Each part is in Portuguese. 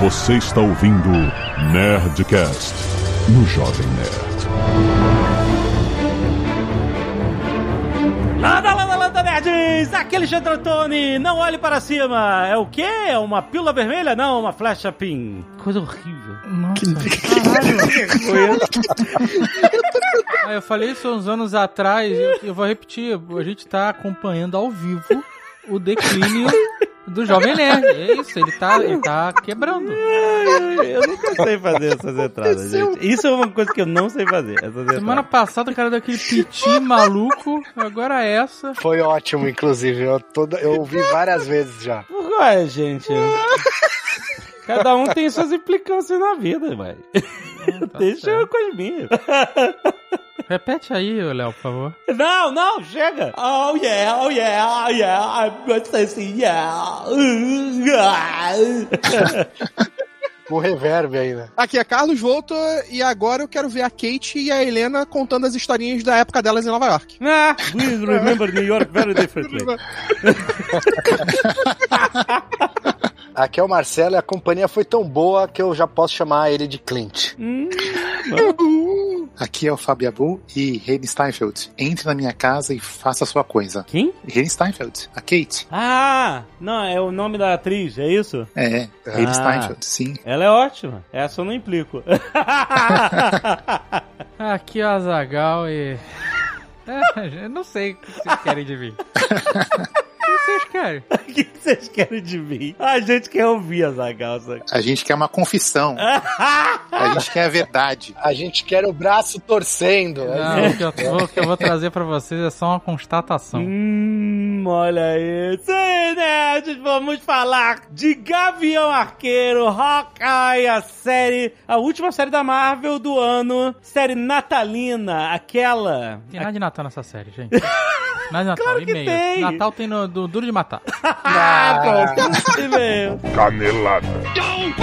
Você está ouvindo Nerdcast no Jovem Nerd. Landa, landa, landa, nerds! Aqui é Alexandre Antoni, não olhe para cima. É o quê? É uma pílula vermelha? Não, uma flecha pin. Coisa horrível. Nossa, Ah, eu falei isso uns anos atrás, eu, eu vou repetir. A gente tá acompanhando ao vivo o declínio do Jovem Nerd. É isso, ele tá, ele tá quebrando. Eu nunca sei fazer essas entradas, gente. Isso é uma coisa que eu não sei fazer. Essas Semana entradas. passada o cara deu aquele piti maluco, agora essa. Foi ótimo, inclusive. Eu, toda, eu ouvi várias vezes já. Ué, gente. Cada um tem suas implicâncias na vida, Tá Deixa eu certo. com as minhas. Repete aí, Léo, por favor. Não, não, chega. Oh yeah, oh yeah, oh yeah, I'm going to say assim, yeah. Com reverb ainda. Aqui é Carlos Volto e agora eu quero ver a Kate e a Helena contando as historinhas da época delas em Nova York. Ah, please remember New York very differently. Aqui é o Marcelo e a companhia foi tão boa que eu já posso chamar ele de Clint. Aqui é o Fabiabu e Hayden Steinfeld. Entre na minha casa e faça a sua coisa. Quem? Hayden Steinfeld, a Kate. Ah, não, é o nome da atriz, é isso? É, Hayden Ah. Steinfeld, sim. Ela é ótima. Essa eu não implico. Aqui é o Azagal e. É, eu não sei o que vocês querem de mim. O que vocês querem? O que vocês querem de mim? A gente quer ouvir a Zagalça. A gente quer uma confissão. A gente quer a verdade. A gente quer o braço torcendo. Não, o que eu, vou, o que eu vou trazer pra vocês é só uma constatação. Hum, olha aí. Sim, nerds, vamos falar de Gavião Arqueiro, Hawkeye, a série, a última série da Marvel do ano, série natalina, aquela... Tem nada de Natal nessa série, gente. Nada de Natal, Claro que e-mail. tem. Natal tem no do Duro de Matar. Ah, e-mail. Canelada. Muito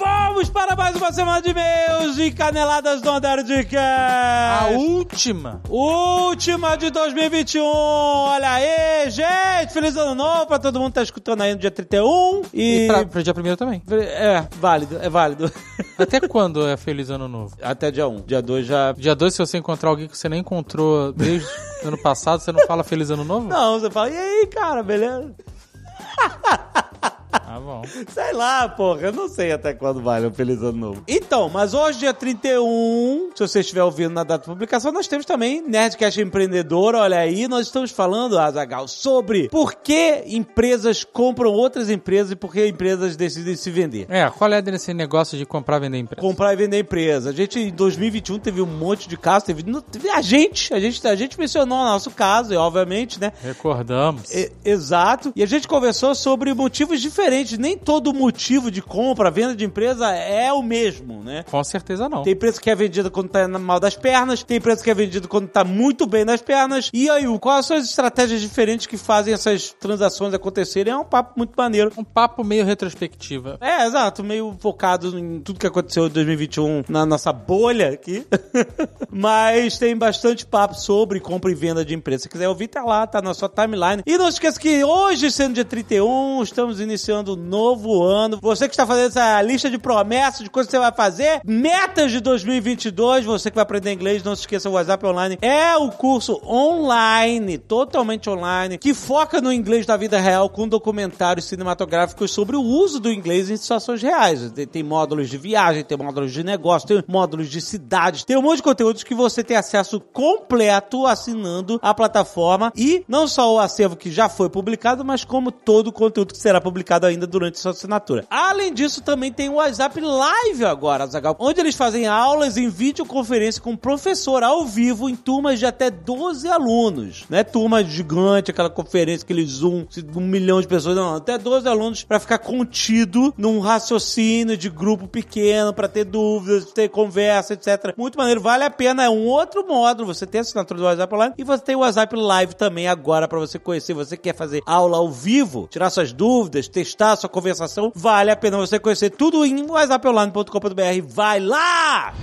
vamos para mais uma semana de e-mails e caneladas do Nerdcast. A última. Última de 2021. Olha aí, gente. Feliz ano novo pra todo mundo que tá escutando aí no dia 31. E. E pra, pro dia primeiro também. É, válido, é válido. Até quando é Feliz Ano Novo? Até dia 1. Dia 2 já. Dia 2, se você encontrar alguém que você nem encontrou desde o ano passado, você não fala Feliz Ano Novo? Não, você fala, e aí, cara, beleza? Ah, bom. Sei lá, porra, eu não sei até quando vale um Feliz Ano Novo. Então, mas hoje, dia 31, se você estiver ouvindo na data de publicação, nós temos também Nerdcast Empreendedor, olha aí, nós estamos falando, Azagal, sobre por que empresas compram outras empresas e por que empresas decidem se vender. É, qual é desse negócio de comprar e vender empresa? Comprar e vender empresa. A gente, em 2021, teve um monte de casos, teve, teve a gente, a gente, a gente mencionou o nosso caso, e obviamente, né? Recordamos. E- exato. E a gente conversou sobre motivos diferentes. Nem todo motivo de compra, venda de empresa é o mesmo, né? Com certeza não. Tem empresa que é vendida quando tá mal das pernas, tem empresa que é vendida quando tá muito bem nas pernas. E aí, quais são as estratégias diferentes que fazem essas transações acontecerem? É um papo muito maneiro. Um papo meio retrospectiva. É, exato, meio focado em tudo que aconteceu em 2021 na nossa bolha aqui. Mas tem bastante papo sobre compra e venda de empresa. Se quiser ouvir, tá lá, tá na sua timeline. E não esqueça que hoje, sendo dia 31, estamos iniciando um novo ano. Você que está fazendo essa lista de promessas, de coisas que você vai fazer, metas de 2022, você que vai aprender inglês, não se esqueça, o WhatsApp Online é o curso online, totalmente online, que foca no inglês da vida real com documentários cinematográficos sobre o uso do inglês em situações reais. Tem módulos de viagem, tem módulos de negócio, tem módulos de cidades, tem um monte de conteúdos que você tem acesso completo assinando a plataforma e não só o acervo que já foi publicado, mas como todo o conteúdo que será publicado ainda durante sua assinatura. Além disso, também tem o WhatsApp Live agora, Zagal, onde eles fazem aulas em videoconferência com o professor ao vivo em turmas de até 12 alunos. Não é turma gigante, aquela conferência, aquele Zoom, um milhão de pessoas, não, até 12 alunos para ficar contido num raciocínio de grupo pequeno, para ter dúvidas, ter conversa, etc. Muito maneiro, vale a pena, é um outro módulo, você tem a assinatura do WhatsApp Live e você tem o WhatsApp Live também agora para você conhecer, você quer fazer aula ao vivo, tirar suas dúvidas, testar sua conversação, vale a pena você conhecer tudo em whatsapponline.com.br, vai lá!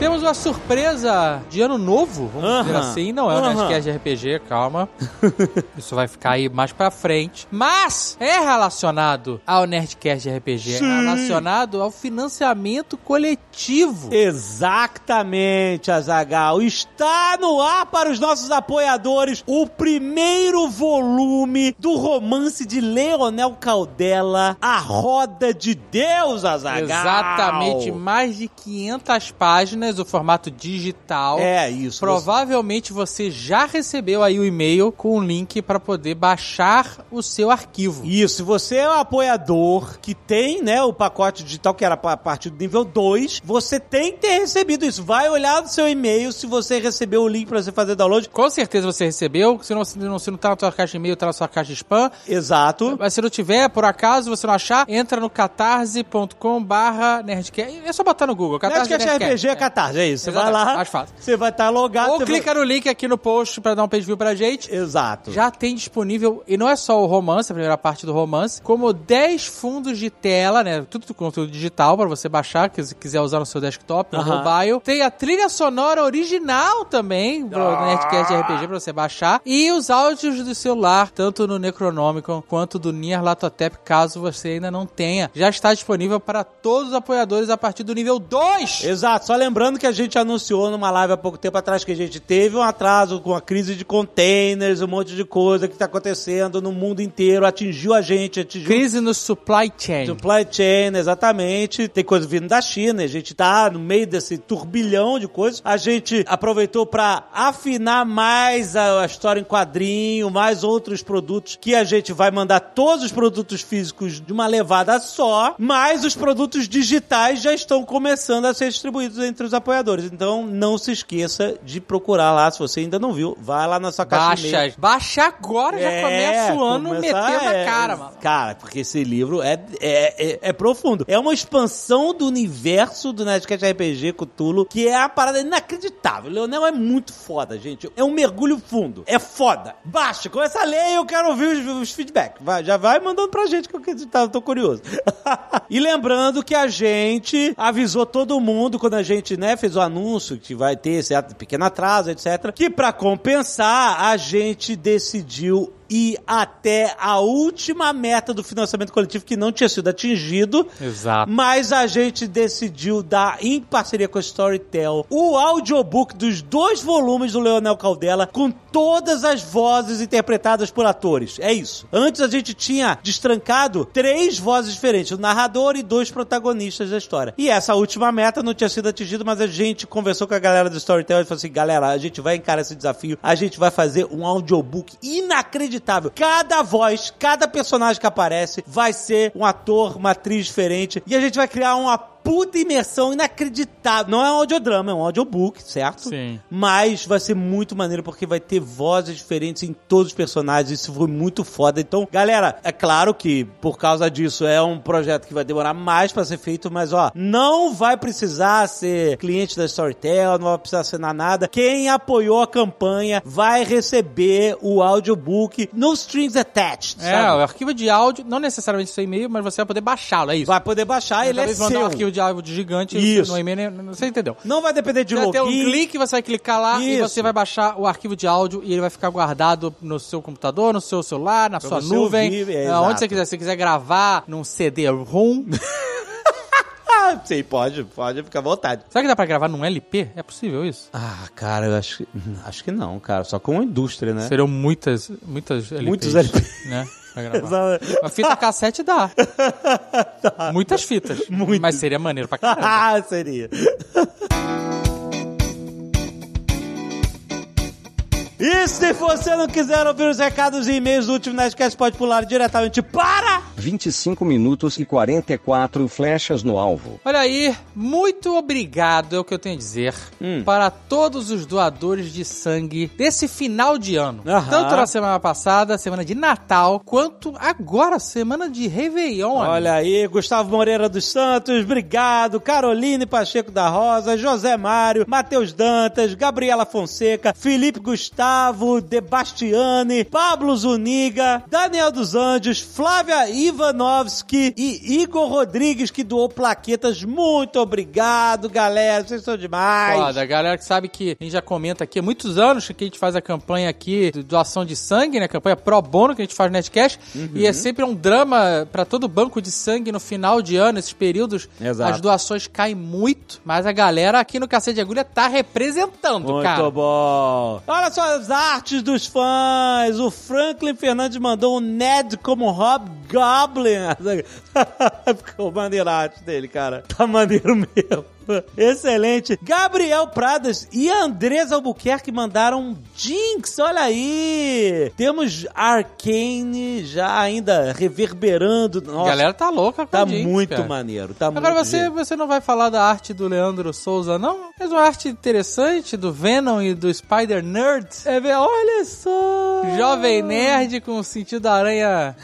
Temos uma surpresa de ano novo, vamos Aham. dizer assim. Não é o Aham. Nerdcast de RPG, calma. Isso vai ficar aí mais pra frente. Mas é relacionado ao Nerdcast de RPG. É relacionado ao financiamento coletivo. Exatamente, Azagal. Está no ar para os nossos apoiadores o primeiro volume do romance de Leonel Caldela, A Roda de Deus, Azagal. Exatamente, mais de 500 páginas, o formato digital. É isso. Provavelmente você já recebeu aí o e-mail com o link para poder baixar o seu arquivo. Isso, se você é um apoiador que tem, né, o pacote digital que era a partir do nível 2, você tem que ter recebido isso. Vai olhar no seu e-mail se você recebeu o link para você fazer download. Com certeza você recebeu, se não, se não, se não tá na sua caixa de e-mail, tá na sua caixa de spam. Exato. Mas se não tiver, por acaso, você não achar, entra no catarse.com barra nerdcast. É só botar no Google. Catarse Nerdcast RPG é Catarse, é isso. Você vai Exatamente, lá, mais fácil. você vai estar logado. Ou clica no link aqui no post pra dar um page view pra gente. vai- Exato. Já tem disponível, e não é só o romance, a primeira parte do romance, como 10 fundos de tela, né? Tudo do conteúdo digital pra você baixar, que se quiser usar no seu desktop, no Aham. mobile. Tem a trilha sonora original também, pro Ah. Nerdcast RPG pra você baixar. E os áudios do celular, tanto no Necronomicon quanto do Nier Latotep, caso você ainda não tenha. Já está disponível para todos os apoiadores a partir do nível 2. Exato, só lembrando que a gente anunciou numa live há pouco tempo atrás que a gente teve um atraso com a crise de containers, um monte de coisa que tá acontecendo no mundo inteiro, atingiu a gente, atingiu Crise no supply chain. Supply chain, exatamente. Tem coisa vindo da China. A gente tá no meio desse turbilhão de coisas. A gente aproveitou pra afinar mais a, a história em quadrinho, mais outros produtos que a gente vai mandar todos os produtos físicos de uma levada só, mas os produtos digitais já estão começando a ser distribuídos entre os apoiadores. Então não se esqueça de procurar lá, se você ainda não viu, vai lá na sua caixa. Baixa, baixa agora, já É, começa o ano metendo é, a cara, mano. Cara, porque esse livro é, é, é, é profundo. É uma expansão do universo do Nerdcast RPG Cthulhu, que é a parada inacreditável. Leonel é muito foda, gente. É um mergulho fundo. É foda. Baixa, começa a ler e eu quero ouvir os, os feedbacks. Vai, já vai mandando pra gente que eu que- tá, eu tô curioso. e lembrando que a gente avisou todo mundo quando a gente, né, fez o anúncio que vai ter esse pequeno atraso, etc. Que pra compensar, a gente decidiu ir até a última meta do financiamento coletivo que não tinha sido atingido. Exato. Mas a gente decidiu dar, em parceria com a Storytel, o audiobook dos dois volumes do Leonel Caldela, com todas as vozes interpretadas por atores. É isso. Antes a gente tinha destrancado três vozes diferentes, o narrador e dois protagonistas da história. E essa última meta não tinha sido atingida, mas a gente conversou com a galera do Storytel e falou assim, galera, a gente vai encarar esse desafio, a gente vai fazer um audiobook inacreditável. Cada voz, cada personagem que aparece vai ser um ator, uma atriz diferente, e a gente vai criar uma puta imersão inacreditável. Não é um audiodrama, é um audiobook, certo? Sim. Mas vai ser muito maneiro porque vai ter vozes diferentes em todos os personagens. Isso foi muito foda. Então, galera, é claro que por causa disso é um projeto que vai demorar mais pra ser feito, mas ó, não vai precisar ser cliente da Storytel, não vai precisar assinar nada. Quem apoiou a campanha vai receber o audiobook no strings attached. É, sabe? o arquivo de áudio, não necessariamente seu e-mail, mas você vai poder baixá-lo, é isso. Vai poder baixar, ele é seu. um arquivo de áudio gigante Isso. no e-mail, né? você entendeu. Não vai depender de Vai ter um login. clique, você vai clicar lá e Isso. você vai baixar o arquivo de áudio e ele vai ficar guardado no seu computador, no seu celular, na sua você nuvem, ouvir, é, exato. onde você quiser. Se você quiser gravar num CD-ROM, sim, pode, pode, fica à vontade. será que dá pra gravar num LP? É possível isso? Ah, cara, eu acho que. Acho que não, cara. Só com a indústria, né? Seriam muitas, muitas LPs. Muitos LP. Né? Pra gravar. A fita cassete dá. Muitas fitas. Muitas. Mas seria maneiro pra caramba. ah, seria. E se você não quiser ouvir os recados e e-mails do último Nerdcast, pode pular diretamente para... 25 minutos e 44 flechas no alvo. Olha aí, muito obrigado, é o que eu tenho a dizer, Hum. para todos os doadores de sangue desse final de ano. Tanto na semana passada, semana de Natal, quanto agora, semana de Réveillon. Olha aí, Gustavo Moreira dos Santos, obrigado. Caroline Pacheco da Rosa, José Mário, Matheus Dantas, Gabriela Fonseca, Felipe Gustavo, Gustavo Debastiani, Pablo Zuniga, Daniel dos Anjos, Flávia Ivanovski e Igor Rodrigues, que doou plaquetas. Muito obrigado, galera. Vocês são demais. Foda, a galera que sabe que a gente já comenta aqui há muitos anos que a gente faz a campanha aqui de doação de sangue, né? A campanha pro bono que a gente faz no Netcash. E é sempre um drama pra todo banco de sangue no final de ano, esses períodos. Exato. As doações caem muito, mas a galera aqui no Cacete de Agulha tá representando, Muito cara. bom. Olha só as artes dos fãs. O Franklin Fernandes mandou um Ned como Hobgoblin. Ficou maneiro a dele, cara. Tá maneiro mesmo. Excelente. Gabriel Pradas e Andresa Albuquerque mandaram um Jinx, olha aí. Temos Arcane já ainda reverberando. A Nossa, galera tá louca com tá Jinx, muito cara. maneiro. Tá Agora muito você, você não vai falar da arte do Leandro Souza, não? Fez uma arte interessante do Venom e do Spider Nerd. É, olha só. Jovem nerd com o sentido da aranha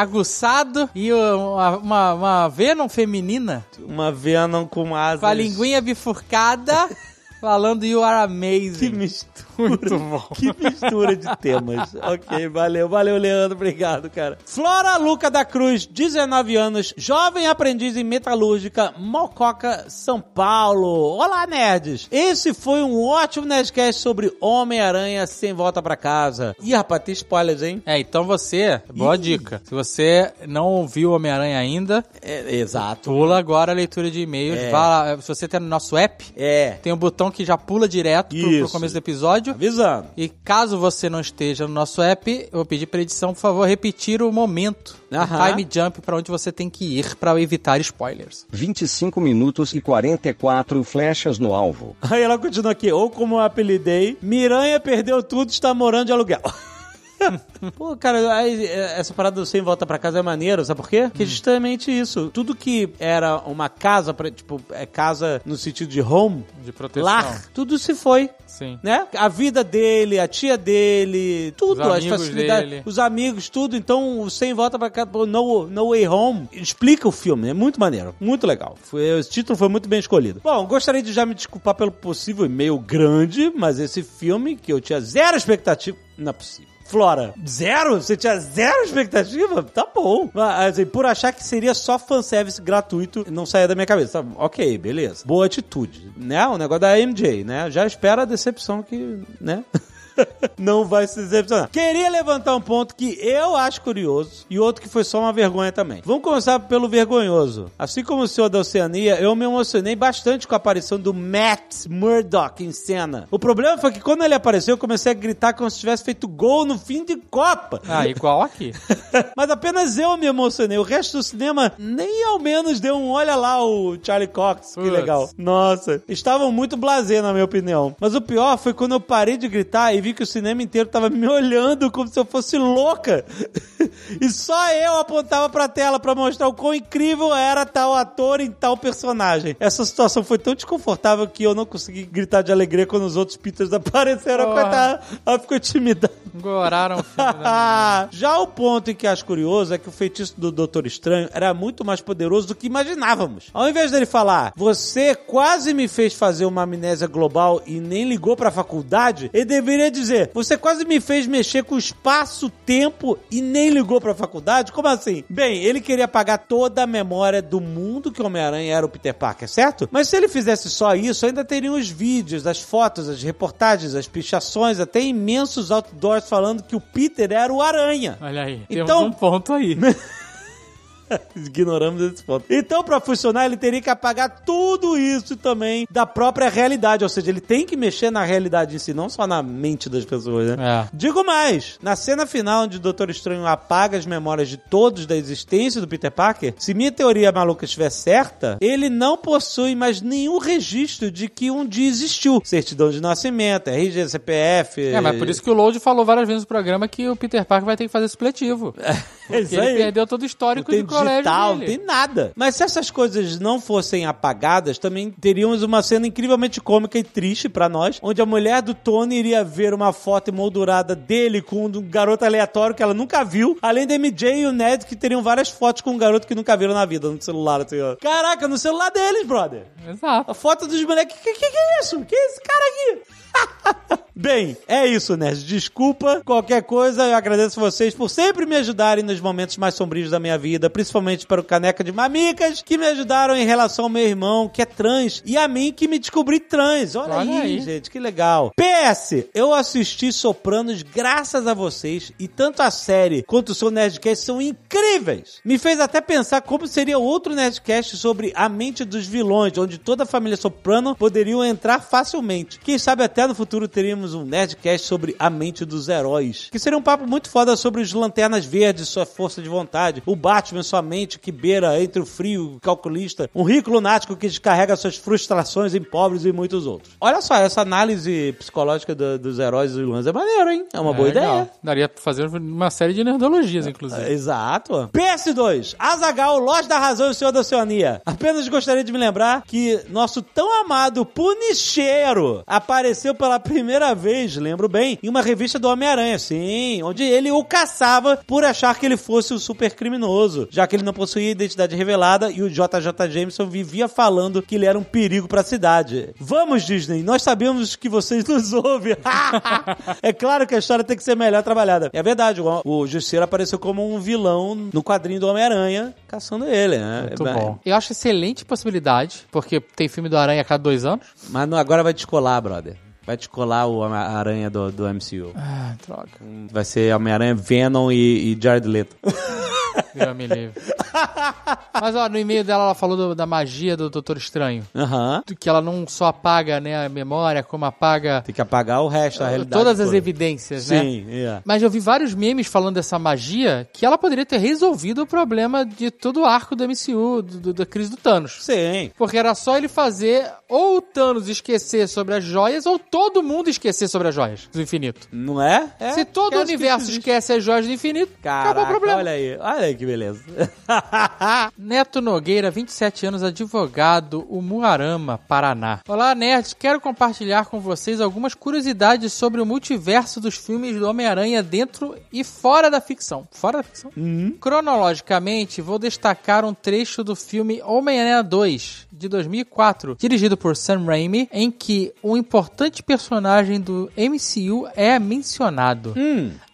aguçado e uma, uma, uma Venom feminina Uma Venom com asas. com a linguinha bifurcada falando You are Que amazing. mistura. Muito bom. Que mistura de temas. ok, valeu, valeu, Leandro. Obrigado, cara. Flora Luca da Cruz, 19 anos, jovem aprendiz em metalúrgica, Mococa, São Paulo. Olá, nerds. Esse foi um ótimo Nerdcast sobre Homem-Aranha sem volta pra casa. Ih, rapaz, tem spoilers, hein? É, então você, boa Ih. dica. Se você não ouviu Homem-Aranha ainda, É, exato. pula agora a leitura de e-mails. É. Vá se você tem no nosso app, É, tem um botão que já pula direto pro, pro começo do episódio. avisando. E caso você não esteja no nosso app, eu vou pedir pra edição, por favor, repetir o momento, Aham. time jump pra onde você tem que ir pra evitar spoilers. 25 minutos e 44 flechas no alvo. Aí ela continua aqui, ou como eu apelidei, Miranha perdeu tudo e está morando de aluguel. Pô, cara, aí, é, essa parada do sem volta pra casa é maneiro, sabe por quê? Porque justamente isso. Tudo que era uma casa, pra, tipo, é casa no sentido de home, De proteção. lar, tudo se foi. Sim. Né? A vida dele, a tia dele, tudo, Os as facilidades, dele. os amigos, tudo. Então, o Sem Volta pra Casa, no, no Way Home, explica o filme. É muito maneiro, muito legal. Foi, esse título foi muito bem escolhido. Bom, gostaria de já me desculpar pelo possível e-mail grande, mas esse filme, que eu tinha zero expectativa, não é possível. Flora, zero? Você tinha zero expectativa? Tá bom. Mas, assim, por achar que seria só fanservice gratuito, não saía da minha cabeça. Tá, ok, beleza. Boa atitude, né? O negócio da MJ, né? Já espera a decepção que, né? não vai se decepcionar. Queria levantar um ponto que eu acho curioso e outro que foi só uma vergonha também. Vamos começar pelo vergonhoso. Assim como o senhor da Oceania, eu me emocionei bastante com a aparição do Matt Murdock em cena. O problema foi que quando ele apareceu, eu comecei a gritar como se tivesse feito gol no fim de Copa. Ah, igual aqui. Mas apenas eu me emocionei. O resto do cinema nem ao menos deu um olha lá o Charlie Cox. Que Putz. legal. Nossa. Estavam muito blasé, na minha opinião. Mas o pior foi quando eu parei de gritar e vi que o cinema inteiro tava me olhando como se eu fosse louca. e só eu apontava pra tela pra mostrar o quão incrível era tal ator em tal personagem. Essa situação foi tão desconfortável que eu não consegui gritar de alegria quando os outros Peters apareceram. Oh. Coitada. Ela ficou tímida. Goraram o filme Já o ponto em que acho curioso é que o feitiço do Doutor Estranho era muito mais poderoso do que imaginávamos. Ao invés dele falar, você quase me fez fazer uma amnésia global e nem ligou pra faculdade, ele deveria dizer, você quase me fez mexer com espaço-tempo e nem ligou pra faculdade? Como assim? Bem, ele queria apagar toda a memória do mundo que o Homem-Aranha era o Peter Parker, certo? Mas se ele fizesse só isso, ainda teriam os vídeos, as fotos, as reportagens, as pichações, até imensos outdoors falando que o Peter era o Aranha. Olha aí, Então- temos um ponto aí. Ignoramos esse ponto. Então, pra funcionar, ele teria que apagar tudo isso também da própria realidade. Ou seja, ele tem que mexer na realidade em si, não só na mente das pessoas, né? É. Digo mais, na cena final onde o Doutor Estranho apaga as memórias de todos da existência do Peter Parker, se minha teoria maluca estiver certa, ele não possui mais nenhum registro de que um dia existiu. Certidão de nascimento, RG, CPF... É, mas por isso que o Load falou várias vezes no programa que o Peter Parker vai ter que fazer supletivo. É isso ele aí. perdeu todo o histórico colégio digital, não tem nada. Mas se essas coisas não fossem apagadas, também teríamos uma cena incrivelmente cômica e triste pra nós, onde a mulher do Tony iria ver uma foto emoldurada dele com um garoto aleatório que ela nunca viu, além da MJ e o Ned que teriam várias fotos com um garoto que nunca viram na vida no celular, assim, ó. Caraca, no celular deles, brother. Exato. A foto dos moleques. Que, que que é isso? Que é esse cara aqui? Bem, é isso, Nerd. Desculpa qualquer coisa. Eu agradeço vocês por sempre me ajudarem nos momentos mais sombrios da minha vida, principalmente para o Caneca de Mamicas, que me ajudaram em relação ao meu irmão, que é trans, e a mim, que me descobri trans. Olha, Olha aí, aí. gente, que legal. PS, eu assisti Sopranos graças a vocês, e tanto a série quanto o seu Nerdcast são incríveis. Me fez até pensar como seria outro Nerdcast sobre a mente dos vilões, onde toda a família Soprano poderiam entrar facilmente. Quem sabe até no futuro teríamos um Nerdcast sobre a mente dos heróis. Que seria um papo muito foda sobre os Lanternas Verdes, sua força de vontade, o Batman, sua mente que beira entre o frio e o calculista, um rico lunático que descarrega suas frustrações em pobres e muitos outros. Olha só, essa análise psicológica do- dos heróis e vilões é maneiro, hein? É uma boa É, legal. ideia. Daria pra fazer uma série de nerdologias, inclusive. Exato. PS2. Azagal, Loja da Razão e o Senhor da Oceania. Apenas gostaria de me lembrar que nosso tão amado Punicheiro apareceu pela primeira vez, lembro bem, em uma revista do Homem-Aranha, sim, onde ele o caçava por achar que ele fosse o super criminoso, já que ele não possuía identidade revelada e o JJ Jameson vivia falando que ele era um perigo pra cidade. Vamos, Disney, nós sabemos que vocês nos ouvem. é claro que a história tem que ser melhor trabalhada. É verdade, o, o Justiceiro apareceu como um vilão no quadrinho do Homem-Aranha, caçando ele, né? Muito É, bom. Eu acho excelente possibilidade, porque tem filme do Aranha a cada dois anos. Mas não- agora vai descolar, brother. Vai descolar o Homem-Aranha do, do MCU. Ah, droga. Vai ser Homem-Aranha, Venom e, e Jared Leto. Deus me livre. Mas ó, no e-mail dela ela falou do- da magia do Doutor Estranho. Aham. Que ela não só apaga né, a memória, como apaga Tem que apagar o resto da realidade. todas as toda. evidências, né? Sim, é. Mas eu vi vários memes falando dessa magia que ela poderia ter resolvido o problema de todo o arco do MCU, do- do- da crise do Thanos. Sim. Porque era só ele fazer ou o Thanos esquecer sobre as joias ou todo mundo esquecer sobre as joias do infinito. Não é? é Se todo o universo esquece as joias do infinito, Caraca, acabou o problema. olha aí. Olha aí que beleza. Neto Nogueira, 27 anos, advogado, Umuarama, Paraná. Olá, nerds. Quero compartilhar com vocês algumas curiosidades sobre o multiverso dos filmes do Homem-Aranha dentro e fora da ficção. Fora da ficção? Cronologicamente, vou destacar um trecho do filme Homem-Aranha 2, de 2004, dirigido por Sam Raimi, em que um importante personagem do MCU é mencionado.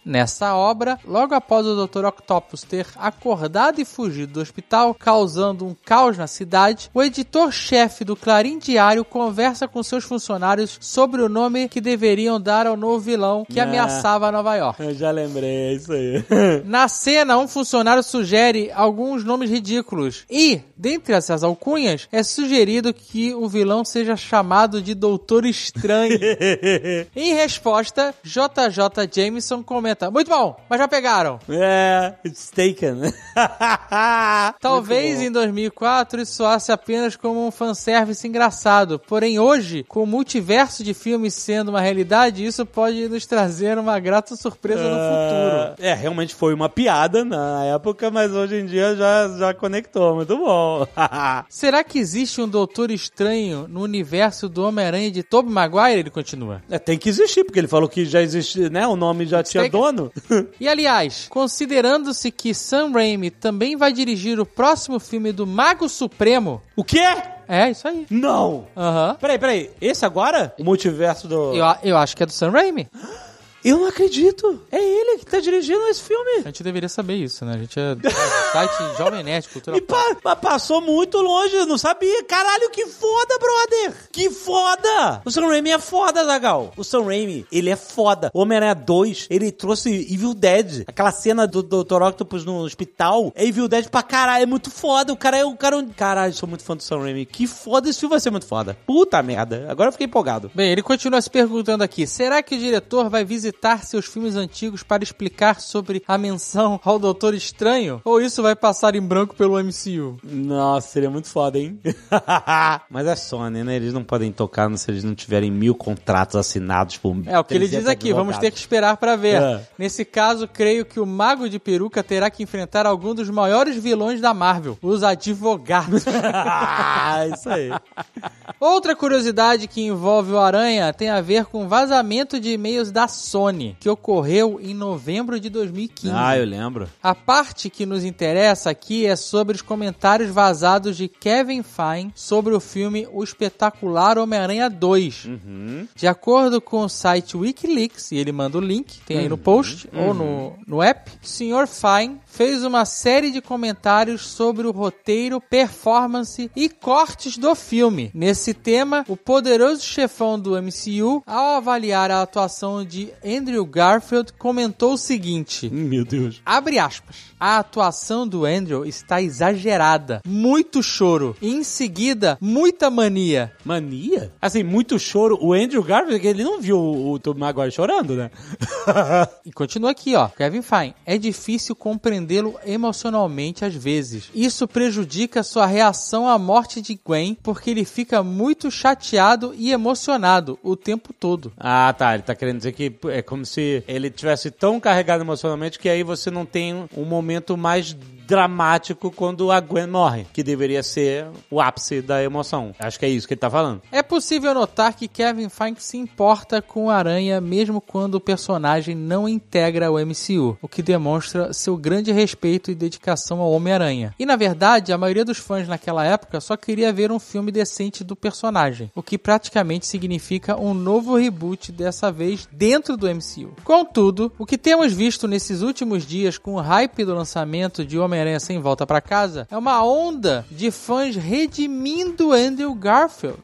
Nessa obra, logo após o Dr. Octopus ter acordado e fugido do hospital, causando um caos na cidade, o editor-chefe do Clarim Diário conversa com seus funcionários sobre o nome que deveriam dar ao novo vilão que Ah. ameaçava Nova York. Eu já lembrei, é isso aí. Na cena, um funcionário sugere alguns nomes ridículos. E, dentre essas alcunhas, é sugerido que o vilão seja chamado de Doutor Estranho. em resposta, JJ Jameson comenta: Muito bom, mas já pegaram. é, it's taken. Talvez em 2004 isso soasse apenas como um fanservice engraçado. Porém, hoje, com o multiverso de filmes sendo uma realidade, isso pode nos trazer uma grata surpresa no futuro. É, realmente foi uma piada na época, mas hoje em dia já, já conectou. Muito bom. Será que existe um Doutor Estranho no universo do Homem-Aranha de Tobey Maguire? Ele continua. É, tem que existir, porque ele falou que já existe, né? O nome já tinha Taken. E aliás, considerando-se que Sam Raimi também vai dirigir o próximo filme do Mago Supremo. o quê? É, isso aí. Não! Aham. Peraí, peraí. Esse agora? O multiverso do. Eu, eu acho que é do Sam Raimi. Eu não acredito. É ele que tá dirigindo esse filme. A gente deveria saber isso, né? A gente é site Jovem Nerd, Cultura E pa- mas passou muito longe, eu não sabia. Caralho, que foda, brother! Que foda! O Sam Raimi é foda, Zagal. O Sam Raimi, ele é foda. O Homem-Aranha 2, ele trouxe Evil Dead. Aquela cena do Dr. Octopus no hospital é Evil Dead pra caralho. É muito foda. O cara é o cara. Caralho, sou muito fã do Sam Raimi. Que foda, esse filme vai ser muito foda. Puta merda. Agora eu fiquei empolgado. Bem, ele continua se perguntando aqui: será que o diretor vai visitar seus filmes antigos para explicar sobre a menção ao Doutor Estranho? Ou isso vai passar em branco pelo MCU? Nossa, seria muito foda, hein? Mas é Sony, né? Eles não podem tocar se eles não tiverem mil contratos assinados por É o que ele diz 300 aqui, vamos ter que esperar para ver. É. Nesse caso, creio que o Mago de Peruca terá que enfrentar algum dos maiores vilões da Marvel, os advogados. Ah, isso aí. Outra curiosidade que envolve o Aranha tem a ver com vazamento de e-mails da Sony, que ocorreu em novembro de 2015. Ah, eu lembro. A parte que nos interessa aqui é sobre os comentários vazados de Kevin Feige sobre o filme O Espetacular Homem-Aranha 2. Uhum. De acordo com o site Wikileaks, e ele manda o link, tem aí no post ou no, no app, o Sr. Feige fez uma série de comentários sobre o roteiro, performance e cortes do filme. Nesse tema, o poderoso chefão do MCU, ao avaliar a atuação de Andrew Garfield, comentou o seguinte: Meu Deus. Abre aspas. A atuação do Andrew está exagerada. Muito choro. E em seguida, muita mania. Mania? Assim, muito choro. O Andrew Garfield, ele não viu o, o Tobey Maguire chorando, né? E continua aqui, ó. Kevin Feige. É difícil compreendê-lo emocionalmente às vezes. Isso prejudica sua reação à morte de Gwen, porque ele fica muito chateado e emocionado o tempo todo. ah, tá. Ele tá querendo dizer que é como se ele tivesse tão carregado emocionalmente que aí você não tem um momento mais dramático quando a Gwen morre, que deveria ser o ápice da emoção. Acho que é isso que ele tá falando. É possível notar que Kevin Feige se importa com o Aranha mesmo quando o personagem não integra o MCU, o que demonstra seu grande respeito e dedicação ao Homem-Aranha. E na verdade, a maioria dos fãs naquela época só queria ver um filme decente do personagem, o que praticamente significa um novo reboot dessa vez dentro do MCU. Contudo, o que temos visto nesses últimos dias com o hype do lançamento de Homem-Aranha Sem Volta pra Casa é uma onda de fãs redimindo Andrew Garfield,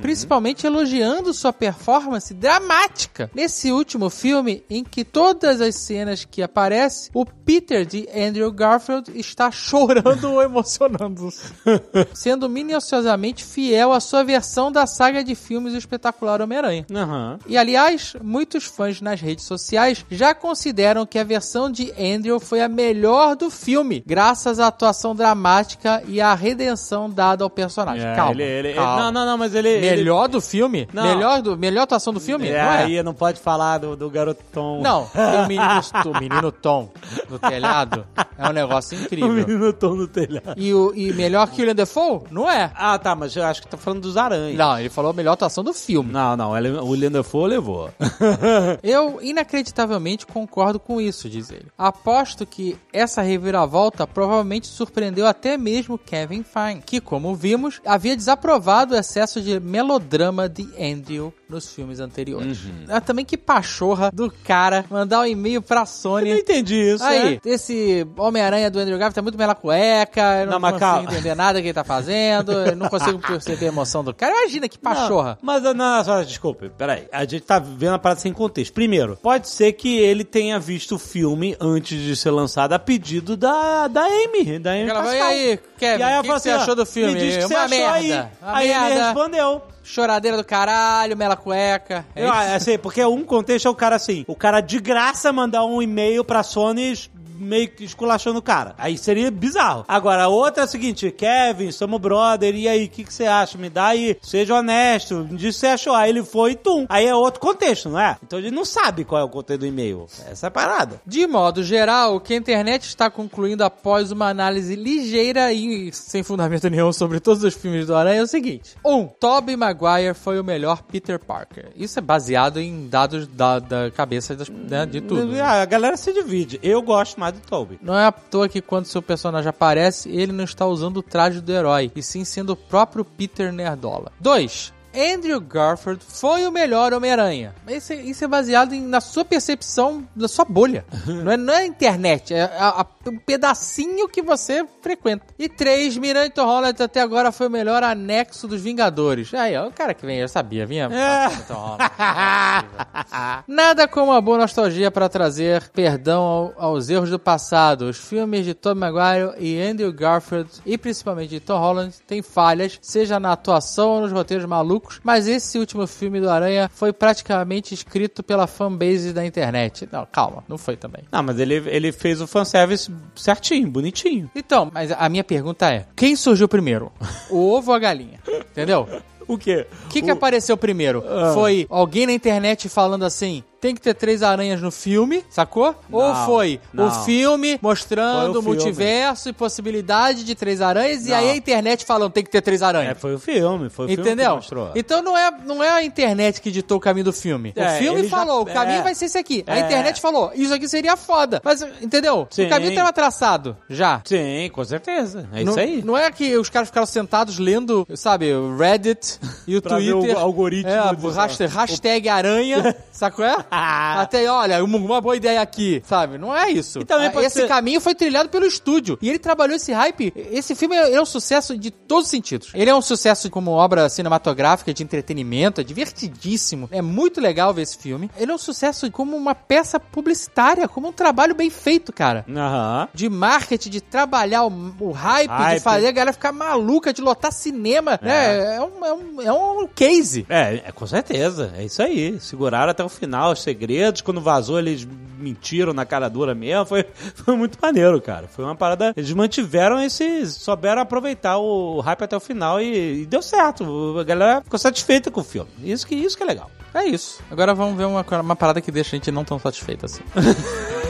principalmente elogiando sua performance dramática nesse último filme em que todas as cenas que aparece, o Peter de Andrew Garfield está chorando ou emocionando-se, sendo minuciosamente fiel à sua versão da saga de filmes O Espetacular Homem-Aranha. Aham. E aliás, muitos fãs nas redes sociais já consideram que a versão de Andrew foi a melhor do filme, graças à atuação dramática e à redenção dada ao personagem. É, calma, ele- ele- calma. Não, não, não, mas ele... ele- Melhor do filme? Não. Melhor, do, melhor atuação do filme? É, não é? aí não pode falar do, do garotão. Não, tem o menino, o menino Tom do telhado. É um negócio O incrível. menino Tom no telhado. E, o, e melhor que o William Defoe? Não é. Ah, tá, mas eu acho que tá falando dos aranhas. Não, ele falou melhor atuação do filme. Não, não, ele- o William Dafoe levou. Eu inacreditavelmente concordo com isso, diz ele. Aposto que essa reviravolta provavelmente surpreendeu até mesmo Kevin Feige, que, como vimos, havia desaprovado o excesso de melodrama de Andrew nos filmes anteriores. Ah, também que pachorra do cara mandar um e-mail pra Eu Sony. não entendi isso, Aí, né? esse Homem-Aranha do Andrew Garfield tá muito mela cueca, eu não, Não, consigo calma. entender nada que ele tá fazendo, eu não consigo perceber a emoção do cara. Imagina que pachorra. Não, mas, não, só, desculpe, peraí. A gente tá vendo a parada sem contexto. Primeiro, pode ser que ele tenha visto o filme antes de ser lançado a pedido da, da Amy, da Amy Ela vai, Pascal. "E aí, Kevin, e aí que que você assim, ó, achou do filme? Me diz que Uma você achou merda, aí. uma aí ele merda." respondeu. Choradeira do caralho, mela cueca. É Eu, isso? assim, porque um contexto é o cara assim, o cara de graça mandar um e-mail pra Sony meio que esculachando o cara. Aí seria bizarro. Agora, a outra é a seguinte, Kevin, somos brother, e aí, o que, que você acha? Me dá aí, seja honesto, me diz o que você achou. Aí ele foi e tum. Aí é outro contexto, não é? Então ele não sabe qual é o conteúdo do e-mail. Essa é a parada. De modo geral, o que a internet está concluindo após uma análise ligeira e sem fundamento nenhum sobre todos os filmes do Aranha é o seguinte. 1. Um, Tobey Maguire foi o melhor Peter Parker. Isso é baseado em dados da, da cabeça das- né, de tudo. né? Ah, A galera se divide. Eu gosto mais Toby. Não é à toa que quando seu personagem aparece, ele não está usando o traje do herói, e sim sendo o próprio Peter Nerdola. 2. Andrew Garfield foi o melhor Homem-Aranha. Isso, é- isso é baseado em- na sua percepção, na sua bolha. não, é, não é a internet, é a- a- o pedacinho que você frequenta. E 3. Mirante Holland até agora foi o melhor anexo dos Vingadores. Aí, ó, o cara que vem, eu sabia, vinha. É. Holland. Nada como uma boa nostalgia para trazer perdão ao- aos erros do passado. Os filmes de Tom Maguire e Andrew Garfield, e principalmente de Tom Holland, têm falhas, seja na atuação ou nos roteiros malucos, mas esse último filme do Aranha foi praticamente escrito pela fanbase da internet. Não, calma, não foi também. Não, mas ele, ele fez o fanservice certinho, bonitinho. Então, mas a minha pergunta é: quem surgiu primeiro? O ovo ou a galinha? Entendeu? O quê? O que, que apareceu primeiro? Ah. Foi alguém na internet falando assim: tem que ter três aranhas no filme, sacou? Ou Não, foi não. o filme mostrando o filme. multiverso e possibilidade de três aranhas, e Não. aí a internet falando tem que ter três É, aranhas. foi o filme, foi o filme que Entendeu? mostrou. Então não é, não é a internet que ditou o caminho do filme. É, o filme ele já- falou, o caminho é. vai ser esse aqui. A É. internet falou, isso aqui seria foda. Mas, entendeu? Sim. O caminho estava traçado, já. Sim, com certeza. É isso aí. Não é que os caras ficaram sentados lendo, sabe, o Reddit e o Twitter. o algoritmo É, do- hashtag, hashtag aranha, sacou? É? Até, olha, uma, boa ideia aqui, sabe? Não é isso. E também pode esse ser- caminho foi trilhado pelo estúdio. E ele trabalhou esse hype. Esse filme é, é um sucesso de todos os sentidos. Ele é um sucesso como obra cinematográfica, de entretenimento, é divertidíssimo. É muito legal ver esse filme. Ele é um sucesso como uma peça publicitária, como um trabalho bem feito, cara Aham. de marketing, de trabalhar o, o hype, Hype. de fazer a galera ficar maluca, de lotar cinema, né? É um, é um, é um case. É, é, com certeza. É isso aí. Seguraram até o final segredos. Quando vazou, eles mentiram na cara dura mesmo. Foi, foi muito maneiro, cara. Foi uma parada. Eles mantiveram esse. Souberam aproveitar o hype até o final e, e deu certo. A galera ficou satisfeita com o filme. Isso que, isso que é legal. É isso. Agora vamos ver uma, uma parada que deixa a gente não tão satisfeito assim.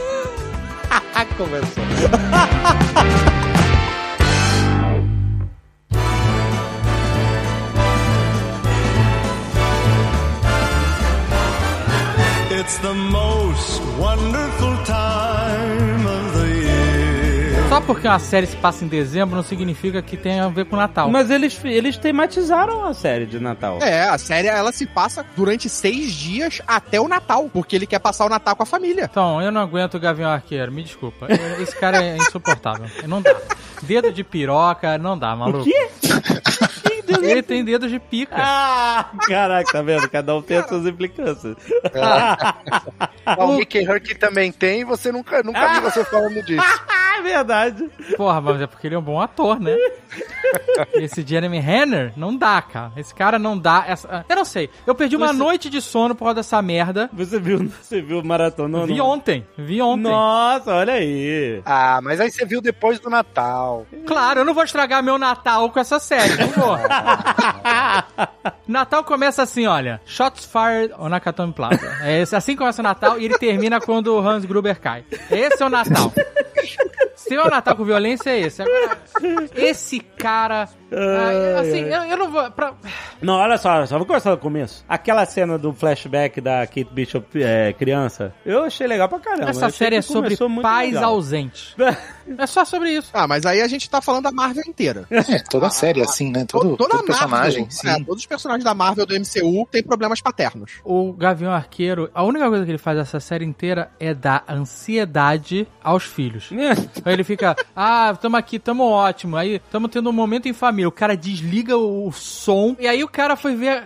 Começou. It's the most wonderful time of the year. Só porque uma série se passa em dezembro não significa que tem a ver com Natal. Mas eles, eles tematizaram a série de Natal. É, a série ela se passa durante seis dias até o Natal, porque ele quer passar o Natal com a família. Então, eu não aguento o Gavião Arqueiro, me desculpa. Esse cara é insuportável. Não dá. Dedo de piroca, não dá, maluco. quê? Ele tem dedo de pica. Ah, caraca, tá vendo? Cada um tem as suas implicâncias. O Mickey Herc também tem, você nunca, nunca vi você falando disso. Ah, é verdade. Porra, mas é porque ele é um bom ator, né? Esse Jeremy Renner não dá, cara. Esse cara não dá. Essa... Eu não sei. Eu perdi uma Você- noite de sono por causa dessa merda. Você viu, você viu o maratona? Vi ontem. Vi ontem. Nossa, olha aí. Ah, mas aí você viu depois do Natal. Claro, eu não vou estragar meu Natal com essa série. Não vou. Natal começa assim, olha. Shots fired on Nakatomi Plaza. É assim começa o Natal e ele termina quando o Hans Gruber cai. Esse é o Natal. Se o Natal com violência, é esse. Agora, esse cara... ah, assim, eu, eu não vou... pra- Não, olha só, olha só, vou começar do começo. Aquela cena do flashback da Kate Bishop é, criança, eu achei legal pra caramba. Essa série é sobre pais legal. ausentes. É só sobre isso. Ah, mas aí a gente tá falando da Marvel inteira. É, toda a série assim, né? Todo, Toda todo personagem, Marvel, sim. é, todos os personagens da Marvel do MCU têm problemas paternos. O Gavião Arqueiro, a única coisa que ele faz essa série inteira é dar ansiedade aos filhos. Aí ele fica, ah, tamo aqui, tamo ótimo. Aí tamo tendo um momento em família. O cara desliga o, som. E aí o cara foi ver.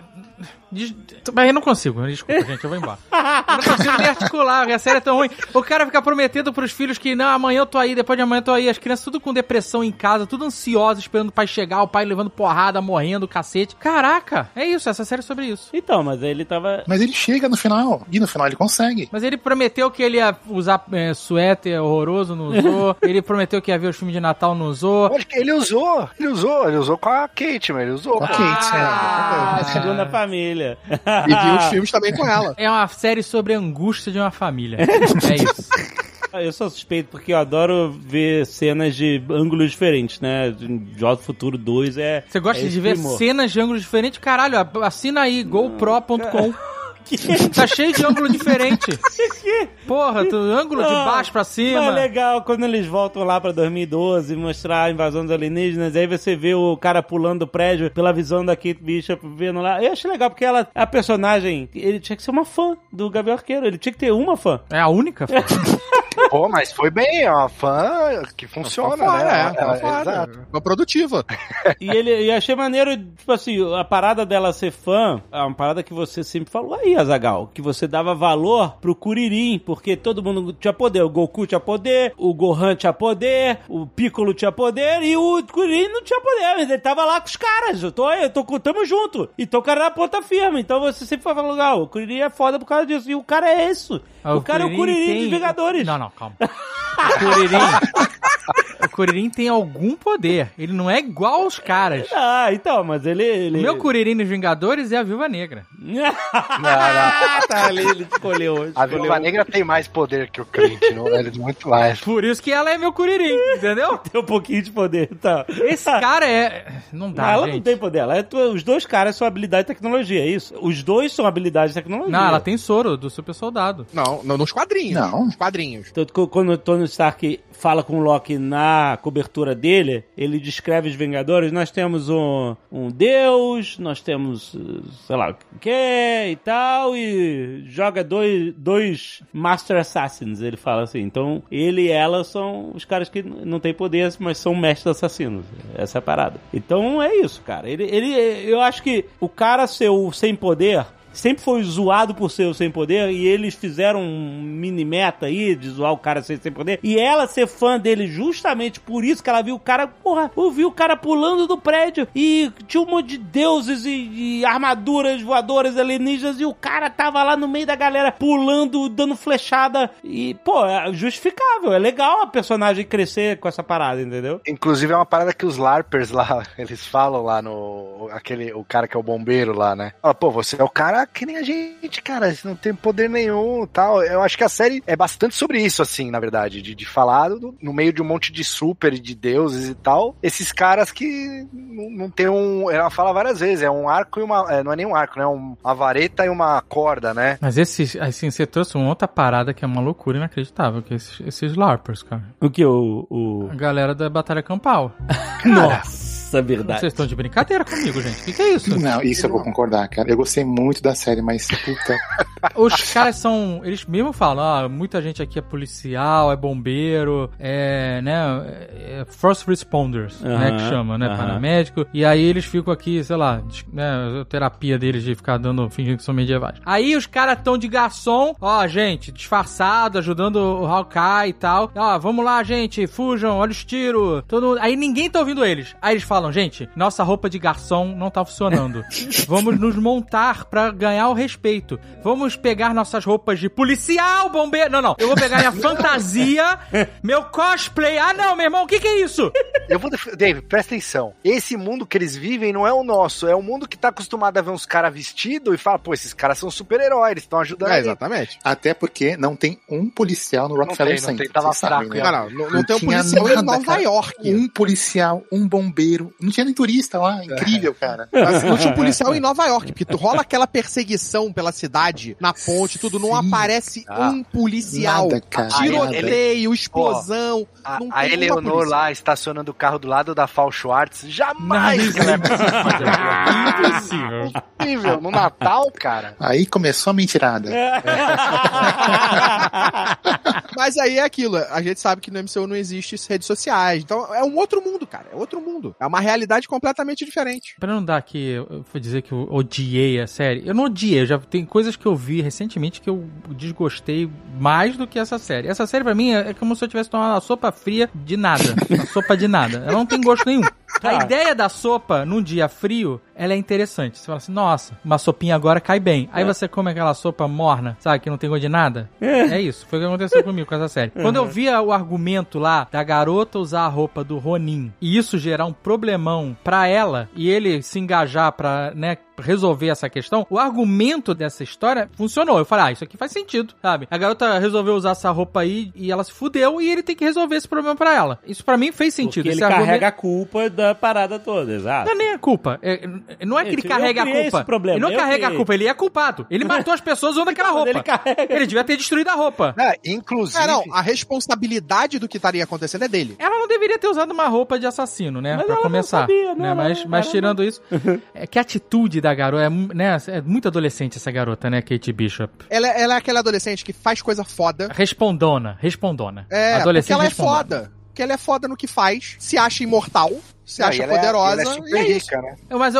Des... Mas eu não consigo, desculpa, gente, eu vou embora. Eu não consigo nem articular, a série é tão ruim. O cara fica prometendo pros filhos que, não, amanhã eu tô aí, depois de amanhã eu tô aí. As crianças tudo com depressão em casa, tudo ansiosas, esperando o pai chegar, o pai levando porrada, morrendo, cacete. Caraca, é isso, essa série é sobre isso. Então, mas ele tava. Mas ele chega no final, e no final ele consegue. Mas ele prometeu que ele ia usar é, suéter horroroso, não usou. ele prometeu que ia ver os filmes de Natal, não usou. Acho que ele usou, ele usou, ele usou com a Kate, mas ele usou. Ok, Ah, é. segunda família. E viu os filmes também com ela. É uma série sobre a angústia de uma família. É isso. Eu sou suspeito porque eu adoro ver cenas de ângulos diferentes, né? Jogos do Futuro 2 é. Você gosta é de ver primor. cenas de ângulos diferentes? Caralho, assina aí, gopro.com. Tá cheio de ângulo diferente. Porra, tu, ângulo de Não, baixo pra Mas é cima. legal quando eles voltam lá pra 2012 mostrar a invasão dos alienígenas. Aí você vê o cara pulando do prédio pela visão da Kate Bishop vendo lá. Eu achei legal porque ela, a personagem, ele tinha que ser uma fã do Gabriel Arqueiro. Ele tinha que ter uma fã. É a única? Pô, mas foi bem, é uma fã que funciona, Fora, né? é, É, fora. exato. Uma produtiva. E ele e achei maneiro, tipo assim, a parada dela ser fã, é uma parada que você sempre falou aí, Azagal, que você dava valor pro Kuririn, porque todo mundo tinha poder. O Goku tinha poder, o Gohan tinha poder, o Piccolo tinha poder e o Kuririn não tinha poder, mas ele tava lá com os caras. Eu tô, eu tô, tamo junto. Então o cara era ponta firme. Então você sempre falava, legal, o Kuririn é foda por causa disso. E o cara é isso. Ah, o, cara é o Kuririn tem- dos Vingadores. Não, não, calma. O Kuririn. o Kuririn tem algum poder. Ele não é igual aos caras. Ah, então, mas ele. ele... O meu Kuririn nos Vingadores é a Viúva Negra. ah, tá ali, ele escolheu. A escolheu. Viúva Negra tem mais poder que o Clint, não? Ele é muito mais. Por isso que ela é meu Kuririn, entendeu? Tem um pouquinho de poder, tá. Esse cara é. Não Não, dá, ela gente. não tem poder. Ela é, os dois caras são habilidade e tecnologia, é isso? Os dois são habilidade e tecnologia. Não, ela tem soro do super soldado. Não, não, nos quadrinhos. Não. Nos quadrinhos. Tanto que quando o Tony Stark fala com o Loki na cobertura dele, ele descreve os Vingadores. Nós temos um, um deus, nós temos, eh, sei lá, o que e tal, e joga dois, dois Master Assassins, ele fala assim. Então, ele e ela são os caras que não têm poder, mas são mestres assassinos. Essa é a parada. Então, é isso, cara. Ele, ele, eu acho que o cara ser o sem poder sempre foi zoado por ser o sem poder e eles fizeram um mini meta aí de zoar o cara ser sem poder e ela ser fã dele justamente por isso que ela viu o cara, porra, eu vi o cara pulando do prédio e tinha um monte de deuses e, e armaduras voadoras alienígenas e o cara tava lá no meio da galera pulando, dando flechada e, pô, é justificável, é legal a personagem crescer com essa parada, entendeu? Inclusive é uma parada que os LARPers lá, eles falam lá no. aquele O cara que é o bombeiro lá, né? Fala, pô, você é o cara que nem a gente, cara. Não tem poder nenhum tal. Eu acho que a série é bastante sobre isso, assim, na verdade. De, de falar do- no meio de um monte de super e de deuses e tal. Esses caras que não, não tem um. Ela fala várias vezes, é um arco e uma. é, não é nem um arco, né? Um- uma vareta e uma corda, né? Mas esse, assim, você trouxe uma outra parada que é uma loucura inacreditável, que é esses, esses LARPers, cara. O que? O. o... A galera da Batalha Campal. Nossa, verdade. Vocês estão de brincadeira comigo, gente. O que, que é isso? Não, isso eu vou concordar, cara. Eu gostei muito da série, mas puta. Os caras são. Eles mesmo falam, ah, muita gente aqui é policial, é bombeiro, é, né? É first responders, né? Que chama, né? Paramédico. E aí eles ficam aqui, sei lá, né? A terapia deles de ficar dando, fingindo que são medievais. Aí os caras estão de garçom, ó, gente, disfarçado, ajudando o Hawkeye e tal. Ó, vamos lá, gente, fujam, olha os tiros. Todo Aí ninguém tá ouvindo eles. Aí eles falam, gente, nossa roupa de garçom não tá funcionando. Vamos nos montar pra ganhar o respeito. Vamos pegar nossas roupas de policial, bombeiro. Não, não. Eu vou pegar minha fantasia, meu cosplay. Ah, não, meu irmão, o que que é isso? Eu vou. Dave, presta atenção. Esse mundo que eles vivem não é o nosso. É o mundo que tá acostumado a ver uns caras vestidos e fala, pô, esses caras são super-heróis, eles estão ajudando. É, exatamente. Até porque não tem um policial no Rockefeller tem, não Center. tem, tava sabem, fraco, né? Não, não, não, não tem um policial em nada, Nova cara. York. Um policial, um bombeiro. Não tinha nem turista lá. Incrível, cara. Assim, não tinha um policial em Nova York, porque tu rola aquela perseguição pela cidade, na ponte, tudo, não Sim. aparece Ah. um policial. Nada, cara. Tiroteio, explosão. A, não a uma Eleonor lá estacionando o carro do lado da Fal Schwartz. Jamais que ela é Impossível. possível. No Natal, cara. Aí começou a mentirada. Mas aí é aquilo, a gente sabe que no MCU não existe redes sociais. Então é um outro mundo, cara. É outro mundo. É uma realidade completamente diferente. Pra não dar aqui, eu vou dizer que eu odiei a série. Eu não odiei, já tem coisas que eu vi recentemente que eu desgostei mais do que essa série. Essa série pra mim é, é como se eu tivesse tomado uma sopa fria de nada. Uma sopa de nada. Ela não tem gosto nenhum. A ideia da sopa num dia frio, ela é interessante. Você fala assim, nossa, uma sopinha agora cai bem. Aí você come aquela sopa morna, sabe, que não tem gosto de nada. É isso, foi o que aconteceu comigo com essa série. Quando eu via o argumento lá da garota usar a roupa do Ronin e isso gerar um problemão pra ela e ele se engajar pra, né, resolver essa questão, o argumento dessa história funcionou. Eu falei, ah, isso aqui faz sentido, sabe? A garota resolveu usar essa roupa aí e ela se fudeu e ele tem que resolver esse problema pra ela. Isso pra mim fez sentido. Porque ele argumento- carrega a culpa da parada toda, exato. não é nem a culpa. É- é- não é que ele carrega a culpa. problema, Ele não eu carrega a criei. culpa, ele é culpado. Ele matou as pessoas usando aquela roupa. ele carrega. Ele devia ter destruído a roupa. É, inclusive. É, não, a responsabilidade do que estaria acontecendo é dele. Ela não deveria ter usado uma roupa de assassino, né? Mas pra ela não começar. sabia, né? não, mas não, mas tirando isso, é que a atitude da garota é, né? é muito adolescente essa garota, né? Kate Bishop. Ela, ela é aquela adolescente que faz coisa foda. Respondona, respondona. É, porque adolescente ela é respondona. foda. Porque ela é foda no que faz, se acha imortal, se acha ela é- poderosa. ela é e é rica, né? Mas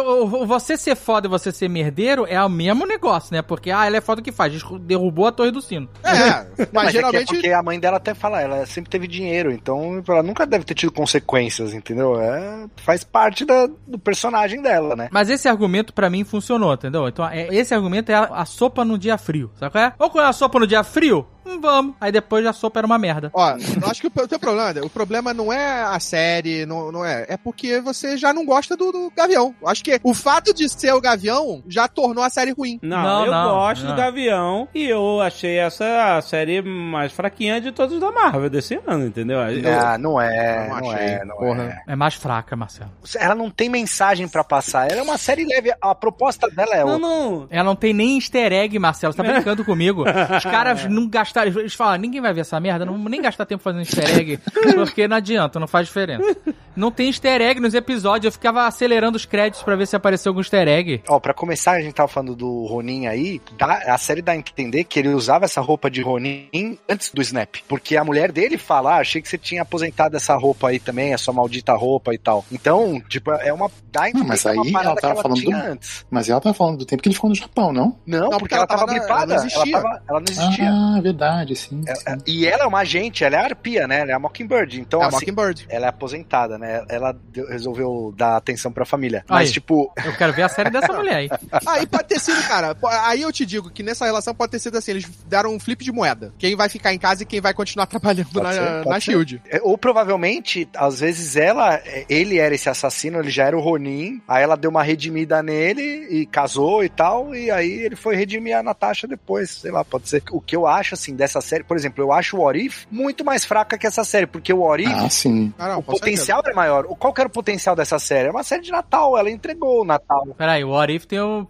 você ser foda e você ser merdeiro é o mesmo negócio, né? Porque, ah, ela é foda o que faz. Derrubou a torre do sino. É, mas, Mas é que é geralmente. porque a mãe dela até fala, ela sempre teve dinheiro, então ela nunca deve ter tido consequências, entendeu? É, faz parte da- do personagem dela, né? Mas esse argumento pra mim funcionou, entendeu? Então, é- esse argumento é a, a sopa no dia frio, sabe qual é? Ou quando é a sopa no dia frio, vamos. Aí depois a sopa era uma merda. Ó, eu acho que o teu problema, o problema não é a série, não, não é. É porque você já não gosta do, do Gavião. Eu Acho que o fato de ser o Gavião já tornou a série ruim. Não, Não, eu não, gosto não. do Gavião e eu achei essa a série mais fraquinha de todos da Marvel desse ano, entendeu? Eu- Ah, não é, não não, achei, é, não porra. é. É mais fraca, Marcelo. Ela não tem mensagem pra passar. Ela é uma série leve. A proposta dela é Não, outra. não. Ela não tem nem easter egg, Marcelo. Você tá brincando comigo. Os caras não gastaram. Eles falam, ninguém vai ver essa merda, não vou nem gastar tempo fazendo easter egg, porque não adianta, não faz diferença. Não tem easter egg nos episódios, eu ficava acelerando os créditos pra ver se apareceu algum easter egg. Ó, pra começar, a gente tava falando do Ronin aí, dá- a série dá a entender que ele usava essa roupa de Ronin antes do Snap. Porque a mulher dele fala, ah, achei que você tinha aposentado essa roupa aí também, essa maldita roupa e tal. Então, tipo, é uma... Dá a entender mas que é uma aí parada ela tava que falando do- antes. Mas ela tá falando do tempo que ele ficou no Japão, não? Não, Não, porque, porque ela ela tava tava gripada, ela não existia. Ela, tava- ela não existia. Ah, verdade, sim. sim. E ela é uma agente, ela é a arpia, né? Ela é a Mockingbird. Então, é a assim, Mockingbird. ela é aposentada, né? Ela deu- resolveu dar atenção pra família. Mas, Aí. tipo, Eu quero ver a série dessa mulher aí. Aí pode ter sido, cara. Aí eu te digo que nessa relação pode ter sido assim: eles deram um flip de moeda. Quem vai ficar em casa e quem vai continuar trabalhando Pode na, ser, na. Shield. É, Ou provavelmente, às vezes ela, ele era esse assassino, ele já era o Ronin, aí ela deu uma redimida nele e casou e tal, e aí ele foi redimir a Natasha depois, sei lá, pode ser. O que eu acho, assim, dessa série, por exemplo, eu acho o What If muito mais fraca que essa série, porque o What If, Ah, sim. Ah, não, o certeza. potencial é maior. O- Qual que era o potencial dessa série? É uma série de Natal, ela entregou o Natal. Peraí, o What If tem o.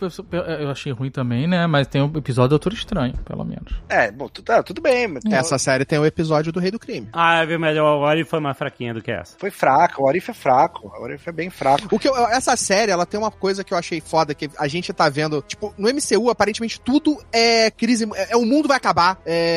Eu achei ruim também, né? Mas tem o episódio do Doutor Estranho, pelo menos. É, bom, tudo, é, tudo bem, mas Essa série tem o episódio do Rei do Crime. Ah, é melhor. O Ori foi mais fraquinha do que essa. foi fraco, o What If é fraco, o What If é bem fraco. O que eu- essa série, ela tem uma coisa que eu achei foda, que a gente tá vendo, tipo, no MCU, aparentemente tudo é crise, é, é, o mundo vai acabar, é,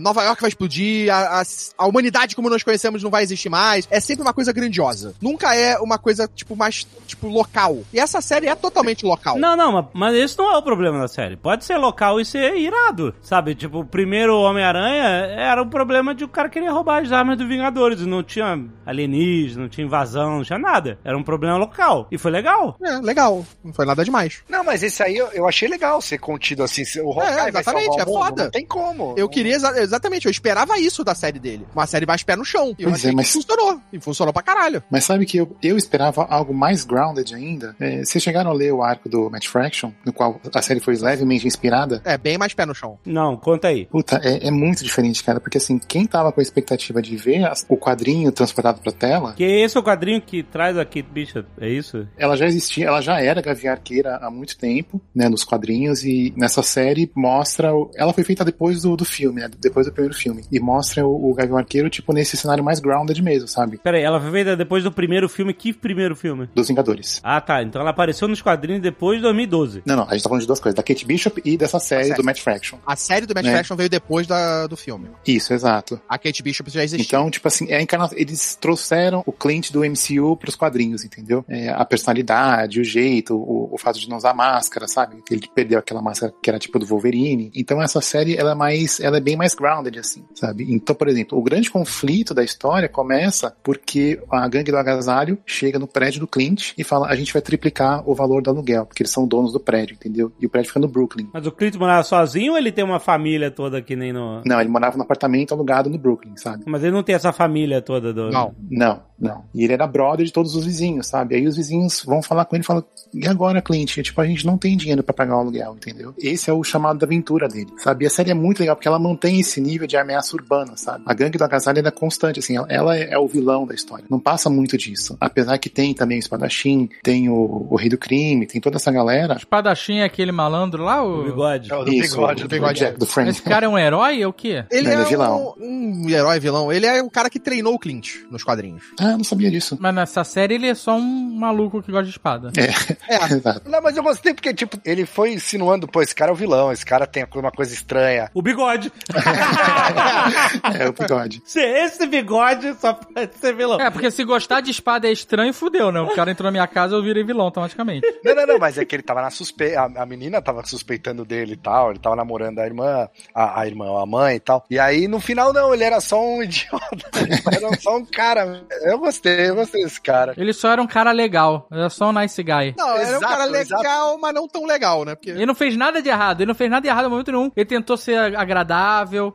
Nova York vai explodir, a, a- a humanidade como nós conhecemos não vai existir mais, é sempre uma coisa grandiosa. Nunca é uma coisa, tipo, mais, tipo, local. E essa série é totalmente local. Não, não, mas, mas esse não é o problema da série. Pode ser local e ser irado, sabe? Tipo, o primeiro Homem-Aranha era o problema de o cara querer roubar as armas dos Vingadores. Não tinha alienígena, não tinha invasão, não tinha nada. Era um problema local. E foi legal. É, legal. Não foi nada demais. Não, mas esse aí eu, eu achei legal ser contido assim. O Hawkeye vai exatamente, salvar é o mundo, foda. Não tem como. Eu queria, exa- exatamente, eu esperava isso da série dele. Uma série mais pé no chão. E eu Pois achei é, mas- que funcionou. E funcionou pra caralho. Mas sabe que eu, eu esperava algo mais grounded ainda? É, vocês chegaram a ler o arco do Matt Fraction, no qual a série foi levemente inspirada? É, bem mais pé no chão. Não, conta aí. Puta, é, é muito diferente, cara, porque assim, quem tava com a expectativa de ver as- o quadrinho transportado pra tela, Que esse é o quadrinho que traz a Kate Bishop, é isso? ela já existia, ela já era Gavião Arqueira há muito tempo, né, nos quadrinhos, e nessa série mostra, o- ela foi feita depois do, do filme, né, depois do primeiro filme, e mostra o, o Gavião Arqueiro, tipo, nesse cenário mais grounded mesmo, sabe, Peraí, ela foi feita depois do primeiro filme. Que primeiro filme? dos Vingadores. Ah, tá. Então ela apareceu nos quadrinhos depois de 2012. Não, não, a gente tá falando de duas coisas, da Kate Bishop e dessa série série. do Matt Fraction. A série do Matt É. Fraction veio depois da, do filme. Isso, exato. A Kate Bishop já existia. Então, tipo assim, é a encarna... eles trouxeram o Clint do MCU pros quadrinhos, entendeu? É, a personalidade, o jeito, o, o fato de não usar máscara, sabe? Ele perdeu aquela máscara que era tipo do Wolverine. Então essa série, ela é mais, ela é bem mais grounded, assim, sabe? Então, por exemplo, o grande conflito da história começa porque a gangue do agasalho chega no prédio do Clint e fala, a gente vai triplicar o valor do aluguel, porque eles são donos do prédio, entendeu? E o prédio fica no Brooklyn. Mas o Clint morava sozinho ou ele tem uma família toda que nem no. Não, ele morava num apartamento alugado no Brooklyn, sabe? Mas ele não tem essa família toda do. Não. Não, não. E ele era brother de todos os vizinhos, sabe? Aí os vizinhos vão falar com ele e falam: e agora, Clint? Tipo, a gente não tem dinheiro pra pagar o aluguel, entendeu? Esse é o chamado da aventura dele, sabe? E a série é muito legal porque ela mantém esse nível de ameaça urbana, sabe? A gangue do agasalho é constante, assim, ela, é, é o vilão da história. Não passa muito disso. Apesar que tem também o espadachim, tem o, o rei do crime, tem toda essa galera. Espadachim é aquele malandro lá? O O... bigode. É o do Isso, bigode, o bigode. Jack, do Friend. Esse cara é um herói? É o quê? Ele Não, é, ele é vilão. Um, um herói vilão. Ele é o cara que treinou o Clint nos quadrinhos. Ah, não sabia disso. Mas nessa série ele é só um maluco que gosta de espada. É, Exato. Não, mas eu gostei porque, tipo, ele foi insinuando, pô, esse cara é o vilão, esse cara tem uma coisa estranha. O bigode. É o bigode. Se esse bigode só pode ser vilão. É, porque se, go- gostar de espada é estranho, fudeu, né? O cara entrou na minha casa eu virei vilão automaticamente. Não, não, não, mas é que ele tava na suspeita. A, menina tava suspeitando dele e tal. Ele tava namorando a irmã, a, a irmã, a mãe e tal. E aí, no final, não, ele era só um idiota. Era só um cara. Eu gostei, eu gostei desse cara. Ele só era um cara legal, era só um nice guy. Não, era um Exato, cara legal, exato. mas não tão legal, né? Porque Ele não fez nada de errado, ele não fez nada de errado em momento nenhum. Ele tentou ser agradável,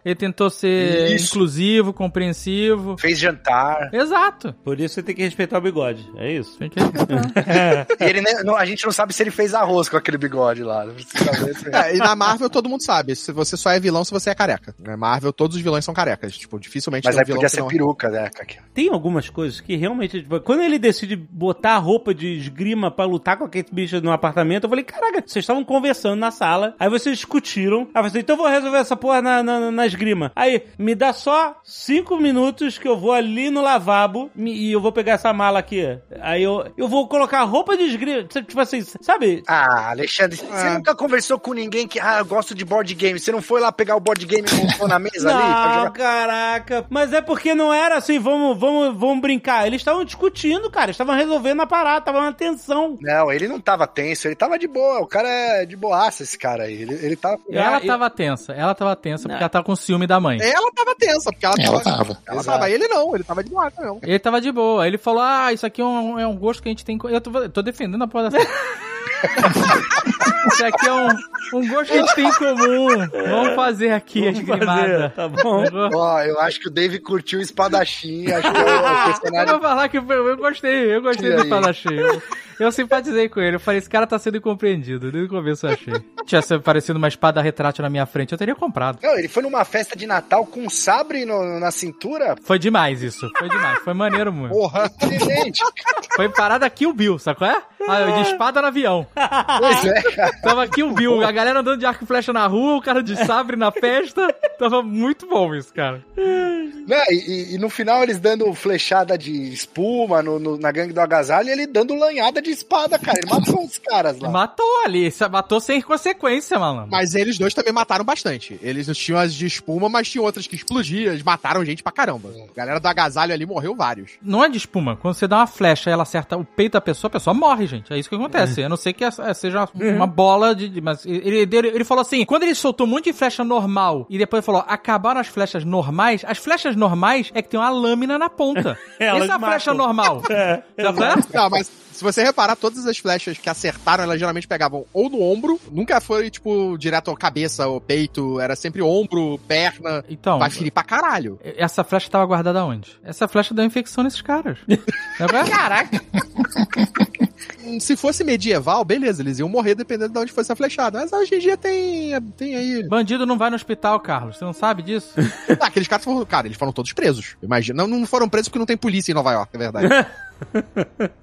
ele tentou ser Isso. inclusivo, compreensivo. Fez jantar. Exato. Por isso você tem que respeitar o bigode. É isso. Tem que respeitar. E ele nem- não- a gente não sabe se ele fez arroz com aquele bigode lá. Saber se- É, e na Marvel todo mundo sabe, se você só é vilão se você é careca. Na Marvel todos os vilões são carecas, tipo, dificilmente Mas tem um aí vilão podia que ser não... peruca, né? Tem algumas coisas que realmente, tipo, quando ele decide botar a roupa de esgrima pra lutar com aquele bicho no apartamento, eu falei, caraca, vocês estavam conversando na sala, aí vocês discutiram, aí eu falei, então eu vou resolver essa porra na, na, na esgrima. Aí, me dá só cinco minutos que eu vou ali no lavabo me- e eu vou pegar essa mala aqui. Aí eu, eu vou colocar a roupa de esgrima, tipo assim, sabe? Ah, Alexandre, você nunca conversou com ninguém que, ah, eu gosto de board game. Você não foi lá pegar o board game e montou na mesa ali? pra Não, caraca. Mas é porque não era assim, vamos, vamos, vamos brincar. Eles estavam discutindo, cara. Eles estavam resolvendo a parada, tava uma tensão. Não, ele não tava tenso, ele tava de boa. O cara é de boaça, esse cara aí. Ele, ele tava. Ela eu- tava tensa, ela tava tensa porque Não. ela tava com ciúme da mãe. Ela tava tensa, porque ela, Ela tava... tava. Ela Exato. tava, ele não, ele tava de boa mesmo. Ele tava de boa. Ele falou: Ah, isso aqui é um, é um gosto que a gente tem. Eu tô, eu tô defendendo a porra dessa. isso aqui é um, um gosto que a gente tem em comum. Vamos fazer aqui a Vamos fazer, esgrimada. tá bom? Ó, eu acho que o Dave curtiu o espadachim. Acho que é o Eu personagem. vou falar que eu, eu gostei, eu gostei E do aí? espadachim. Eu, simpatizei com ele. Eu falei, esse cara tá sendo incompreendido. Desde o começo eu achei. Tivesse aparecido uma espada retrátil na minha frente, eu teria comprado. Não, ele foi numa festa de Natal com um sabre no- na cintura. Foi demais isso. Foi demais. Foi maneiro muito. Porra. Inteligente. Foi parada o Bill, sacou? É? Ah, de espada no avião. pois é, cara. Tava o Bill, a galera andando de arco e flecha na rua, o cara de sabre na festa. Tava muito bom isso, cara. Não, e, e- e no final eles dando flechada de espuma no- no- na gangue do agasalho e ele dando lanhada de espada, cara. Ele matou os caras lá. Matou ali, matou sem consequência, malandro. Mas eles dois também mataram bastante. Eles tinham as de espuma, mas tinham outras que explodiam. Eles mataram gente pra caramba. A galera do agasalho ali morreu vários. Não é de espuma. Quando você dá uma flecha e ela acerta o peito da pessoa, a pessoa morre, gente. É isso que acontece. A não ser que seja uma bola de. Mas ele, ele, ele falou assim: quando ele soltou um monte de flecha normal e depois falou, acabaram as flechas normais, as flechas normais é que tem uma lâmina na ponta. Essa é a flecha normal. É, é? Não, mas se você reparar, todas as flechas que acertaram, elas geralmente pegavam ou no ombro, nunca foi, tipo, direto à cabeça ou peito, era sempre ombro, perna. Então, Vai ferir pra caralho. essa flecha tava guardada onde? Essa flecha deu infecção nesses caras. É? Caraca! Se fosse medieval, beleza, eles iam morrer dependendo de onde fosse a flechada. Mas hoje em dia tem, tem aí. Bandido não vai no hospital, Carlos. Você não sabe disso? Ah, aqueles caras foram. Cara, eles foram todos presos. Imagina. Não, não foram presos porque não tem polícia em Nova York, é verdade.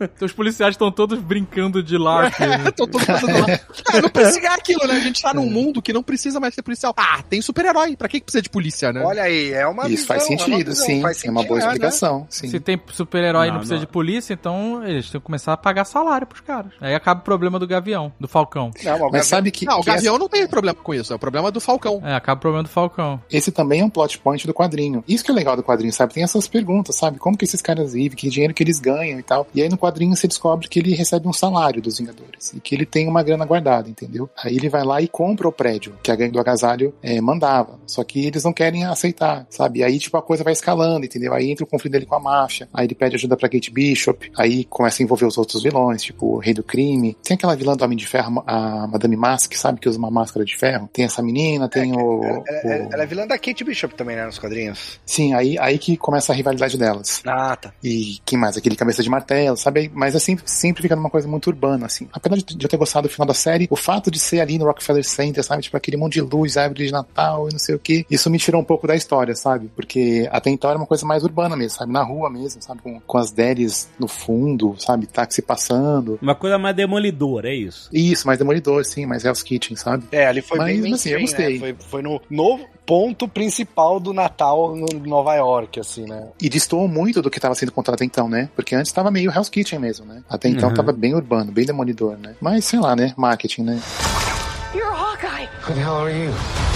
Então, os policiais estão todos brincando de LARP. né? Tô todo fazendo lá. Cara, não precisa é aquilo, né? A gente tá num mundo que não precisa mais ser policial. Ah, tem super-herói. Pra que que precisa de polícia, né? Olha aí, é uma Isso faz visão, é uma sentido, visão, sim. faz É uma boa sentido, né? explicação. Sim. Se tem super-herói e não, Não, precisa não. de polícia, então eles têm que começar a pagar salário pros caras. Aí acaba o problema do Gavião, do Falcão. Não, mas Mas sabe que, Não, o que Gavião não tem problema com isso. É o problema do Falcão. É, acaba o problema do Falcão. esse também é um plot point do quadrinho. Isso que é legal do quadrinho, sabe? Tem essas perguntas, sabe? Como que esses caras vivem, que dinheiro que eles ganham e tal. E aí no quadrinho você descobre que ele recebe um salário dos Vingadores e que ele tem uma grana guardada, entendeu? Aí ele vai lá e compra o prédio que a gangue do agasalho eh, mandava. Só que eles não querem aceitar, sabe? Aí tipo a coisa vai escalando, entendeu? Aí entra o conflito dele com a máfia. Aí ele pede ajuda pra Kate Bishop. Aí começa a envolver os outros vilões, tipo o Rei do Crime. Tem aquela vilã do Homem de Ferro, a Madame Mask, sabe? Que usa uma máscara de ferro. Tem essa menina, tem o, Ela, ela- o- ela é vilã da Kate Bishop também, né, nos quadrinhos. Sim, aí, aí que começa a rivalidade delas. Ah, tá. E quem mais? Aquele cabeça de martelo, sabe? Mas assim, sempre fica numa coisa muito urbana, assim. Apesar de, eu ter gostado do final da série, o fato de ser ali no Rockefeller Center, sabe? Tipo, aquele monte de luz, árvore de Natal e não sei o que, isso me tirou um pouco da história, sabe? Porque até então era uma coisa mais urbana mesmo, sabe? Na rua mesmo, sabe? Com, com as deres no fundo, sabe? Táxi passando. Uma coisa mais demolidora, é isso. Isso, mais demolidor, sim, mais Hell's Kitchen, sabe? É, ali foi Mas, bem assim, eu mainstream, gostei. né? Foi, foi no novo ponto principal do Natal no Nova York, assim, né? E destoou muito do que estava sendo contado até então, né? Porque antes estava meio Hell's Kitchen mesmo, né? Até então Uhum. tava bem urbano, bem demolidor, né? Mas sei lá, né? Marketing, né? You're Hawkeye. Who the hell are you?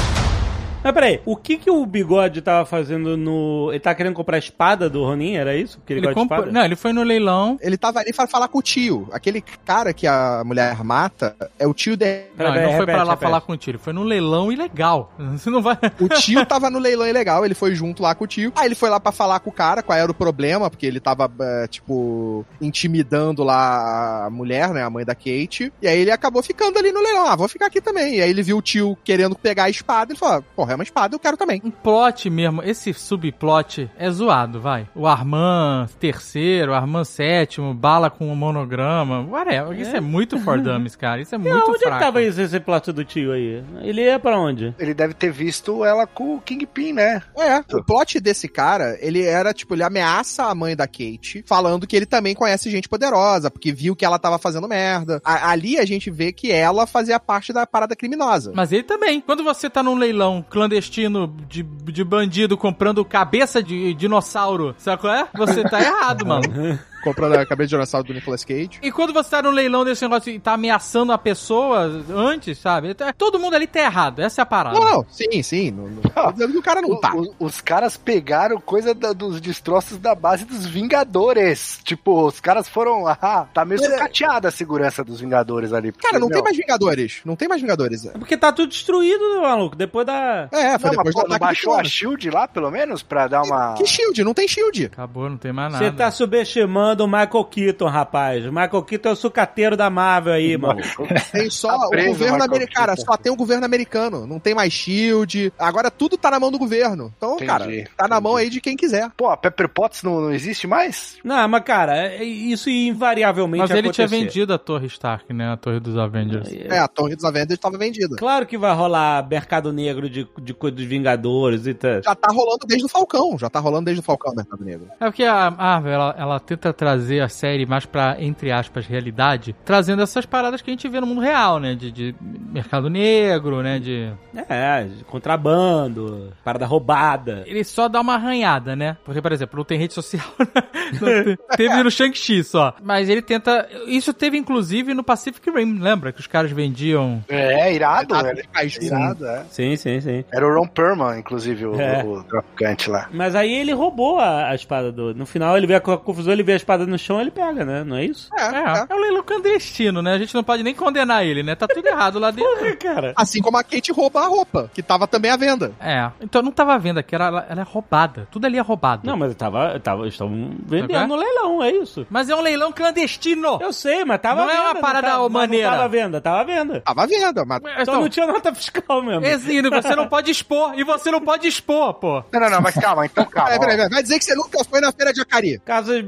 Mas peraí, o que que o Bigode tava fazendo no... Ele tá querendo comprar a espada do Ronin, era isso? Porque ele, Ele gosta de comprou... espada? Não, ele foi no leilão. Ele tava ali pra falar com o tio. Aquele cara que a mulher mata é o tio dele. Não, ele não foi repete, pra lá repete. falar com o tio, ele foi no leilão ilegal. Você não vai. O tio tava no leilão ilegal, ele foi junto lá com o tio. Aí ele foi lá pra falar com o cara qual era o problema, porque ele tava, é, tipo, intimidando lá a mulher, né, a mãe da Kate. E aí ele acabou ficando ali no leilão. Ah, vou ficar aqui também. E aí ele viu o tio querendo pegar a espada. Ele falou: porra, é uma espada, eu quero também. Um plot mesmo, esse subplot é zoado, vai. O Armand terceiro, o Armand sétimo, bala com um monograma, whatever. Isso é muito for dummies, cara. Isso é E muito onde é que fraco. tava esse, esse plot do tio aí? Ele ia pra onde? Ele deve ter visto ela com o Kingpin, né? É, o plot desse cara, ele era, tipo, ele ameaça a mãe da Kate, falando que ele também conhece gente poderosa, porque viu que ela tava fazendo merda. A- ali a gente vê que ela fazia parte da parada criminosa. Mas ele também. Quando você tá num leilão clandestino de, de bandido comprando cabeça de dinossauro, sabe qual é? Você tá errado, mano. Comprando a cabeça de dinossauro do Nicolas Cage. E quando você tá num leilão desse negócio e tá ameaçando a pessoa antes, sabe? Tá- Todo mundo ali tá errado. Essa é a parada. Não, não, sim, sim. Não, não, tô dizendo que o cara não O- tá. o- os caras pegaram coisa da- dos destroços da base dos Vingadores. Tipo, os caras foram. Ah, tá meio Mas é- sucateada a segurança dos Vingadores ali. porque, Cara, não meu, tem mais Vingadores. Não tem mais Vingadores. É porque tá tudo destruído, né, maluco? Depois da... É, foi Não, mas depois pô, não ataque de baixou a. Shield lá, pelo menos, pra dar uma. Que shield? Não tem shield. Acabou, não tem mais nada. Você tá subestimando o Michael Keaton, rapaz. O Michael Keaton é o sucateiro da Marvel aí, mano. Tem só Tá o governo americano. Cara, só tem o governo americano. Não tem mais shield. Agora tudo tá na mão do governo. Então, Entendi, cara, tá na entendi. mão aí de quem quiser. Pô, a Pepper Potts não, não existe mais? Não, mas cara, é- isso invariavelmente Mas ia ele tinha acontecer. vendido a Torre Stark, né? A Torre dos Avengers. É, a Torre dos Avengers tava vendida. Claro que vai rolar mercado negro de, de coisa dos Vingadores e tal. Já tá rolando desde o Falcão. Já tá rolando desde o Falcão, Mercado Negro. É porque a Marvel, ela, ela tenta trazer a série mais pra, entre aspas, realidade, trazendo essas paradas que a gente vê no mundo real, né? De, de mercado negro, né? De... É, de contrabando, parada roubada. Ele só dá uma arranhada, né? Porque, por exemplo, não tem rede social, né? Teve no Shang-Chi só. Mas ele tenta... Isso teve, inclusive, no Pacific Rim, lembra? Que os caras vendiam... É, irado, Tá, velho. faz isso. Irado, é. Sim, sim, sim. Era o Ron Perlman, inclusive, o, É. o traficante lá. Mas aí ele roubou a, a espada do. No final ele vê a co- confusão, ele vê a espada no chão ele pega, né? Não é isso? É, É, é. é um leilão clandestino, né? A gente não pode nem condenar ele, né? Tá tudo errado lá dentro. É, cara. Assim como a Kate rouba a roupa, que tava também à venda. É, então não tava vendo aqui, era, ela é roubada. Tudo ali é roubado. Não, mas eu tava, tava, eles estavam vendendo é? no leilão, é isso. Mas é um leilão clandestino! Eu sei, mas tava Não é à uma venda, parada tava, mas maneira. Não tava à venda, tava à venda. Tava à venda, mas. Mas, Só então, não tinha nota fiscal mesmo. Exílio, você não pode expor, e você não pode expor, pô. Não, não, não, mas calma, então calma. Peraí, peraí. Vai dizer que você nunca foi na feira de Acari. Casa de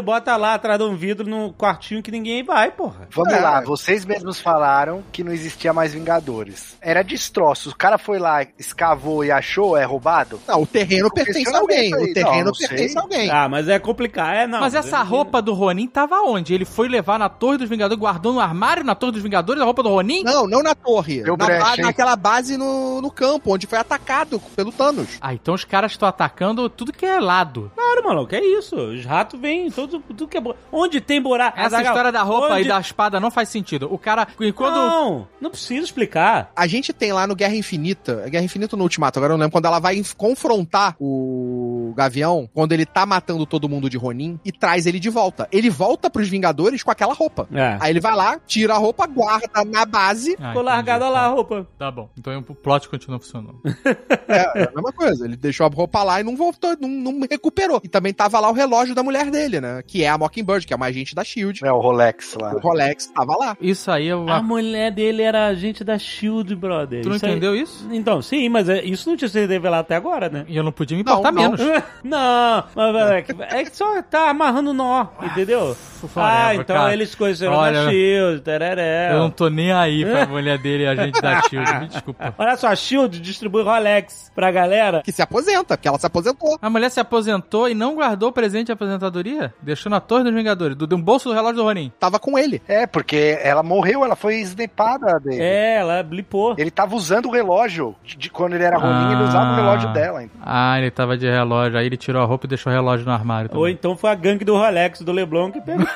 bota lá atrás de um vidro no quartinho que ninguém vai, porra. Vamos É. lá, vocês mesmos falaram que não existia mais Vingadores. Era destroço. O cara foi lá, escavou e achou, é roubado? Não, o terreno Qual pertence a alguém. aí? O terreno Não, não pertence sei. a alguém. Ah, mas é complicado. É, não. Mas essa roupa do Ronin tava onde? Ele foi levar na Torre dos Vingadores, guardou no armário na Torre dos Vingadores a roupa do Ronin? Não, não na torre. Deu Na naquela base no, no campo, onde foi atacado pelo Thanos. Ah, então os caras estão atacando tudo que é lado. Claro, maluco, é isso. Os ratos vêm, tudo, tudo que é bom. Onde tem buraco? Essa Azaghal, história da roupa onde... e da espada não faz sentido. O cara, quando... Não, não precisa explicar. A gente tem lá no Guerra Infinita, Guerra Infinita no Ultimato, agora eu não lembro, quando ela vai confrontar o Gavião, quando ele tá matando todo mundo de Ronin, e traz ele de volta. Ele volta pros Vingadores com aquela roupa. É. Aí ele vai lá, tira a roupa, guarda na base. Ah, Ficou largada tá. lá a roupa. Tá bom. Então o plot continua funcionando. É, é a mesma coisa. Ele deixou a roupa lá e não voltou, não, não recuperou. E também tava lá o relógio da mulher dele, né? Que é a Mockingbird, que é uma agente da Shield. É o Rolex lá. O Rolex tava lá. Isso aí é A uma... mulher dele era agente da SHIELD, brother. Tu não Isso aí- entendeu isso? Então, sim, mas é- isso não tinha sido revelado até agora, né? E eu não podia me importar não. menos. Não, mas é que, é que só tá amarrando nó, entendeu? Ah, Whatever, então cara. eles conheceram Olha, na SHIELD, tereré. Eu não tô nem aí pra mulher dele e a gente da Shield. Me desculpa. Olha só, a SHIELD distribui Rolex pra galera. Que se aposenta, porque ela se aposentou. A mulher se aposentou e não guardou o presente de aposentadoria? Deixou na torre dos Vingadores, do, do bolso do relógio do Ronin. Tava com ele. É, porque ela morreu, ela foi snipada dele. É, ela blipou. Ele tava usando o relógio. De, de quando ele era Ronin, ele usava o relógio dela. então. Ah, ele tava de relógio. Aí ele tirou a roupa e deixou o relógio no armário. Ou Também. então foi a gangue do Rolex, do Leblon, que pegou.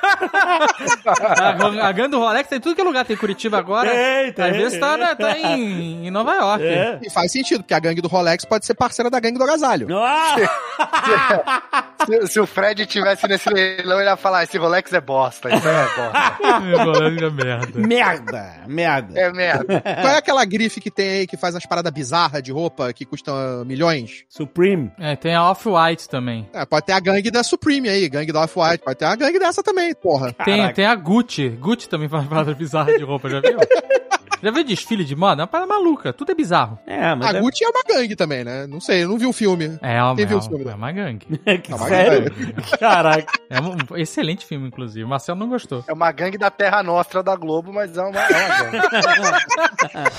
A, a gangue do Rolex tem tudo que é lugar. Tem Curitiba agora. Tem, tem. Às vezes tá, né, tá em, em Nova York. É. E faz sentido, porque a gangue do Rolex pode ser parceira da gangue do agasalho. Ah! Se, se o Fred tivesse nesse leilão, ele ia falar: esse Rolex é bosta. Isso é bosta. Rolex é merda. merda, merda. É merda. Qual é aquela grife que tem aí que faz as paradas bizarras de roupa que custam milhões? Supreme. É, tem a Off-White também. É, pode ter a gangue da Supreme aí, gangue da Off-White. Pode ter a gangue dessa também, porra. Tem, tem a Gucci. Gucci também faz paradas bizarras de roupa, já viu? já viu desfile de moda? É uma parada maluca. Tudo é bizarro. É, mas A é... Gucci é uma gangue também, né? Não sei, eu não vi o filme. É, uma, Quem é, viu o uma- filme, é uma gangue. que mas sério? Caraca. É um excelente filme, inclusive. O Marcelo não gostou. É uma gangue da Terra Nostra da Globo, mas é uma, é uma gangue.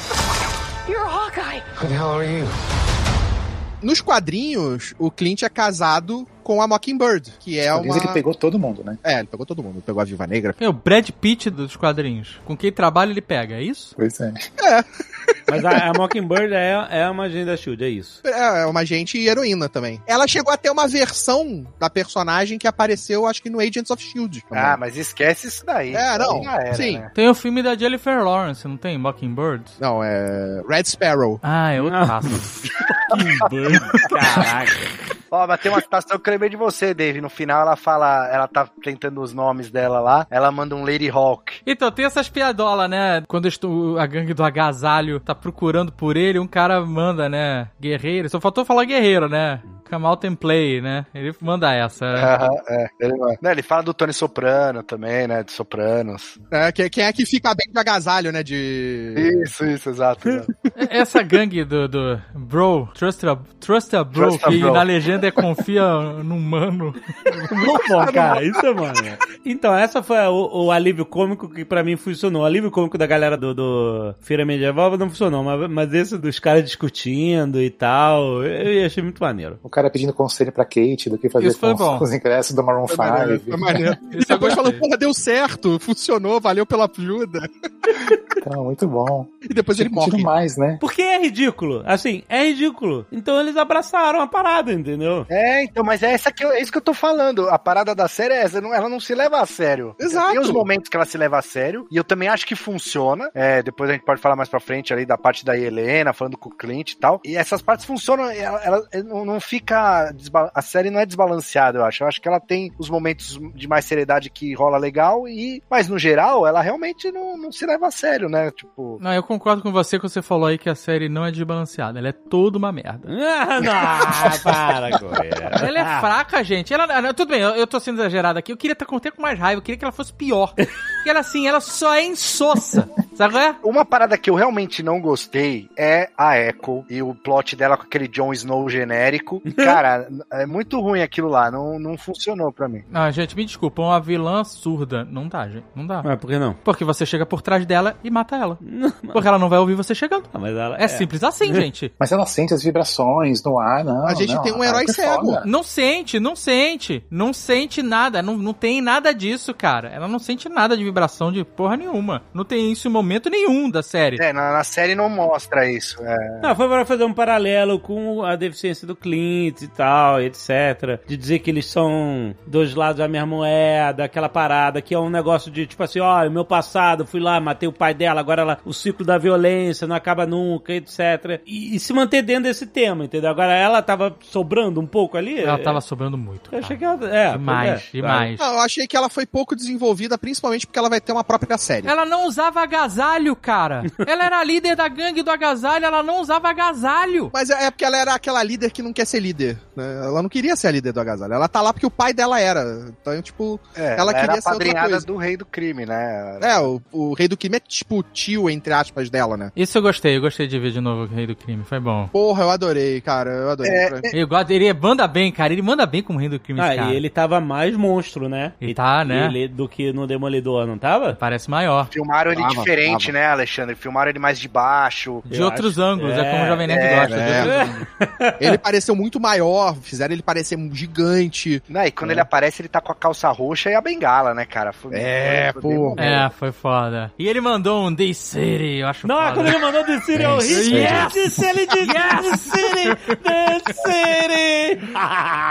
Nos quadrinhos, o Clint é casado com a Mockingbird, que é Por uma... isso ele pegou todo mundo, né? É, ele pegou todo mundo. Ele pegou a Viva Negra. É o Brad Pitt dos quadrinhos. Com quem trabalha, ele pega, é isso? Pois é. Mas a, a Mockingbird é, é uma agenda da Shield, é isso. É, é uma agente e heroína também. Ela chegou a ter uma versão da personagem que apareceu, acho que no Agents of S.H.I.E.L.D. também. Ah, mas esquece isso daí. É, não. Era, Sim. né? Tem o filme da Jennifer Lawrence, não tem? Mockingbird? Não, é Red Sparrow. Ah, é outro Ah. pássaro. Caraca. Ó, mas tem uma citação que eu lembrei de você, Dave. No final ela fala, ela tá tentando os nomes dela lá, ela manda um Lady Hawk. Então, tem essas piadolas, né? Quando eu estou, a gangue do agasalho tá procurando por ele, um cara manda, né? Guerreiro. Só faltou falar guerreiro, né? Come out and play, né? Ele manda essa. Aham, é. Ele, né, ele fala do Tony Soprano também, né? De Sopranos. É, que- quem é que fica bem de agasalho, né? De. Isso, isso, exato. exato. Essa gangue do, do Bro, Trust a, trust a Bro, Trust a que bro. na legenda é confia no mano. Muito bom, cara. Isso é mano. Então, essa foi o, o alívio cômico que pra mim funcionou. O alívio cômico da galera do, do Feira Medieval não funcionou, mas, mas esse dos caras discutindo e tal, eu, eu achei muito maneiro. O cara pedindo conselho pra Kate do que fazer Isso foi com bom. os ingressos do Maroon 5. Foi maneiro. E depois falou, porra, deu certo, funcionou, valeu pela ajuda. Então, muito bom. E depois ele morre. mais, né? Porque é ridículo. Assim, é ridículo. Então eles abraçaram a parada, entendeu? É, então, mas é, essa que eu- é isso que eu tô falando. A parada da série é essa, não- ela não se leva a sério. Exato. Tem os momentos que ela se leva a sério, e eu também acho que funciona. É, depois a gente pode falar mais pra frente ali da parte da Helena, falando com o Clint e tal. E essas partes funcionam, ela, ela- não, não fica. A série não é desbalanceada, eu acho. Eu acho que ela tem os momentos de mais seriedade que rola legal, e mas no geral, ela realmente não, não se leva a sério, né? Tipo. Não, eu concordo com você que você falou aí que a série não é desbalanceada. Ela é toda uma merda. Ah, não, para isso. Ela é fraca, gente. Ela, ela- tudo bem, eu, eu tô sendo exagerado aqui. Eu queria estar até com mais raiva. Eu queria que ela fosse pior. Porque ela, assim, ela só é insossa. Sabe qual é? Uma parada que eu realmente não gostei é a Echo e o plot dela com aquele Jon Snow genérico. Cara, é muito ruim aquilo lá, não, não funcionou pra mim. Ah, gente, me desculpa. Uma vilã surda. Não dá, gente. Não dá. Mas por que não? Porque você chega por trás dela e mata ela. Porque ela não vai ouvir você chegando. Ah, mas ela, É simples assim, gente. Mas ela sente as vibrações no ar, não. A gente não, tem um a herói é cego. foda. Não sente, não sente. Não sente nada. Não, não tem nada disso, cara. Ela não sente nada de vibração de porra nenhuma. Não tem isso em momento nenhum da série. É, na, na série não mostra isso. É. Não, foi pra fazer um paralelo com a deficiência do Clint e tal, etc. De dizer que eles são dois lados da mesma moeda, aquela parada que é um negócio de tipo assim, ó, o meu passado, fui lá, matei o pai dela, agora ela, o ciclo da violência não acaba nunca, etc. E, e se manter dentro desse tema, entendeu? Agora ela tava sobrando um pouco ali. Ela tava sobrando muito. Eu achei que ela. É, Demais, é, demais. Não, eu achei que ela foi pouco desenvolvida, principalmente porque ela vai ter uma própria série. Ela não usava agasalho, cara. ela era líder da gangue do agasalho, ela não usava agasalho. Mas é é porque ela era aquela líder que não quer ser líder. né? Ela não queria ser a líder do agasalho. Ela tá lá porque o pai dela era. Então, tipo, É, ela queria era a ser outra padrinhada coisa. do rei do crime, né? É, o, o rei do crime é tipo tio, entre aspas, dela, né? Isso eu gostei. Gostei, gostei de ver de novo o Rei do Crime. Foi bom. Porra, eu adorei, cara. Eu adorei. Eu gosto, ele manda bem, cara. Ele manda bem como Rei do Crime, Ah, cara. e ele tava mais monstro, né? Ele tá, né? Ele, do que no Demolidor, não tava? Parece maior. Filmaram ele Tava, diferente, tava. né, Alexandre? Filmaram ele mais de baixo. De Eu outros acho- ângulos, é, é, como o Jovem Nerd é, gosta. é. Ele pareceu muito maior, fizeram ele parecer um gigante. Não, e quando ele aparece, ele tá com a calça roxa e a bengala, né, cara? Foi- É, pô. É, foi foda. E ele mandou um Day City, eu acho Não, foda. quando ele mandou The City é horrível. Yes! The City, The City, The City.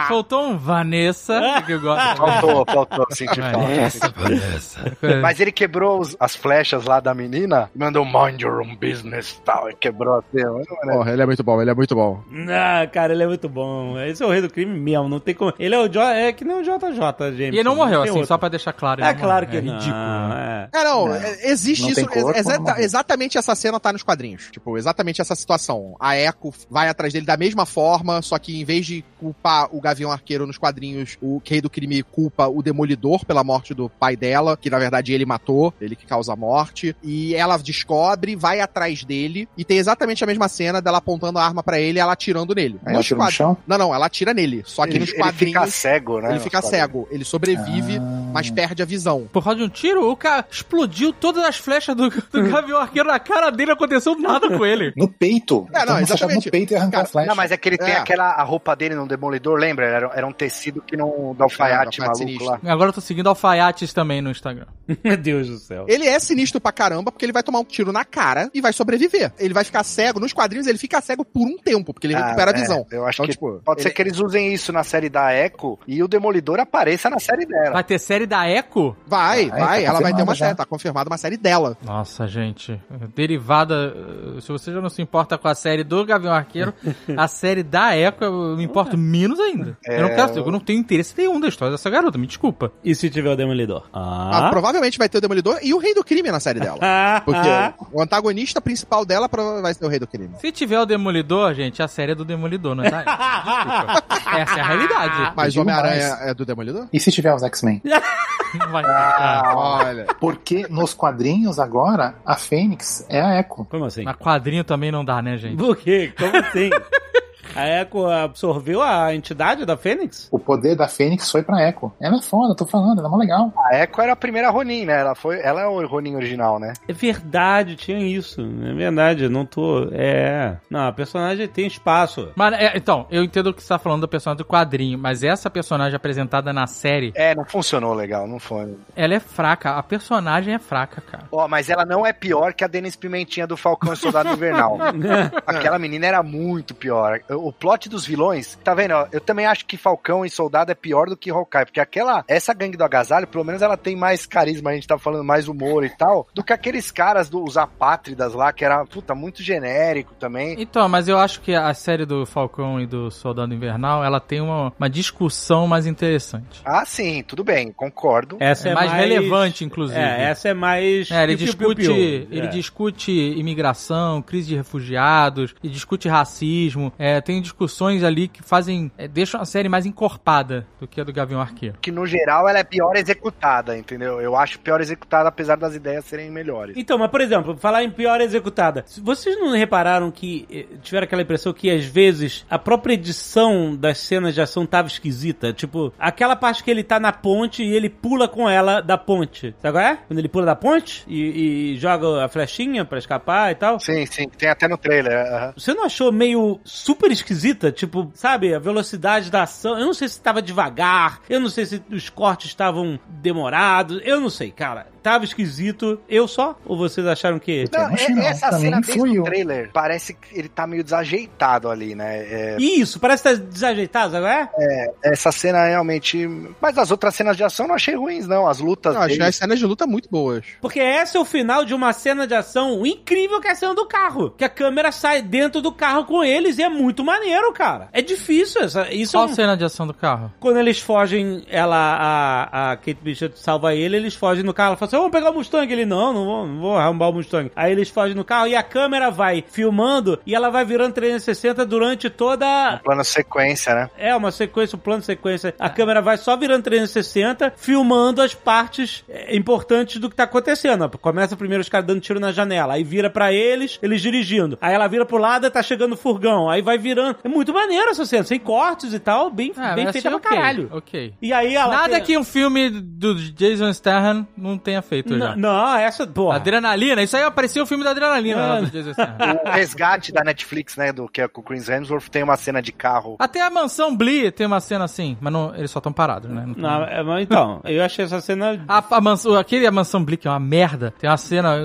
Faltou um Vanessa, que eu gosto. Faltou, faltou, senti falta. Vanessa, Mas ele quebrou os- as flechas lá da menina, mandou mind your own business e tal, e quebrou assim. né? Porra, ele é muito bom, ele é muito bom. Não, cara, ele é muito bom. Esse é o rei do crime mesmo, não tem como. Ele é o jo é que nem o JJ, James. E ele não morreu, assim, outro. só pra deixar claro. ele É não claro morreu. que é não. ridículo. né? É. É, não, Não. é- existe Não isso. é- não morre. exatamente essa cena tá nos quadrinhos. Tipo, exatamente essa situação. A Echo vai atrás dele da mesma forma, só que em vez de culpar o Gavião Arqueiro nos quadrinhos, o rei do crime culpa o Demolidor pela morte do pai dela, que na verdade ele matou, ele que causa a morte. E ela descobre, vai atrás dele, e tem exatamente a mesma cena dela apontando a arma pra ele e ela atirando nele. Aí ela Nos tira no chão? Não, não, ela atira nele. Só que Ele, nos ele fica quadrinhos. cego, né? Ele fica quadrinhos. cego. Ele sobrevive, Ah. mas perde a visão. Por causa de um tiro, o cara explodiu todas as flechas do, do Gavião Arqueiro na cara dele, aconteceu nada com ele. No peito. É, não, Então achava exatamente. no peito e arrancar Cara, a flecha. Não, mas é que ele tem É. aquela a roupa dele no Demolidor, lembra? Era, era um tecido que não. do alfaiate É, maluco lá. Agora eu tô seguindo alfaiates também no Instagram. Meu Deus do céu. Ele é sinistro pra caramba, porque ele vai tomar um tiro na cara e vai sobreviver. Ele vai ficar cego. Nos quadrinhos, ele fica cego por um tempo, porque ele Ah, recupera a é, visão. Eu acho Então, que tipo, pode ser ele- que eles usem isso na série da Echo e o Demolidor apareça na série dela. Vai ter série da Echo? Vai, Vai, vai. tá ela vai ter uma confirmado série. já. Tá confirmada uma série dela. Nossa, gente. Derivada. Eh, Se você já não se importa com a série do Gavião Arqueiro, a série da Echo eu me importo menos ainda. Eu não É, quero, eu não tenho interesse nenhum da história dessa garota, me desculpa. E se tiver o Demolidor? Ah, Ah. provavelmente vai ter o Demolidor e o Rei do Crime na série dela. Porque o antagonista principal dela vai ser o Rei do Crime. Se tiver o Demolidor, gente, a série é do Demolidor, não é da Echo. Desculpa. Essa é a realidade. Mas o Homem-Aranha é do Demolidor? E se tiver os X-Men? Vai. Ah, Olha. Porque nos quadrinhos agora, a Fênix é a Echo. Como assim? Quadrinho também não dá, né, gente? Por quê? Como assim? A Echo absorveu a entidade da Fênix? O poder da Fênix foi pra Echo. Ela é foda, tô falando, ela é mó legal. A Echo era a primeira Ronin, né? Ela, foi, ela é o Ronin original, né? É verdade, tinha isso. É verdade, eu não tô. É. Não, a personagem tem espaço. Mas, é, então, eu entendo o que você tá falando da personagem do quadrinho, mas essa personagem apresentada na série, É, não funcionou legal, não foi. ela é fraca. A personagem é fraca, cara. Ó, mas ela não é pior que a Denise Pimentinha do Falcão e Soldado Invernal. Aquela menina era muito pior. O plot dos vilões, tá vendo? ó, Eu também acho que Falcão e Soldado é pior do que Hawkeye, porque aquela, essa gangue do agasalho, pelo menos ela tem mais carisma, a gente tá falando mais humor e tal, do que aqueles caras dos apátridas lá, que era, puta, muito genérico também. Então, mas eu acho que a série do Falcão e do Soldado Invernal, ela tem uma, uma discussão mais interessante. Ah, sim, tudo bem, concordo. Essa É, é, mais, relevante, inclusive. É, essa é mais. É, ele piu, piu, discute, piu, piu. ele É. discute imigração, crise de refugiados, ele discute racismo. É, tem discussões ali que fazem, é, deixam a série mais encorpada do que a do Gavião Arqueiro. Que no geral ela é pior executada, entendeu? Eu acho pior executada, apesar das ideias serem melhores. Então, mas por exemplo, falar em pior executada. Vocês não repararam que eh, tiveram aquela impressão que às vezes a própria edição das cenas de ação tava esquisita? Tipo, aquela parte que ele tá na ponte e ele pula com ela da ponte. Sabe qual é? Quando ele pula da ponte e, e joga a flechinha pra escapar e tal. Sim, sim, tem até no trailer. Você não achou meio super esquisita? Tipo, sabe, a velocidade da ação. Eu não sei se tava devagar, eu não sei se os cortes estavam demorados, eu não sei, cara. Tava esquisito. Eu só? Ou vocês acharam que. Não, Eu não achei, é- não. essa Pra cena desde o trailer parece que ele tá meio desajeitado ali, né? É, Isso, parece que tá desajeitado, sabe? qual É? essa cena realmente. Mas as outras cenas de ação eu não achei ruins, não. As lutas. Não, achei as cenas de luta muito boas. Porque esse é o final de uma cena de ação incrível que é a cena do carro. Que a câmera sai dentro do carro com eles e é muito maneiro, cara. É difícil essa. Isso é Qual um- cena de ação do carro? Quando eles fogem, ela, a, a Kate Bishop salva ele, eles fogem no carro. Ela fala assim: assim, vamos pegar o Mustang. Ele, não, não vou, não vou arrombar o Mustang. Aí eles fogem no carro e a câmera vai filmando e ela vai virando 360 durante toda Plano sequência, né? é uma sequência, um plano sequência. A câmera vai só virando 360, filmando as partes é, importantes do que tá acontecendo. Começa primeiro os caras dando tiro na janela, aí vira pra eles, eles dirigindo. Aí ela vira pro lado e tá chegando o furgão. Aí vai virando. É muito maneiro essa cena, sem cortes e tal, bem, Ah, bem feita achei pra ok, caralho. Ok. E aí ela. Nada tem- que um filme do Jason Statham não tenha feito já. N- Não, essa, porra. Adrenalina, isso aí apareceu o filme da Adrenalina É. do Jason Statham. O resgate da Netflix, né? Do que é com o Chris Hemsworth, tem uma cena de carro. Até a mansão Blee tem uma cena assim, mas não, eles só estão parados, né? Não Não, é, mas então, eu achei essa cena. A, a mansão, aquele a mansão Blee, que é uma merda, tem uma cena,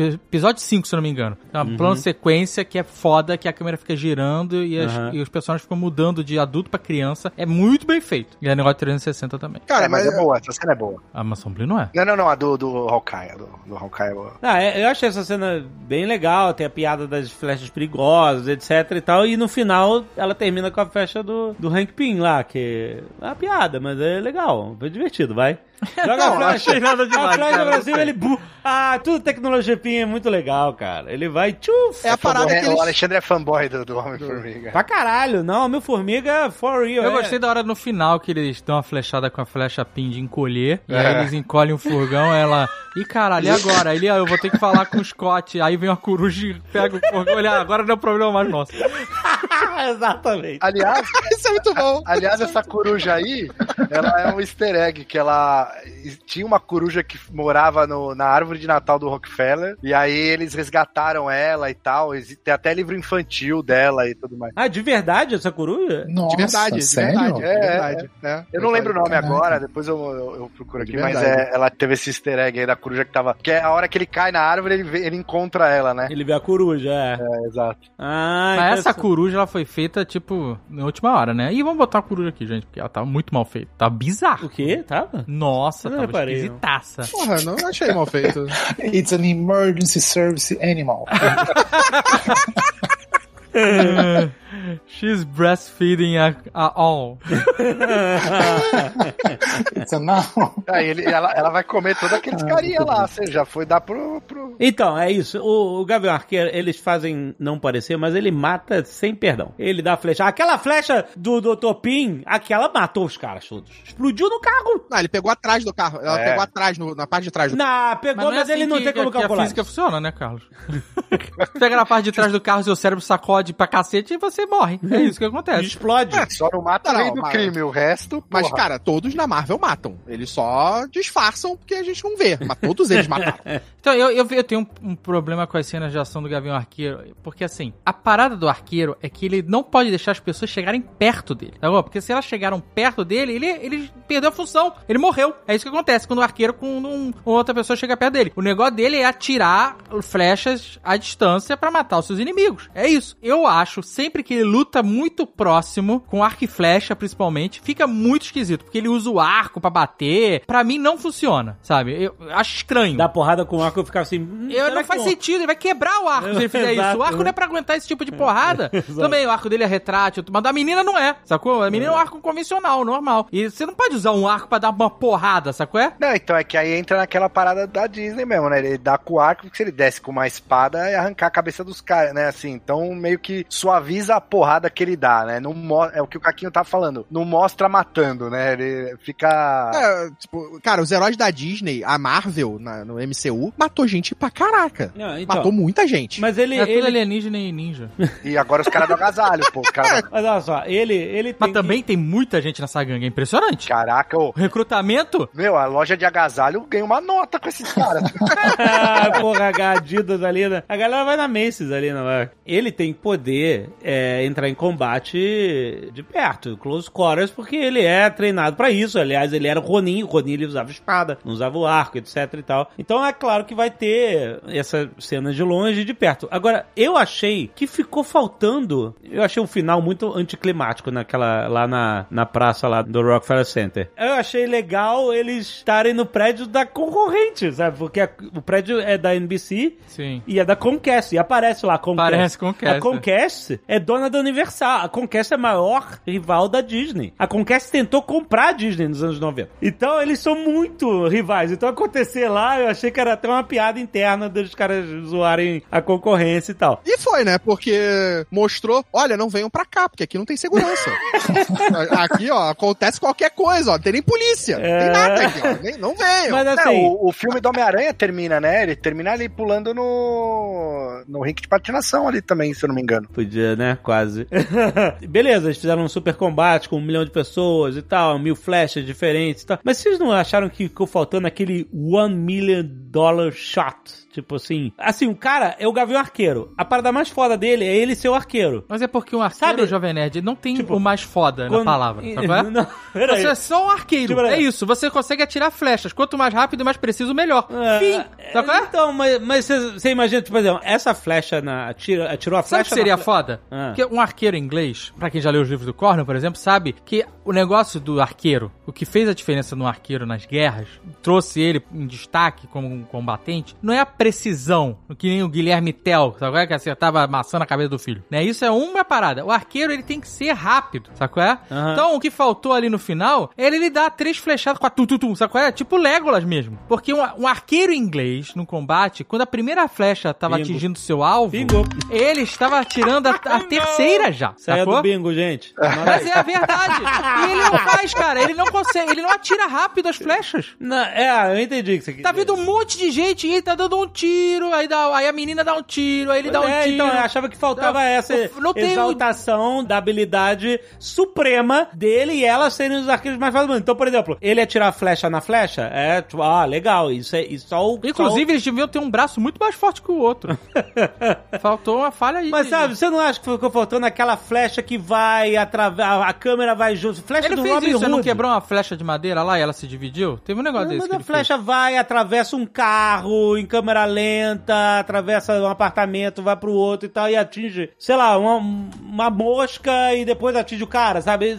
episódio 5, se eu não me engano. Tem uma plano de sequência que é foda, que a câmera fica girando e, as- Uhum. e os personagens ficam mudando de adulto pra criança. É muito bem feito. E é negócio de 360 também. Cara, é, mas, mas é boa, essa cena é boa. A mansão Blee não é. Não, não, não, a do, do Hawkeye. A do, do Hawkeye é. Ah, é- eu achei essa cena bem legal, tem a piada das flechas perigosas, etc e tal, e no final ela termina com a flecha do, do Hank Pym lá, que é uma piada, mas é legal, foi divertido, vai. Joga Não, a não achei nada a demais, flecha cara, gostei. ele... bu- Ah, tudo tecnologia Pym é muito legal, cara. Ele vai... Tchuf, é a parada É, que o eles... Alexandre é fanboy do, do Homem-Formiga. Pra caralho, não, meu formiga for real. Eu é- gostei da hora no final que eles dão uma flechada com a flecha pin de encolher. E aí É. eles encolhem o furgão, ela. Ih, caralho, e agora? Ele, ah, eu vou ter que falar com o Scott. Aí vem uma coruja e pega o furgão. Olha, agora não é problema mais nosso. Exatamente. Aliás, Isso é muito bom. aliás, essa coruja aí, ela é um easter egg, que ela tinha uma coruja que morava no- na árvore de Natal do Rockefeller, e aí eles resgataram ela e tal, tem até livro infantil dela e tudo mais. Ah, de verdade essa coruja? Nossa, De verdade, de sério? verdade. É, de verdade. É. Eu não lembro o nome Caraca. agora, depois eu, eu, eu procuro De aqui, mas é, ela teve esse easter egg aí da coruja que tava. Que é a hora que ele cai na árvore, ele, vê- ele encontra ela, né? Ele vê a coruja, é. É, exato. Ah, Mas essa coruja, ela foi feita, tipo, na última hora, né? E vamos botar a coruja aqui, gente, porque ela tá muito mal feita. Tá bizarro. O quê? Tava? Nossa, Eu não tava reparei, não. esquisitaça. Porra, não achei mal feito. It's an emergency service animal. She's breastfeeding a, a all. It's an animal. Aí ele, ela, ela vai comer todos aqueles carinha lá, você já foi dar pro. pro... Então, é isso. O, o Gavião Arqueiro, eles fazem não parecer, mas ele mata sem perdão. Ele dá a flecha. Aquela flecha do Dr. Pin, aquela matou os caras todos. Explodiu no carro. Não, ele pegou atrás do carro. Ela É. pegou atrás, no- na parte de trás do Não, pegou, mas, é ele assim não que- tem como que a calcular. física funciona, né, Carlos? Pega na parte de trás do carro, seu cérebro sacode pra cacete e você morre. É isso que acontece. Explode. Só não mata Não, nem do mas- crime, o resto. Mas, porra. cara, todos na Marvel matam. Eles só disfarçam porque a gente não vê. Mas todos eles mataram. Então, eu, eu, eu tenho um, um problema com as cenas de ação do Gavião Arqueiro, porque assim, a parada do arqueiro é que ele não pode deixar as pessoas chegarem perto dele, tá bom? Porque se elas chegaram perto dele, ele, ele perdeu a função, ele morreu. É isso que acontece quando o arqueiro com um, outra pessoa chega perto dele. O negócio dele é atirar flechas à distância pra matar os seus inimigos. É isso. Eu acho, sempre que ele luta muito próximo, com arco e flecha principalmente, fica muito esquisito, porque ele usa o arco pra bater. Pra mim não funciona, sabe? Eu acho estranho. Dá porrada com o arco e ficava assim. hum, Eu, não faz sentido, ele vai quebrar o arco se ele fizer Exato. isso. O arco não é pra aguentar esse tipo de porrada. Também, o arco dele é retrátil, mas da menina não é, sacou? A menina é um arco convencional, normal. E você não pode usar um arco pra dar uma porrada, sacou? É? Não, então é que aí entra naquela parada da Disney mesmo, né? Ele dá com o arco, porque se ele desce com uma espada, é arrancar a cabeça dos caras, né? Assim, então meio que suaviza a porrada que ele dá, né? Não é o que o Caquinho tá falando. Não mostra matando, né? Ele fica. É, tipo, cara, os heróis da Disney, a Marvel, na- no MCU, matou gente pra caraca. Não, então, Matou muita gente. Mas ele. É ele... alienígena e ninja. E agora os caras do agasalho, pô. Os caras. Mas olha só, ele, ele tem Mas que- também tem muita gente nessa gangue, é impressionante. Caraca, ô. O recrutamento, Meu, a loja de agasalho ganha uma nota com esses caras. Ah, Porra, a Adidas ali, né? A galera vai na Macy's ali, não vai? Ele tem poder é, entrar em combate de perto, close quarters, porque ele é treinado pra isso. Aliás, ele era o Ronin, o Ronin ele usava espada, não usava o arco, etc e tal. Então é claro que vai ter essa cena de longe e de perto. Agora, eu achei que ficou faltando. Eu achei o final muito anticlimático naquela lá na, na praça lá do Rockefeller Center. Eu achei legal eles estarem no prédio da concorrente, sabe? Porque a- o prédio é da NBC sim. e é da Comcast. E aparece lá a Comcast. Parece Comcast. A Comcast é dona da Universal. A Conquest é a maior rival da Disney. A Conquest tentou comprar a Disney nos anos 90. Então eles são muito rivais. Então acontecer lá, eu achei que era até uma piada interna dos caras zoarem a concorrência e tal. E foi, né? Porque mostrou, olha, não venham pra cá, porque aqui não tem segurança. aqui, ó, acontece qualquer coisa, ó. Não tem nem polícia. Não tem É. nada aqui, ó. Nem- não venham. Mas É, assim, o, o filme do Homem-Aranha termina, né? Ele termina ali pulando no. no rink de patinação ali também, se eu não me engano. Podia, né? Quase. Beleza, eles fizeram um super combate com um milhão de pessoas e tal, mil flechas diferentes e tal. Mas vocês não acharam que ficou faltando aquele one million dollar shot? Tipo assim. Assim, o cara é o Gavião Arqueiro. A parada mais foda dele é ele ser o arqueiro. Mas é porque um arqueiro, Sabe? Jovem Nerd, não tem Tipo, o mais foda na Quando- palavra. Sabe é? Não, peraí. Você é só um arqueiro. Tipo, é isso. Você consegue atirar flechas. Quanto mais rápido e mais preciso, melhor. É, Fim. Sabe qual é? Então, mas, mas você, imagina, tipo, por exemplo, essa flecha na. Atira, atirou a Sabe o flecha. que seria na foda? Ah. Porque um arqueiro inglês, pra quem já leu os livros do Cornell, por exemplo, sabe que o negócio do arqueiro, o que fez a diferença no arqueiro nas guerras, trouxe ele em destaque como um combatente, não é a precisão, que nem o Guilherme Tell, sabe qual é? Que acertava a maçã na cabeça do filho. Né? Isso é uma parada. O arqueiro, ele tem que ser rápido, sabe qual é? Aham. Então, o que faltou ali no final, é ele, ele dá três flechadas com a tututum, sabe qual é? Tipo Legolas mesmo. Porque um, um arqueiro inglês, no combate, quando a primeira flecha tava Bingo. atingindo seu alvo, Bingo. ele estava atirando a, a terceira já. Saia sacou? do bingo, gente. Mas é a verdade. E ele não faz, cara. Ele não consegue. Ele não atira rápido as flechas. Não, é, eu entendi que você Tá vindo um monte de gente e ele tá dando um tiro. Aí, dá, aí a menina dá um tiro, aí ele dá um É, tiro. então, eu achava que faltava Não, essa não exaltação da habilidade suprema dele e ela serem os arqueiros mais fáceis. Então, por exemplo, ele atirar a flecha na flecha, é, tipo, ah, legal, isso é isso só o... Inclusive, eles deviam ter um braço muito mais forte que o outro. Faltou uma falha aí. Mas sabe, você não acha que ficou faltando aquela flecha que vai através. A câmera vai junto. Flecha Ele do fez Robin isso, Hood. não quebrou uma flecha de madeira lá e ela se dividiu? Teve um negócio desse Mas a flecha vai, atravessa um carro em câmera lenta, atravessa um apartamento, vai pro outro e tal, e atinge, sei lá, uma, uma mosca e depois atinge o cara, sabe?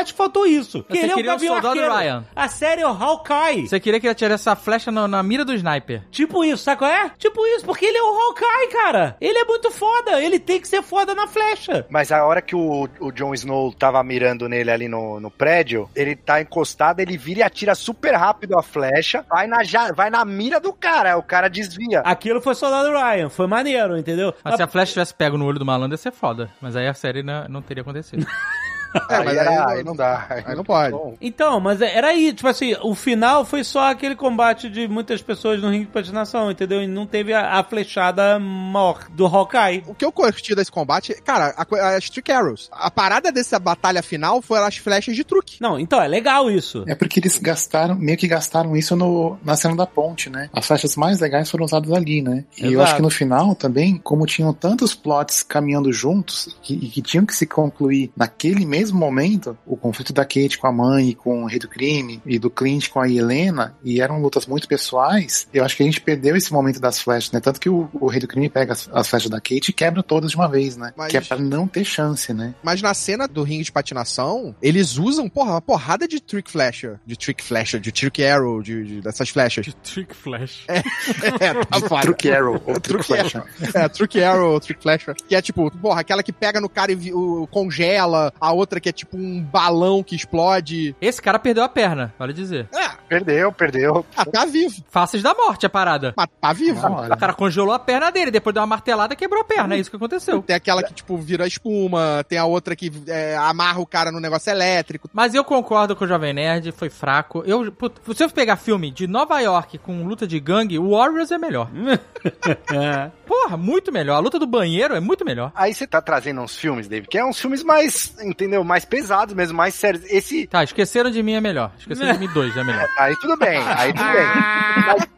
Acho que faltou isso. Você ele é o queria o Gavião Soldado Arqueiro. Ryan. A série é o Hawkeye. Você queria que ele atirasse essa flecha na, na mira do sniper. Tipo isso, sabe qual é? Tipo isso, porque ele é o Hawkeye, cara. Ele é muito foda, ele tem que ser foda na flecha. Mas a hora que o, o Jon Snow tava mirando nele ali no, no prédio, ele tá encostado, ele vira e atira super rápido a flecha, vai na, vai na mira do cara, o cara desvia. Aquilo foi Soldado Ryan, foi maneiro, entendeu? Mas se a flecha tivesse pego no olho do malandro, ia ser foda. Mas aí a série não, não teria acontecido. É, aí, mas era- aí aí não dá. Aí não pode. Bom, Então, mas era aí, tipo assim, o final foi só aquele combate de muitas pessoas no ringue de patinação, entendeu? E não teve a, a flechada maior do Hawkeye. O que eu curti desse combate, cara, a as Trick Arrows. A parada dessa batalha final foram as flechas de truque. Não, então, é legal isso. É porque eles gastaram, meio que gastaram isso no, na cena da ponte, né? As flechas mais legais foram usadas ali, né? E eu Exato. acho que no final também, como tinham tantos plots caminhando juntos que- e que tinham que se concluir naquele mesmo momento, o conflito da Kate com a mãe e com o rei do crime e do Clint com a Helena, e eram lutas muito pessoais, eu acho que a gente perdeu esse momento das flechas, né? Tanto que o, o rei do crime pega as, as flechas da Kate e quebra todas de uma vez, né? Mas- Que é pra não ter chance, né? Mas na cena do ringue de patinação, eles usam, porra, uma porrada de trick flecha. De trick flecha, de trick arrow, de, de- dessas flechas. Trick flash. É, tá foda. Truque Arrow ou Truque Flecha. É, Trick Arrow, Trick Flecha. Que é tipo, porra, aquela que pega no cara e o- congela, a outra que é tipo um balão que explode. Esse cara perdeu a perna, vale dizer. É, Perdeu, perdeu. ah, tá vivo. Faces da morte a parada. Mas tá vivo. Hora. O cara congelou a perna dele, depois deu uma martelada e quebrou a perna. É isso que aconteceu. Tem aquela que, tipo, vira espuma, tem a outra que é, amarra o cara no negócio elétrico. Mas eu concordo com o Jovem Nerd, foi fraco. Eu, puta, se eu pegar filme de Nova York com luta de gangue, o Warriors é melhor. Porra, muito melhor. A luta do banheiro é muito melhor. Aí você tá trazendo uns filmes, David, que é uns filmes mais, entendeu? Mais pesados mesmo, mais sérios. Esse. Tá, esqueceram de mim é melhor. Esqueceram de mim dois é melhor. Aí tudo bem, aí tudo bem.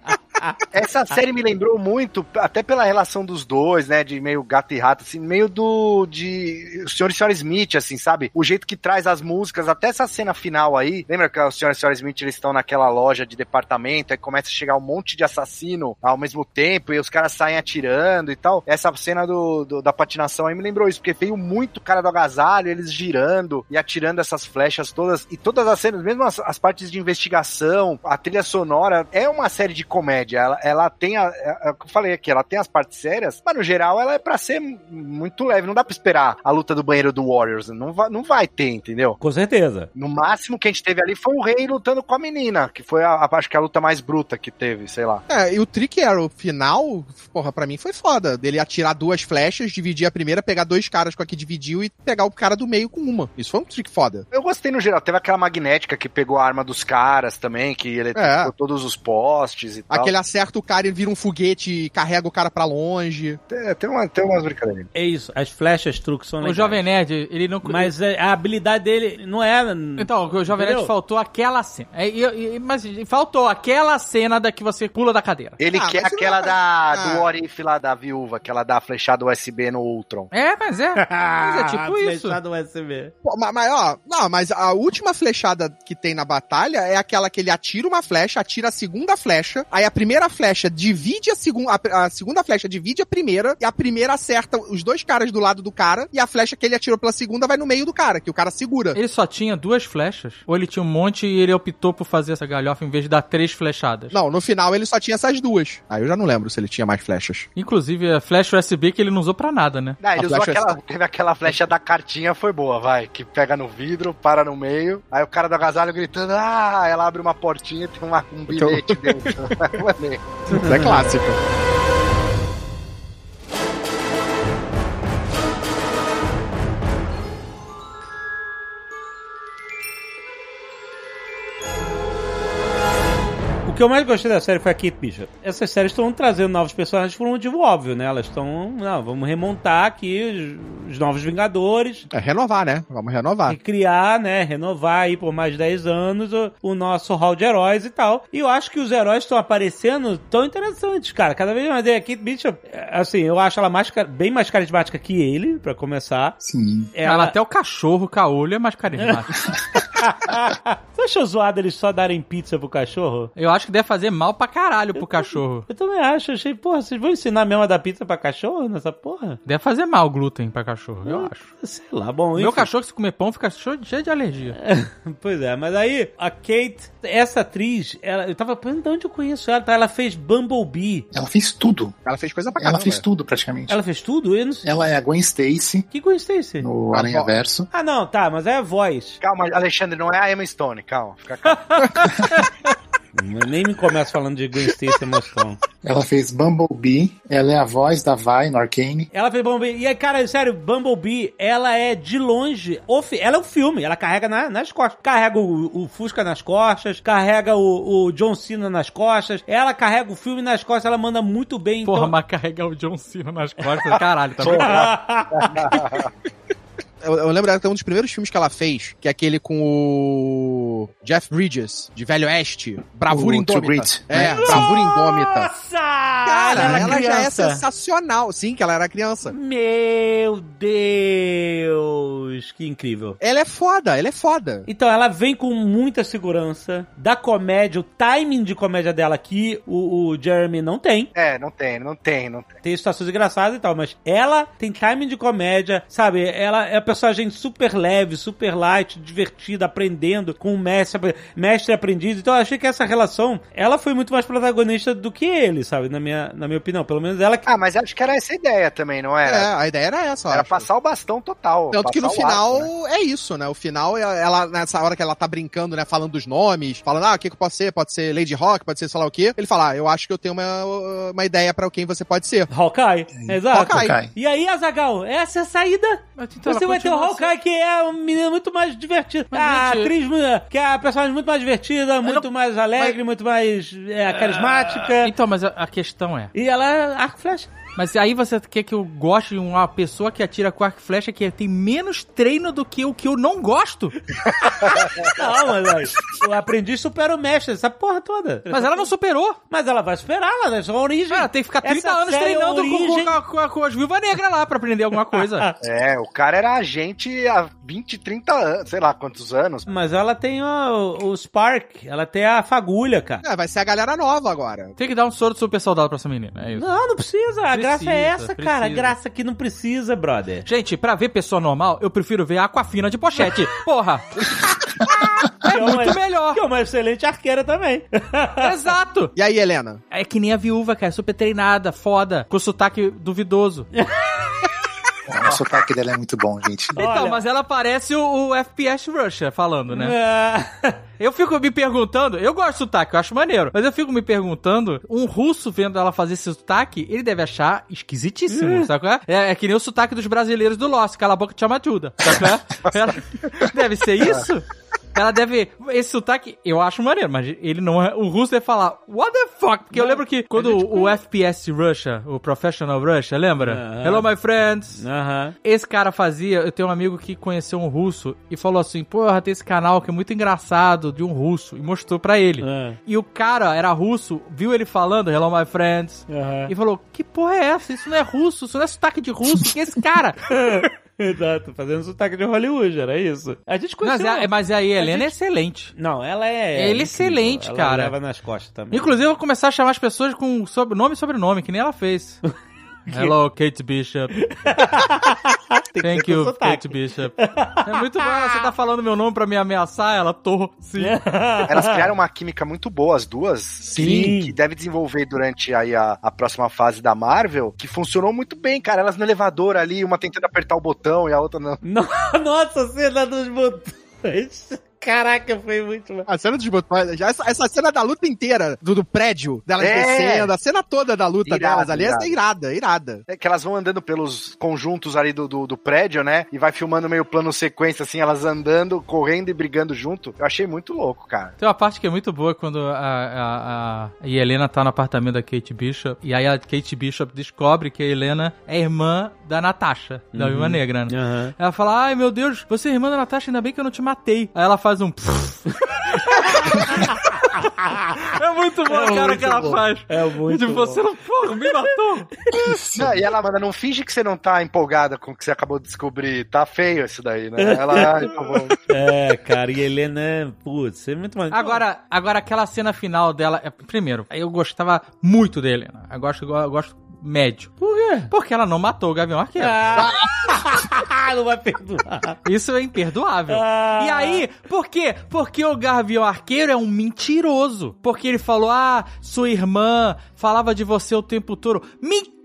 Mas essa série me lembrou muito, até pela relação dos dois, né? De meio gato e rato, assim, meio do. de. O Sr. e Sra. Smith, assim, sabe? O jeito que traz as músicas, até essa cena final aí. Lembra que o Sr. e Sra. Smith eles estão naquela loja de departamento, aí começa a chegar um monte de assassino ao mesmo tempo, e os caras saem atirando e tal. Essa cena do, do- da patinação aí me lembrou isso, porque veio muito cara do agasalho, eles girando e atirando essas flechas todas. E todas as cenas, mesmo as, as partes de investigação, a trilha sonora, é uma série de comédia. Comédia. Ela, ela tem a. É, é o que eu falei aqui, ela tem as partes sérias, mas no geral ela é pra ser muito leve. Não dá pra esperar a luta do banheiro do Warriors. Não vai, não vai ter, entendeu? Com certeza. No máximo que a gente teve ali foi o rei lutando com a menina, que foi a, a- acho que a luta mais bruta que teve, sei lá. É, e o Trick Arrow final, porra, pra mim foi foda. Dele atirar duas flechas, dividir a primeira, pegar dois caras com a que dividiu e pegar o cara do meio com uma. Isso foi um trick foda. Eu gostei no geral. Teve aquela magnética que pegou a arma dos caras também, que eletrificou todos os postes e tal. Aquele acerta o cara e vira um foguete e carrega o cara pra longe. É, tem, uma, tem umas brincadeiras. É isso. As flechas truques são O legais. Jovem Nerd, ele não. Mas é, a habilidade dele não é. Então, o Jovem Nerd Entendeu? faltou aquela cena. É, e- e- mas faltou aquela cena da que você pula da cadeira. Ele Ah, quer aquela não- da, Ah. do What If lá da viúva, que ela dá a flechada USB no Ultron. É, mas é. Mas é tipo isso. Flechado USB. Pô, mas, mas, ó, não, mas a última flechada que tem na batalha é aquela que ele atira uma flecha, atira a segunda flecha, aí a primeira flecha divide a segunda, a, segunda flecha divide a primeira, e a primeira acerta os dois caras do lado do cara, e a flecha que ele atirou pela segunda vai no meio do cara, que o cara segura. Ele só tinha duas flechas? Ou ele tinha um monte e ele optou por fazer essa galhofa em vez de dar três flechadas? Não, no final ele só tinha essas duas. Aí eu já não lembro se ele tinha mais flechas. Inclusive, a flecha USB que ele não usou pra nada, né? Ah, ele A usou aquela. Teve aquela flecha da cartinha, foi boa, vai. Que pega no vidro, para no meio. Aí o cara do agasalho gritando, ah, ela abre uma portinha e tem uma, um bilhete dentro. É clássico. Que eu mais gostei da série foi a Kate Bishop. Essas séries estão trazendo novos personagens por um motivo óbvio, né? Elas estão. Não, vamos remontar aqui os, os novos Vingadores. É renovar, né? Vamos renovar. E criar, né? Renovar aí por mais 10 anos o, o nosso hall de heróis e tal. E eu acho que os heróis estão aparecendo tão interessantes, cara. Cada vez mais. A Kate Bishop, assim, eu acho ela mais, bem mais carismática que ele, pra começar. Sim. Ela... até o cachorro caolho é mais carismático. Você achou zoado eles só darem pizza pro cachorro? Eu acho que deve fazer mal pra caralho pro cachorro. Eu também acho. Achei, porra, vocês vão ensinar mesmo a dar pizza pra cachorro nessa porra? Deve fazer mal glúten pra cachorro, eu acho. Sei lá, bom. Meu enfim. cachorro, se comer pão, fica cheio de alergia. Pois é, mas aí a Kate, essa atriz, ela, eu tava pensando de onde eu conheço ela, tá? Ela fez Bumblebee. Ela fez tudo. Ela fez coisa pra Ela caramba. fez tudo praticamente. Ela fez tudo? Eu não sei. Ela é a Gwen Stacy Que coincidência. no A Aranha Verso. Ah, não, tá, mas é a voz. Calma, Alexandre, não é a Emma Stone, calma. Fica calmo. Eu nem me começo falando de Gwen Stacy emoção. Ela fez Bumblebee. Ela é a voz da Vi no Arcane. Ela fez Bumblebee. E aí, cara, sério, Bumblebee, ela é de longe. Ela é o filme, ela carrega na- nas costas. Carrega o, o Fusca nas costas, carrega o, o John Cena nas costas. Ela carrega o filme nas costas, ela manda muito bem. Porra, então... mas carregar o John Cena nas costas, caralho, tá bom? Eu, eu lembro dela que é um dos primeiros filmes que ela fez, que é aquele com o Jeff Bridges, de Velho Oeste. Bravura O Indômita. Grit, É, né? Bravura Indômita. Nossa! Cara, era ela já é sensacional. Sim, que ela era criança. Meu Deus, que incrível. Ela é foda, ela é foda. Então, ela vem com muita segurança da comédia, o timing de comédia dela que o, o Jeremy não tem. É, não tem, não tem, não tem. Tem situações engraçadas e tal, mas ela tem timing de comédia, sabe? Ela é personagem super leve, super light, divertida, aprendendo com o mestre, mestre aprendiz. Então eu achei que essa relação, ela foi muito mais protagonista do que ele, sabe? Na minha, na minha opinião. Pelo menos ela que. Ah, mas acho que era essa a ideia também, não era? É, a ideia era essa, Era acho. passar o bastão total. Tanto que no final né? é isso, né? O final, é ela, nessa hora que ela tá brincando, né? Falando dos nomes, falando, ah, o que que pode ser? Pode ser Lady Rock, pode ser sei lá o quê. Ele fala, ah, eu acho que eu tenho uma, uma ideia pra quem você pode ser. Hawkeye. Exato. Hawkeye. E aí, Azagal, essa é a saída. Então Você ela vai ter o Hawkeye, que é uma menina muito mais divertida. Mas, a gente- atriz, que é a personagem muito mais divertida, muito mais alegre, muito mais é, carismática. Então, mas a, a questão é. E ela é arco flecha. Mas aí você quer que eu goste de uma pessoa que atira com arco e flecha que tem menos treino do que o que eu não gosto? Não, mas o aprendiz supera o mestre, essa porra toda. Mas ela não superou. Mas ela vai superar, ela é só a origem. Ela tem que ficar 30 Essa anos é treinando com, com, com, com as viúvas negras lá pra aprender alguma coisa. É, o cara era agente há 20, 30 anos, sei lá quantos anos. Mas ela tem o, o Spark, ela tem a fagulha, cara. É, vai ser a galera nova agora. Tem que dar um soro de super soldado pra essa menina, é isso. Não, não precisa. A Precisa, graça é essa, cara. Precisa. graça que não precisa, brother. Gente, pra ver pessoa normal, eu prefiro ver Aquafina de pochete. Porra! é é muito melhor. Que é uma excelente arqueira também. Exato. E aí, Helena? É que nem a viúva, cara, super treinada, foda, com sotaque duvidoso. O sotaque dela é muito bom, gente. Então, Olha. mas ela parece o, o FPS Russia falando, né? É. Eu fico me perguntando, eu gosto de sotaque, eu acho maneiro, mas eu fico me perguntando, um russo vendo ela fazer esse sotaque, ele deve achar esquisitíssimo, sabe qual é? é? é que nem o sotaque dos brasileiros do Lost, cala a boca te chama ajuda, sabe qual é? Ela- deve ser isso? Ela deve. Esse sotaque, eu acho maneiro, mas ele não é. O russo deve falar, what the fuck? Porque eu lembro que quando o FPS Russia, o Professional Russia, lembra? Aham. Hello, my friends. Aham. Esse cara fazia, eu tenho um amigo que conheceu um russo e falou assim: Porra, tem esse canal que é muito engraçado de um russo e mostrou pra ele. Ah. E o cara era russo, viu ele falando Hello my friends e falou: Que porra é essa? Isso não é russo, isso não é sotaque de russo, que é esse cara? Exato, fazendo sotaque de Hollywood, era isso. A gente mas, conheceu... a, mas aí a Helena gente- é excelente. Não, ela é... Ele é excelente, Ela cara. leva nas costas também. Inclusive, eu vou começar a chamar as pessoas com sobre, nome e sobrenome, que nem ela fez. Hello, Kate Bishop. Thank you, sotaque. Kate Bishop. É muito bom. Você tá falando meu nome pra me ameaçar? Ela, tô, sim. Elas criaram uma química muito boa, as duas. Sim. Que deve desenvolver durante aí a, a próxima fase da Marvel, que funcionou muito bem, cara. Elas no elevador ali, uma tentando apertar o botão e a outra não. No- Nossa, cena dos botões. Caraca, foi muito... mal. A cena dos botões, essa, essa cena da luta inteira, do, do prédio, delas É. descendo, a cena toda da luta Irado, delas ali, essa é irada, irada. É que elas vão andando pelos conjuntos ali do, do, do prédio, né? E vai filmando meio plano sequência, assim, elas andando, correndo e brigando junto. Eu achei muito louco, cara. Tem uma parte que é muito boa quando a, a, a a Helena tá no apartamento da Kate Bishop. E aí a Kate Bishop descobre que a Helena é irmã da Natasha, da Viúva Negra, né? Aham. Ela fala, ai meu Deus, você é irmã da Natasha, ainda bem que eu não te matei. Aí ela faz um. é muito bom a cara que ela faz. É muito Tipo, bom. você não, porra, me matou. Não, e ela manda, não finge que você não tá empolgada com o que você acabou de descobrir. Tá feio isso daí, né? Ela, ai, por favor. É, cara, e Helena, putz, é muito mais. Agora, agora aquela cena final dela, é, primeiro, eu gostava muito da Helena. Eu gosto, eu gosto médio. Por quê? Porque ela não matou o Gavião Arqueiro. Ah, não vai perdoar. Isso é imperdoável. Ah. E aí, por quê? Porque o Gavião Arqueiro é um mentiroso. Porque ele falou, ah, sua irmã falava de você o tempo todo. Mentira!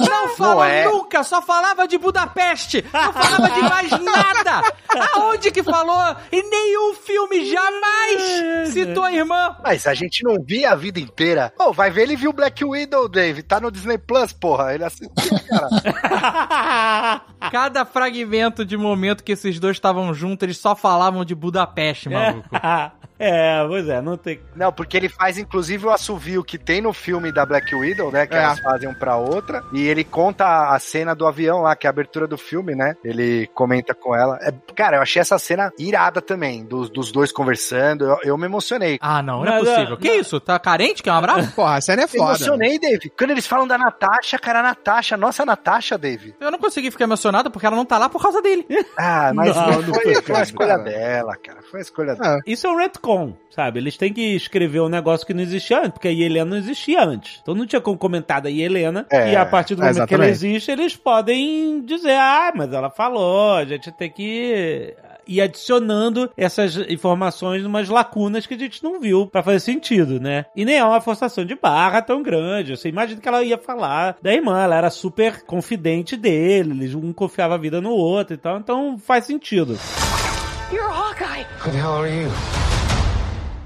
Não falou é. nunca, só falava de Budapeste. Não falava de mais nada. Aonde que falou? Em nenhum filme jamais citou a irmã. Mas a gente não via a vida inteira. Pô, vai ver, ele viu Black Widow, Dave. Tá no Disney Plus, porra. Ele assistiu, cara. Cada fragmento de momento que esses dois estavam juntos, eles só falavam de Budapeste, maluco. É, pois é, não tem. Não, porque ele faz inclusive o assovio que tem no filme da Black Widow, né? Que É. elas fazem um pra outra. E ele conta a cena do avião lá, que é a abertura do filme, né? Ele comenta com ela. É, cara, eu achei essa cena irada também, dos, dos dois conversando. Eu, eu me emocionei. Ah, não, não é Mas, possível. ah, Que isso? Tá carente? Quer um abraço? Porra, a cena é Eu foda. emocionei, Dave. Quando eles falam da Natasha, cara, a Natasha, nossa Natasha, Dave. Eu não consegui ficar emocionado porque ela não tá lá por causa dele. Ah, mas Não, não, não foi, foi, foi cara. a escolha dela, cara. Foi a escolha dela. Isso é um retcon, sabe? Eles têm que escrever um negócio que não existia antes, porque a Helena não existia antes. Então não tinha como comentar da Helena. É, e a partir do momento que ela exatamente. existe, eles podem dizer, ah, mas ela falou, a gente tem que ir adicionando essas informações umas lacunas que a gente não viu pra fazer sentido, né? E nem é uma forçação de barra tão grande. Você imagina que ela ia falar da irmã, ela era super confidente dele, eles um confiava a vida no outro e tal, então faz sentido.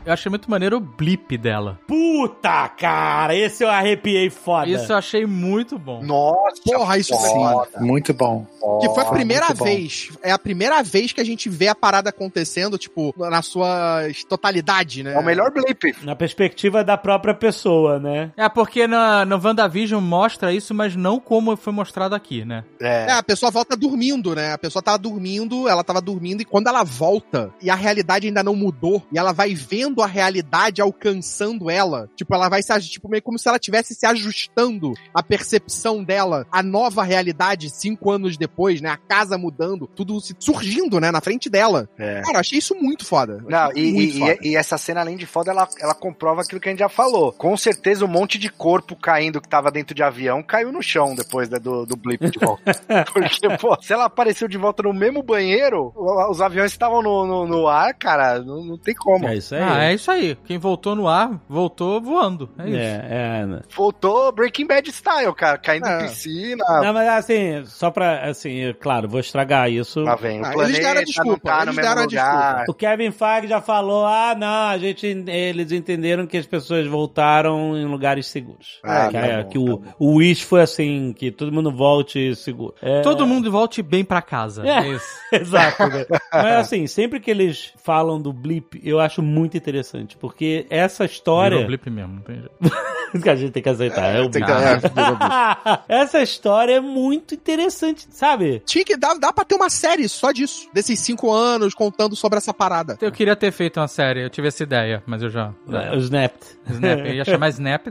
Eu achei muito maneiro o blip dela. Puta, cara, esse eu arrepiei foda. Isso eu achei muito bom. Nossa, Porra, isso é foda. Muito bom. Que foi a primeira muito bom. vez. É a primeira vez que a gente vê a parada acontecendo, tipo, na sua totalidade, né? É o melhor blip. Na perspectiva da própria pessoa, né? É porque na, no WandaVision mostra isso, mas não como foi mostrado aqui, né? É, É. a pessoa volta dormindo, né? A pessoa tava dormindo, ela tava dormindo, e quando ela volta, e a realidade ainda não mudou, e ela vai vendo vendo a realidade alcançando ela. Tipo, ela vai se tipo meio como se ela estivesse se ajustando a percepção dela à nova realidade cinco anos depois, né? A casa mudando, tudo se- surgindo, né? Na frente dela. É. Cara, eu achei isso muito foda. Não, e, muito e- foda. e- e essa cena, além de foda, ela, ela comprova aquilo que a gente já falou. Com certeza, um monte de corpo caindo que tava dentro de avião caiu no chão depois né, do, do blip de volta. Porque, pô, se ela apareceu de volta no mesmo banheiro, os aviões estavam no, no, no ar, cara, não, não tem como. É isso aí. Ah, é isso aí. Quem voltou no ar, voltou voando. É isso. É, é, né? Voltou Breaking Bad style, cara, caindo É. em piscina. Não, mas assim, só pra, assim, é claro, vou estragar isso. Lá vem, o Ah, eles planeta deram a não desculpa, tá no eles deram a lugar. O Kevin Feige já falou, ah, não, a gente, eles entenderam que as pessoas voltaram em lugares seguros. Ah, que tá é, bom, que tá o, o Wish foi assim, que todo mundo volte seguro. É, Todo mundo volte bem pra casa. É. É isso. Exato, né? Mas assim, sempre que eles falam do blip, eu acho muito interessante, porque essa história... Virou blip mesmo, não tem jeito. que a gente tem que aceitar, é, o tem blip. que- é, essa história é muito interessante, sabe? Tinha que dar, dá pra ter uma série só disso. Desses cinco anos contando sobre essa parada. Eu queria ter feito uma série, eu tive essa ideia, mas eu já. já O Snapped. Snap, eu ia chamar Snap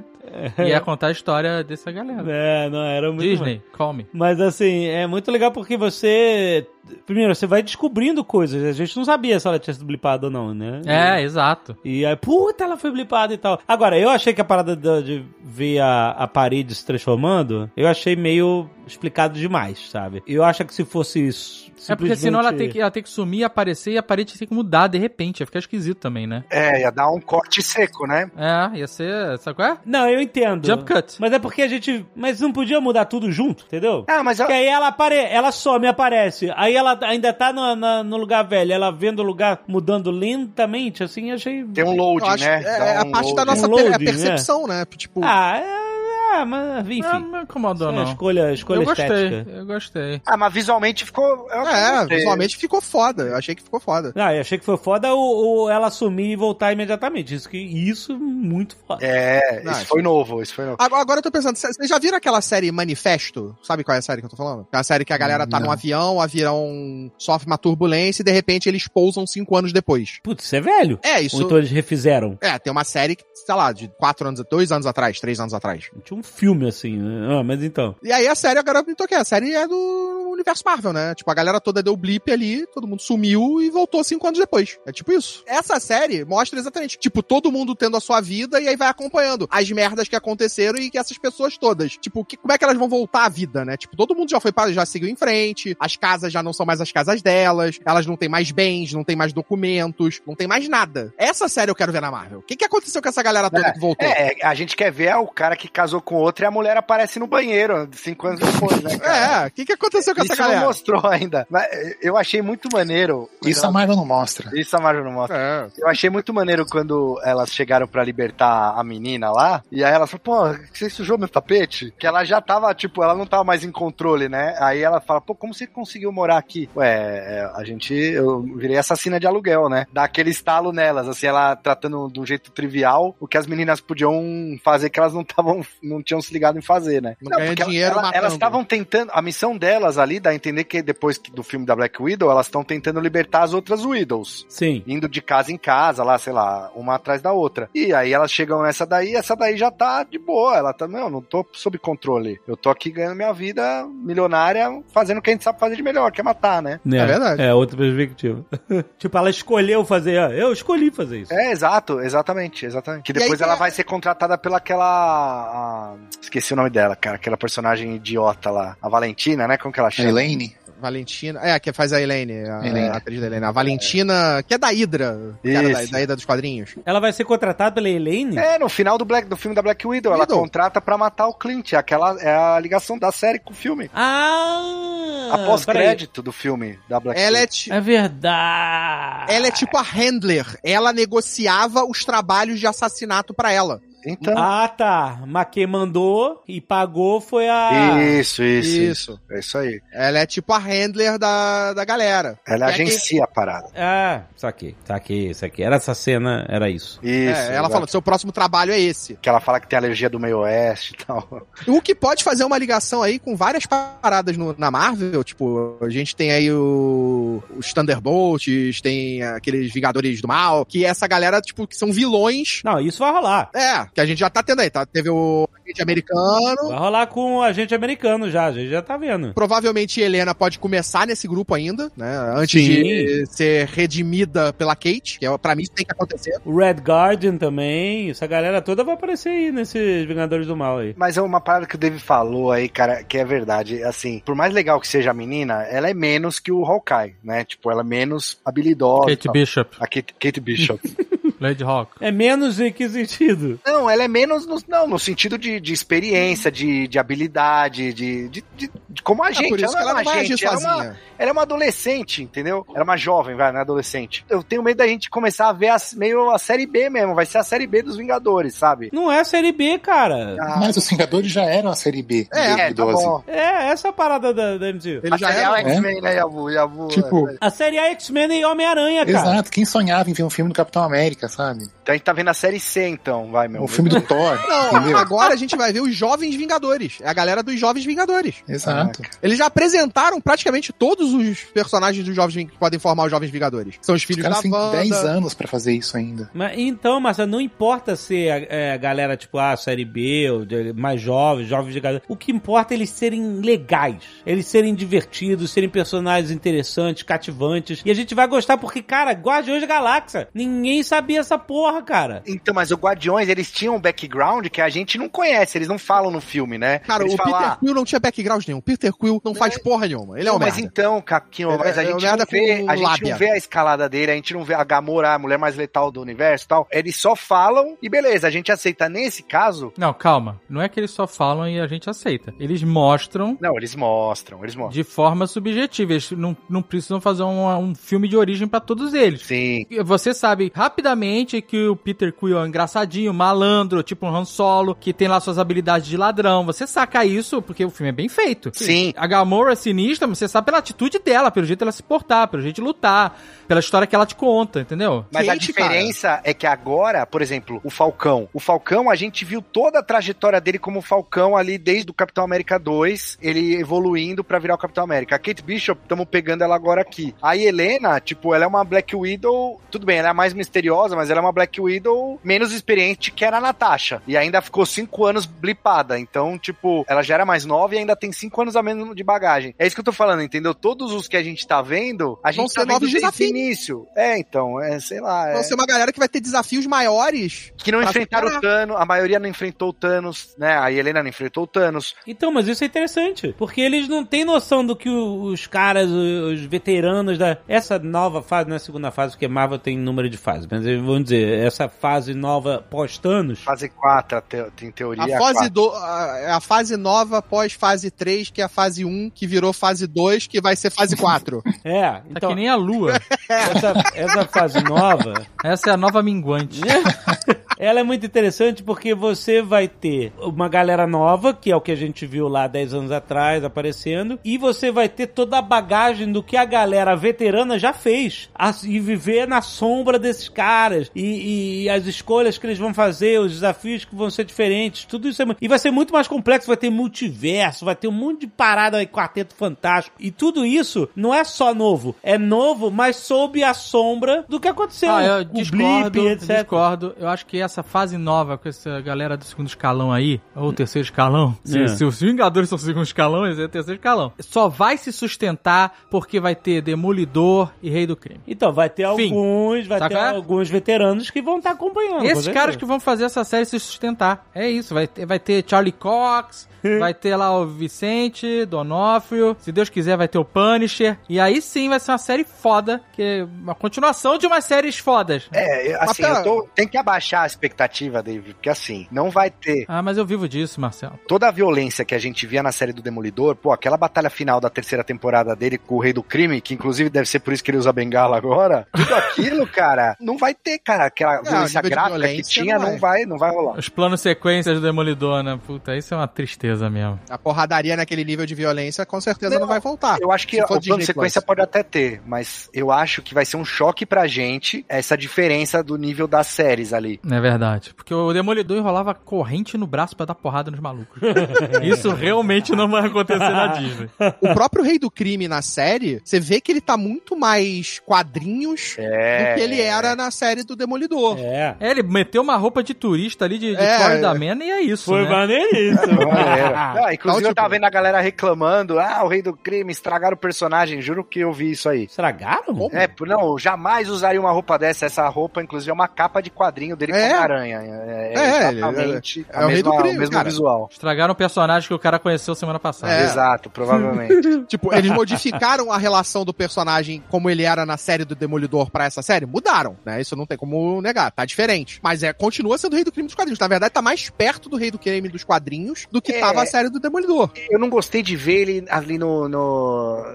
e ia contar a história dessa galera. É, não, era muito Disney, call me. Mas assim, é muito legal porque você. Primeiro, você vai descobrindo coisas. A gente não sabia se ela tinha sido blipada ou não, né? É, exato. E aí, puta, ela foi blipada e tal. Agora, eu achei que a parada de, de ver a, a parede se transformando, eu achei meio explicado demais, sabe? Eu acho que se fosse isso. É porque senão ela tem, simplesmente- que, ela tem que sumir, aparecer e a parede tem que mudar de repente. Ia ficar esquisito também, né? É, ia dar um corte seco, né? É, ia ser. Sabe qual é? Não, eu entendo. Jump cut. Mas é porque a gente. Mas não podia mudar tudo junto, entendeu? Ah, mas eu, Porque aí ela apare... ela some, aparece. Aí ela ainda tá no, na- no lugar velho. Ela vendo o lugar mudando lentamente, assim, achei. tem um load, né? que é, é a um parte da load. nossa Um per- loading, é percepção, né? Tipo, Ah, é. É, mas enfim. Não, não me incomodou, é não. escolha, escolha eu gostei, estética. eu gostei. Ah, mas visualmente ficou. é, gostei. visualmente ficou foda. Eu achei que ficou foda. Ah, eu achei que foi foda o, o- ela assumir e voltar imediatamente. Isso que isso muito foda. É, Não, isso foi novo, isso foi novo. Agora, agora eu tô pensando, vocês já viram aquela série Manifesto? Sabe qual é a série que eu tô falando? Aquela série que a galera tá Não. num avião, o avião sofre uma turbulência e de repente eles pousam cinco anos depois. Putz, isso é velho. É, isso. Ou então eles refizeram. É, tem uma série que, sei lá, de quatro anos, dois anos atrás, três anos atrás. Um filme assim, né? Ah, mas então. E aí a série agora me toquei. A série é do universo Marvel, né? Tipo, a galera toda deu blip ali, todo mundo sumiu e voltou cinco anos depois. É tipo isso. Essa série mostra exatamente, tipo, todo mundo tendo a sua vida e aí vai acompanhando as merdas que aconteceram e que essas pessoas todas, tipo, que, como é que elas vão voltar à vida, né? Tipo, todo mundo já foi para, já seguiu em frente, as casas já não são mais as casas delas, elas não têm mais bens, não tem mais documentos, não tem mais nada. Essa série eu quero ver na Marvel. O que, que aconteceu com essa galera toda que voltou? É, a gente quer ver o cara que casou com outro e a mulher aparece no banheiro cinco anos depois, né? cara? É, o que, que aconteceu com essa Isso não galera? mostrou ainda. Mas eu achei muito maneiro. Isso a Marvel não mostra. Isso a Marvel não mostra. É. Eu achei muito maneiro quando elas chegaram pra libertar a menina lá. E aí ela falou, pô, você sujou meu tapete? Que ela já tava, tipo, ela não tava mais em controle, né? Aí ela fala, pô, como você conseguiu morar aqui? Ué, é, a gente, eu virei assassina de aluguel, né? Dá aquele estalo nelas, assim, ela tratando de um jeito trivial o que as meninas podiam fazer que elas não estavam, não tinham se ligado em fazer, né? Não ganha porque dinheiro ela- elas estavam tentando, a missão delas ali dá a entender que depois do filme da Black Widow, elas estão tentando libertar as outras Widows Sim. indo de casa em casa, lá, sei lá, uma atrás da outra. E aí elas chegam nessa daí, essa daí já tá de boa, ela tá, não, não tô sob controle. Eu tô aqui ganhando minha vida milionária, fazendo o que a gente sabe fazer de melhor, que é matar, né? É, verdade. É outra perspectiva. tipo, ela escolheu fazer. ah, Eu escolhi fazer isso. É, exato, exatamente, exatamente. Que aí depois tem ela a- vai ser contratada pela aquela. A- esqueci o nome dela, cara, aquela personagem idiota lá, a Valentina, né? Como que ela chama? Elaine? Valentina. É, que faz a Elaine, a, Elaine. a atriz da Elaine. A Valentina, que é da Hydra. que era da, da Hydra dos quadrinhos. Ela vai ser contratada pela Elaine? É, no final do, Black, do filme da Black Widow, ela Widow. contrata pra matar o Clint. Aquela é a ligação da série com o filme. Ah! a peraí. pós-crédito do filme da Black Ela é, Widow. ti- É verdade. ela é tipo a handler. Ela negociava os trabalhos de assassinato pra ela. Então. Ah, tá. Mas quem mandou e pagou foi a. Isso, isso, Isso. isso. É isso aí. Ela é tipo a handler da, da galera. Ela É agencia a parada. Ah, saquei, saquei, isso aqui. Era essa cena, era isso. Isso. É, ela falou, seu próximo trabalho é esse. Que ela fala que tem alergia do meio oeste e tal. O que pode fazer uma ligação aí com várias paradas no- na Marvel, tipo, a gente tem aí o, os Thunderbolts, tem aqueles Vingadores do Mal, que essa galera, tipo, que são vilões. Não, isso vai rolar. É, que a gente já tá tendo aí, tá? Teve o agente americano. Vai rolar com o agente americano já, a gente já tá vendo. Provavelmente Helena pode começar nesse grupo ainda, né? Antes Sim. de ser redimida pela Kate, que é, pra mim isso tem que acontecer. O Red Guardian também, essa galera toda vai aparecer aí nesses Vingadores do Mal aí. Mas é uma parada que o Dave falou aí, cara, que é verdade. Assim, por mais legal que seja a menina, ela é menos que o Hawkeye, né? Tipo, ela é menos habilidosa. Kate tal. Bishop, A Kate, Kate Bishop. Lady Hawk. É menos em que sentido? não, ela é menos no, não, no sentido de, de experiência, de, de habilidade, de, de, de- de como a É gente. por isso que ela não é não agir gente, ela é uma, sozinha. ela é uma adolescente, entendeu? Ela é uma jovem, vai, não é adolescente. Eu tenho medo da gente começar a ver as- meio a série B mesmo, vai ser a série B dos Vingadores, sabe? Não é série B, cara. Ah, Mas os Vingadores já eram a série B É, é, tá 2012. bom. É, essa é a parada da, da MCU. Ele A já série é. é o X-Men, né, Yabu? Yabu Tipo, é. A série A X-Men e Homem-Aranha, cara. Exato, quem sonhava em ver um filme do Capitão América, sabe? Então a gente tá vendo a série C, então, vai, meu. O filme do Thor, Não, entendeu? agora a gente vai ver os Jovens Vingadores. É a galera dos Jovens Vingadores. Exato. Eles já apresentaram praticamente todos os personagens dos Jovens que podem formar os Jovens Vingadores. São os Os filhos caras da têm Wanda. 10 anos pra fazer isso ainda. Mas, então, Marcelo, não importa ser a, é, a galera, tipo, a série B, ou de- mais jovens, jovens de galera. O que importa é eles serem legais. Eles serem divertidos, serem personagens interessantes, cativantes. E a gente vai gostar porque, cara, Guardiões da Galáxia. Ninguém sabia essa porra, cara. Então, mas os Guardiões, eles tinham um background que a gente não conhece, eles não falam no filme, né? Cara, eles o falam, Peter ah, Quill não tinha background nenhum. Peter Quill não faz porra nenhuma. Ele é um mas merda. então, Caquinho, Ele mas a é- é gente, não vê, a gente não vê a escalada dele, a gente não vê a Gamora, a mulher mais letal do universo e tal. Eles só falam e beleza, a gente aceita. Nesse caso, Não, calma. Não é que eles só falam e a gente aceita. Eles mostram não, eles mostram, eles mostram. de forma subjetiva. Eles não, não precisam fazer um, um filme de origem pra todos eles. Sim. Você sabe rapidamente que o Peter Quill é um engraçadinho, malandro, tipo um Han Solo, que tem lá suas habilidades de ladrão. Você saca isso porque o filme é bem feito. Sim. A Gamora é sinistra, mas você sabe pela atitude dela, pelo jeito ela se portar, pelo jeito de lutar, pela história que ela te conta, entendeu? Mas a diferença é que agora, por exemplo, o Falcão. O Falcão, a gente viu toda a trajetória dele como Falcão ali desde o Capitão América 2, ele evoluindo pra virar o Capitão América. A Kate Bishop, estamos pegando ela agora aqui. A Helena, tipo, ela é uma Black Widow, tudo bem, ela é mais misteriosa, mas ela é uma Black Widow menos experiente que era a Natasha. E ainda ficou cinco anos blipada. Então, tipo, ela já era mais nova e ainda tem cinco anos a menos de bagagem. É isso que eu tô falando, entendeu? Todos os que a gente tá vendo, a Vão gente ser tá vendo novos desde o desafios. início. É, então, é, sei lá. Vão É... ser uma galera que vai ter desafios maiores. Que não enfrentaram superar. o Thanos, a maioria não enfrentou o Thanos, né? A Helena não enfrentou o Thanos. Então, mas isso é interessante. Porque eles não têm noção do que os caras, os, os veteranos da. Essa nova fase, não é a segunda fase, porque Marvel tem número de fases. Mas eles vão dizer, essa fase nova pós-Thanos. Fase 4, te- tem teoria. A fase, quatro. do, a, a fase nova pós fase 3, que é a fase 1, que virou fase 2, que vai ser fase 4. É, Tá então. que nem a lua. Essa, essa fase nova. Essa é a nova minguante. Ela é muito interessante porque você vai ter uma galera nova, que é o que a gente viu lá 10 anos atrás aparecendo, e você vai ter toda a bagagem do que a galera veterana já fez. A- E viver na sombra desses caras. E, e as escolhas que eles vão fazer, os desafios que vão ser diferentes. Tudo isso é. E vai ser muito mais complexo, vai ter multiverso, vai ter um monte de parada aí, quarteto fantástico. E tudo isso não é só novo. É novo, mas sob a sombra do que aconteceu. Ah, eu discordo, blip, etc. discordo. Eu acho que essa fase nova com essa galera do segundo escalão aí, ou terceiro escalão, se, É. se os Vingadores são o segundo escalão, esse é o terceiro escalão. Só vai se sustentar porque vai ter Demolidor e Rei do Crime. Então, vai ter Fim. alguns, vai Saca? ter alguns veteranos que vão estar acompanhando. com Esses caras que vão fazer essa série se sustentar. É isso, vai ter, vai ter Charlie Cox, vai ter lá o Vicente, Donofrio, se Deus quiser vai ter o Punisher, e aí sim vai ser uma série foda, que é uma continuação de umas séries fodas. É, assim, Mas, eu tô, tem que abaixar expectativa, David? Porque assim, não vai ter Ah, mas eu vivo disso, Marcelo. toda a violência que a gente via na série do Demolidor, pô, aquela batalha final da terceira temporada dele com o Rei do Crime, que inclusive deve ser por isso que ele usa bengala agora, tudo aquilo, cara, não vai ter, cara, aquela violência nível de gráfica que violência tinha, não não vai, não vai rolar. Os planos sequências do Demolidor, né? Puta, isso é uma tristeza mesmo. A porradaria naquele nível de violência com certeza não, vai voltar. Eu acho que o plano sequência pode até ter, mas eu acho que vai ser um choque pra gente essa diferença do nível das séries ali. É verdade. Porque o Demolidor enrolava corrente no braço pra dar porrada nos malucos. Isso realmente não vai acontecer na Disney. O próprio Rei do Crime na série, você vê que ele tá muito mais quadrinhos É. do que ele era na série do Demolidor. É. É, ele meteu uma roupa de turista ali de, de É, Florida. Man e é isso, Foi né? maneiríssimo. Ah, inclusive Então, eu tava vendo a galera reclamando, ah, o rei do crime, estragaram o personagem, juro que eu vi isso aí. Estragaram? É, não, eu jamais usaria uma roupa dessa. Essa roupa, inclusive, é uma capa de quadrinho dele É. com aranha. É, é É, ele- exatamente é a o rei do crime, o mesmo cara. visual. Estragaram o personagem que o cara conheceu semana passada. É. Exato, provavelmente. Tipo, eles modificaram a relação do personagem como ele era na série do Demolidor pra essa série? Mudaram, né? Isso não tem como negar, tá diferente. Mas é, continua sendo o Rei do Crime dos quadrinhos. Na verdade, tá mais perto do Rei do Crime dos quadrinhos do que É. tava a série do Demolidor. eu não gostei de ver ele ali no. no...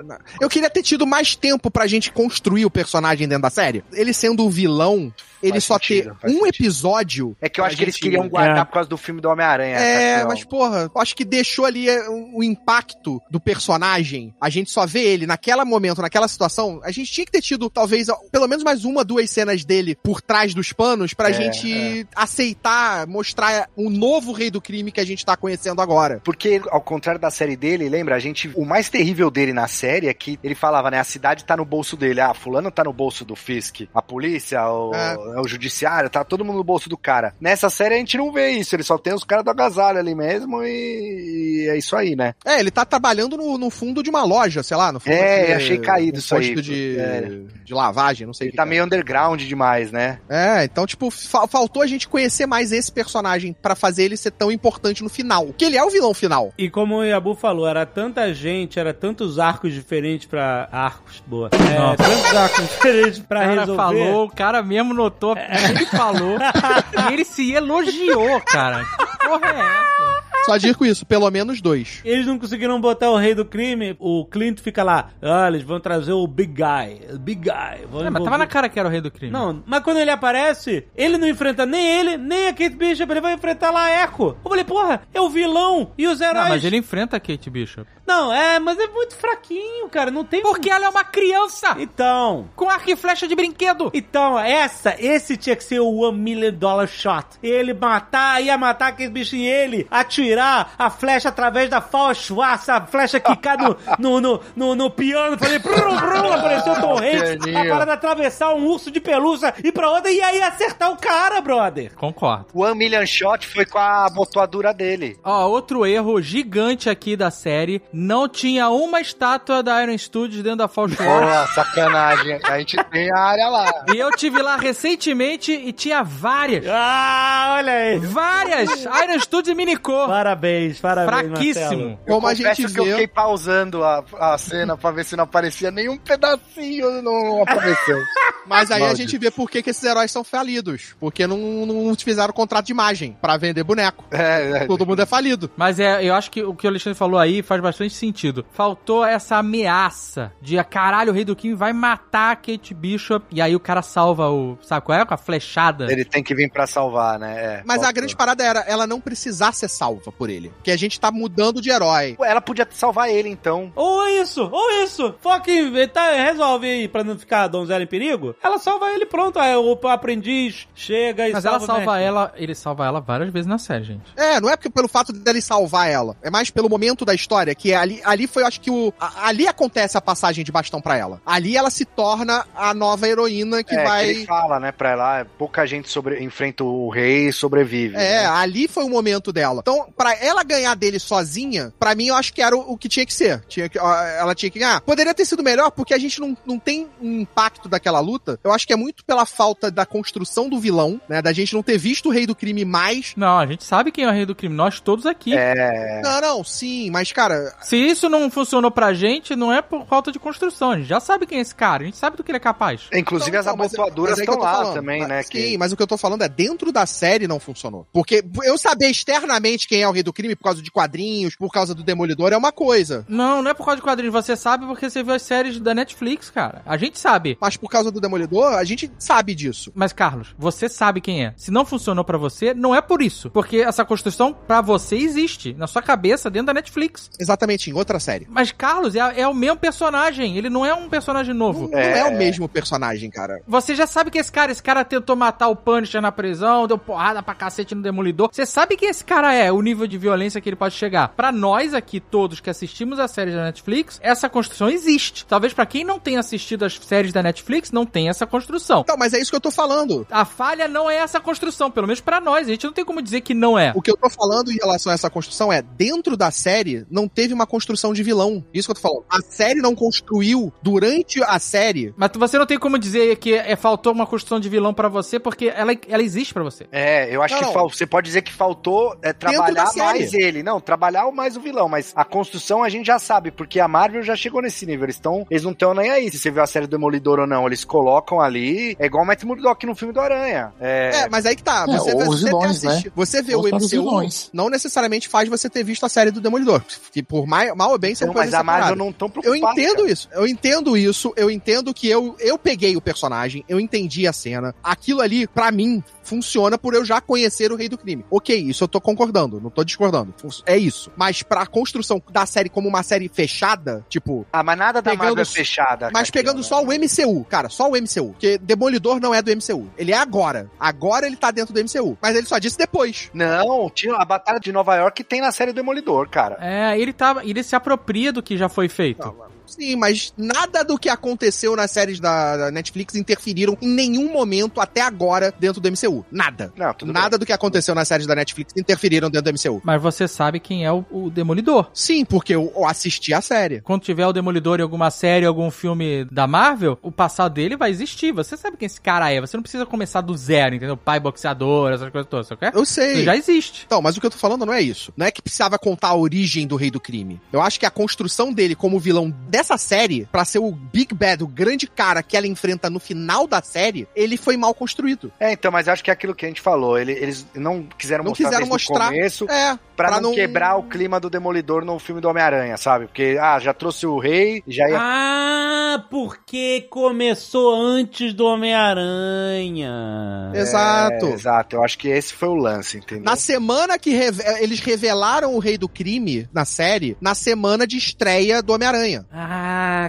Eu queria ter tido mais tempo pra gente construir o personagem dentro da série. Ele sendo o vilão, ele Faz só sentido, ter um sentido. episódio. É que eu acho que eles queriam guardar É. por causa do filme do Homem-Aranha. É, essa mas porra, eu acho que deixou ali é, o impacto do personagem. A gente só vê ele naquele momento, naquela situação. A gente tinha que ter tido, talvez, pelo menos mais uma, duas cenas dele por trás dos panos pra É, gente aceitar, mostrar o novo rei do crime que a gente tá conhecendo agora. Porque, ao contrário da série dele, lembra, a gente. O mais terrível dele na série é que ele falava, né? A cidade tá no bolso dele. Ah, fulano tá no bolso do Fisk. A polícia, o, É. o judiciário, tá todo mundo no bolso do cara. Nessa série a gente não vê isso. Ele só tem os caras do agasalho ali mesmo e, e é isso aí, né? É, ele tá trabalhando no, no fundo de uma loja, sei lá, no fundo É, de- achei caído um isso aí. de, É. de lavagem, não sei o Ele que tá que é. meio underground demais, né? É, então, tipo, fa- faltou a gente conhecer mais esse personagem pra fazer ele ser tão importante no final. Que ele é o vilão final. E como o Yabu falou, era tanta gente, era tantos arcos diferentes pra. Arcos, boa. É, tantos arcos diferentes O pra cara resolver. falou, o cara mesmo notou, ele falou, e ele se elogiou, cara. Que porra é essa? Só digo isso, pelo menos dois. Eles não conseguiram botar o rei do crime. O Clint fica lá. Ah, eles vão trazer o Big Guy. o Big Guy. Vão É, mas tava na cara que era o rei do crime. Não, mas quando ele aparece, ele não enfrenta nem ele, nem a Kate Bishop, ele vai enfrentar lá a Echo. Eu falei, porra, é o vilão e os heróis. Não, mas ele enfrenta a Kate Bishop. Não, é, mas é muito fraquinho, cara, não tem... Porque ela é uma criança Então... com arco e flecha de brinquedo. Então, essa, esse tinha que ser o One Million Dollar Shot. Ele matar, ia matar aquele bichinho, ele atirar a flecha através da falschwarza, a flecha quicar no, no, no, no, no piano, fazer brum, brum, apareceu o Hanks, a parada atravessar um urso de pelúcia e pra outra, e aí acertar o cara, brother. Concordo. O One Million Shot foi com a botoadura dele. Ó, outro erro gigante aqui da série, não tinha uma estátua da Iron Studios dentro da War. Pô, sacanagem. A gente tem a área lá. E eu tive lá recentemente e tinha várias. Ah, olha aí. Várias! Iron Studios e Minicô. Parabéns, parabéns, Fraquíssimo. Como a Eu confesso gente que eu fiquei pausando a, a cena pra ver se não aparecia nenhum pedacinho, não apareceu. Mas aí a Maldito. gente vê por que, que esses heróis são falidos. Porque não, não fizeram contrato de imagem pra vender boneco. É, é. Todo mundo é falido. Mas é, eu acho que o que o Alexandre falou aí faz bastante sentido. Faltou essa ameaça de, ah, caralho, o Rei do Kim vai matar a Kate Bishop. E aí o cara salva o. Sabe qual é? Com a flechada. Ele tem que vir pra salvar, né? É, Mas a faltou. grande parada era ela não precisar ser salva por ele. Porque a gente tá mudando de herói. Ela podia salvar ele, então. Ou isso, ou isso. Fucking, ele tá, resolve aí pra não ficar a donzela em perigo. Ela salva ele, pronto. Aí o aprendiz chega e Mas ela o salva ela, ele salva ela várias vezes na série, gente. É, não é porque pelo fato dele salvar ela. É mais pelo momento da história, que é ali, ali foi, eu acho que o. a- ali acontece a passagem de bastão pra ela. Ali ela se torna a nova heroína que é, vai. que ele fala, né, pra ela, pouca gente sobre, enfrenta o rei e sobrevive. É, né? ali foi o momento dela. Então, pra ela ganhar dele sozinha, pra mim eu acho que era o, o que tinha que ser. Tinha que, ó, ela tinha que ganhar. Poderia ter sido melhor porque a gente não, não tem um impacto daquela luta. Eu acho que é muito pela falta da construção do vilão, né? Da gente não ter visto o Rei do Crime mais. Não, a gente sabe quem é o rei do crime, nós todos aqui. É. Não, não, sim, mas, cara, Se isso não funcionou pra gente, não é por falta de construção. A gente já sabe quem é esse cara, a gente sabe do que ele é capaz. Inclusive Então, as então, é que eu estão tô lá falando. também, Mas- né? Sim, que- mas o que eu tô falando é dentro da série não funcionou. Porque eu saber externamente quem é o rei do crime por causa de quadrinhos, por causa do Demolidor é uma coisa. Não, não é por causa de quadrinhos. Você sabe porque você viu as séries da Netflix, cara. A gente sabe. Mas por causa do Demolidor, a gente sabe disso. Mas, Carlos, você sabe quem é. Se não funcionou pra você, não é por isso. Porque essa construção, pra você, existe. Na sua cabeça, dentro da Netflix. Exatamente, em outra série. Mas, Carlos, é, é o mesmo personagem. Ele não é um personagem novo. Não é o mesmo personagem, cara. Você já sabe que esse cara, esse cara tentou matar o Punisher na prisão, deu porrada pra cacete no Demolidor. Você sabe quem esse cara é, o nível de violência que ele pode chegar. Pra nós aqui, todos que assistimos a série da Netflix, essa construção existe. Talvez pra quem não tenha assistido as séries da Netflix, não tenha essa construção. Então, mas é isso que eu tô falando. A falha não é essa construção, pelo menos pra nós. A gente não tem como dizer que não é. O que eu tô falando em relação a essa construção é, dentro da série, não teve uma construção de vilão. Isso que eu tô falando. A série não construiu, durante a série, Mas você não tem como dizer que é, faltou uma construção de vilão pra você, porque ela, ela existe pra você. É, eu acho Não, que não. você pode dizer que faltou é, trabalhar série. mais ele. Não, trabalhar mais o vilão, mas a construção a gente já sabe, porque a Marvel já chegou nesse nível. Eles, tão, eles não estão nem aí se você viu a série do Demolidor ou não. Eles colocam ali, é igual o Matt Murdock no filme do Aranha. É, É, mas aí que tá. É, Você, ou os você, vilões, né? você vê o MCU, não necessariamente faz você ter visto a série do Demolidor. Que por mais, mal ou bem, você não, pode mas a Marvel não tão Eu preocupada. entendo cara. isso, eu entendo isso, eu entendo que eu, eu peguei o personagem, eu entendi a cena. Aquilo ali, pra mim, funciona por eu já conhecer o Rei do Crime. Ok, isso eu tô concordando, não tô discordando. É isso. Mas pra construção da série como uma série fechada, tipo, Ah, mas nada da Marvel é fechada. mas pegando né? só o MCU, cara, só o MCU. Porque Demolidor não é do MCU. Ele é agora. Agora ele tá dentro do MCU. Mas ele só disse depois. Não, tinha a Batalha de Nova York tem na série Demolidor, cara. É, ele tá. Ele se apropria do que já foi feito. Sim, mas nada do que aconteceu nas séries da Netflix interferiram em nenhum momento até agora dentro do MCU. Nada. Não, Nada do que aconteceu nas séries da Netflix interferiram dentro do MCU. Mas você sabe quem é o, o Demolidor. Sim, porque eu, eu assisti a série. Quando tiver o Demolidor em alguma série, algum filme da Marvel, o passado dele vai existir. Você sabe quem esse cara é. Você não precisa começar do zero, entendeu? Pai boxeador, essas coisas todas, sabe? Eu sei. Ele já existe. Então, mas o que eu tô falando não é isso. Não é que precisava contar a origem do Rei do Crime. Eu acho que a construção dele como vilão dessa série, pra ser o Big Bad, o grande cara que ela enfrenta no final da série, ele foi mal construído. É, então, mas acho que é aquilo que a gente falou. ele- eles não quiseram Não mostrar quiseram desde o mostrar. começo É, pra, pra não, não- quebrar o clima do Demolidor no filme do Homem-Aranha, sabe? Porque, ah, já trouxe o rei, já ia... Ah, porque começou antes do Homem-Aranha. exato. É, exato, eu acho que esse foi o lance, entendeu? Na semana que reve- eles revelaram o Rei do Crime na série, na semana de estreia do Homem-Aranha. Ah,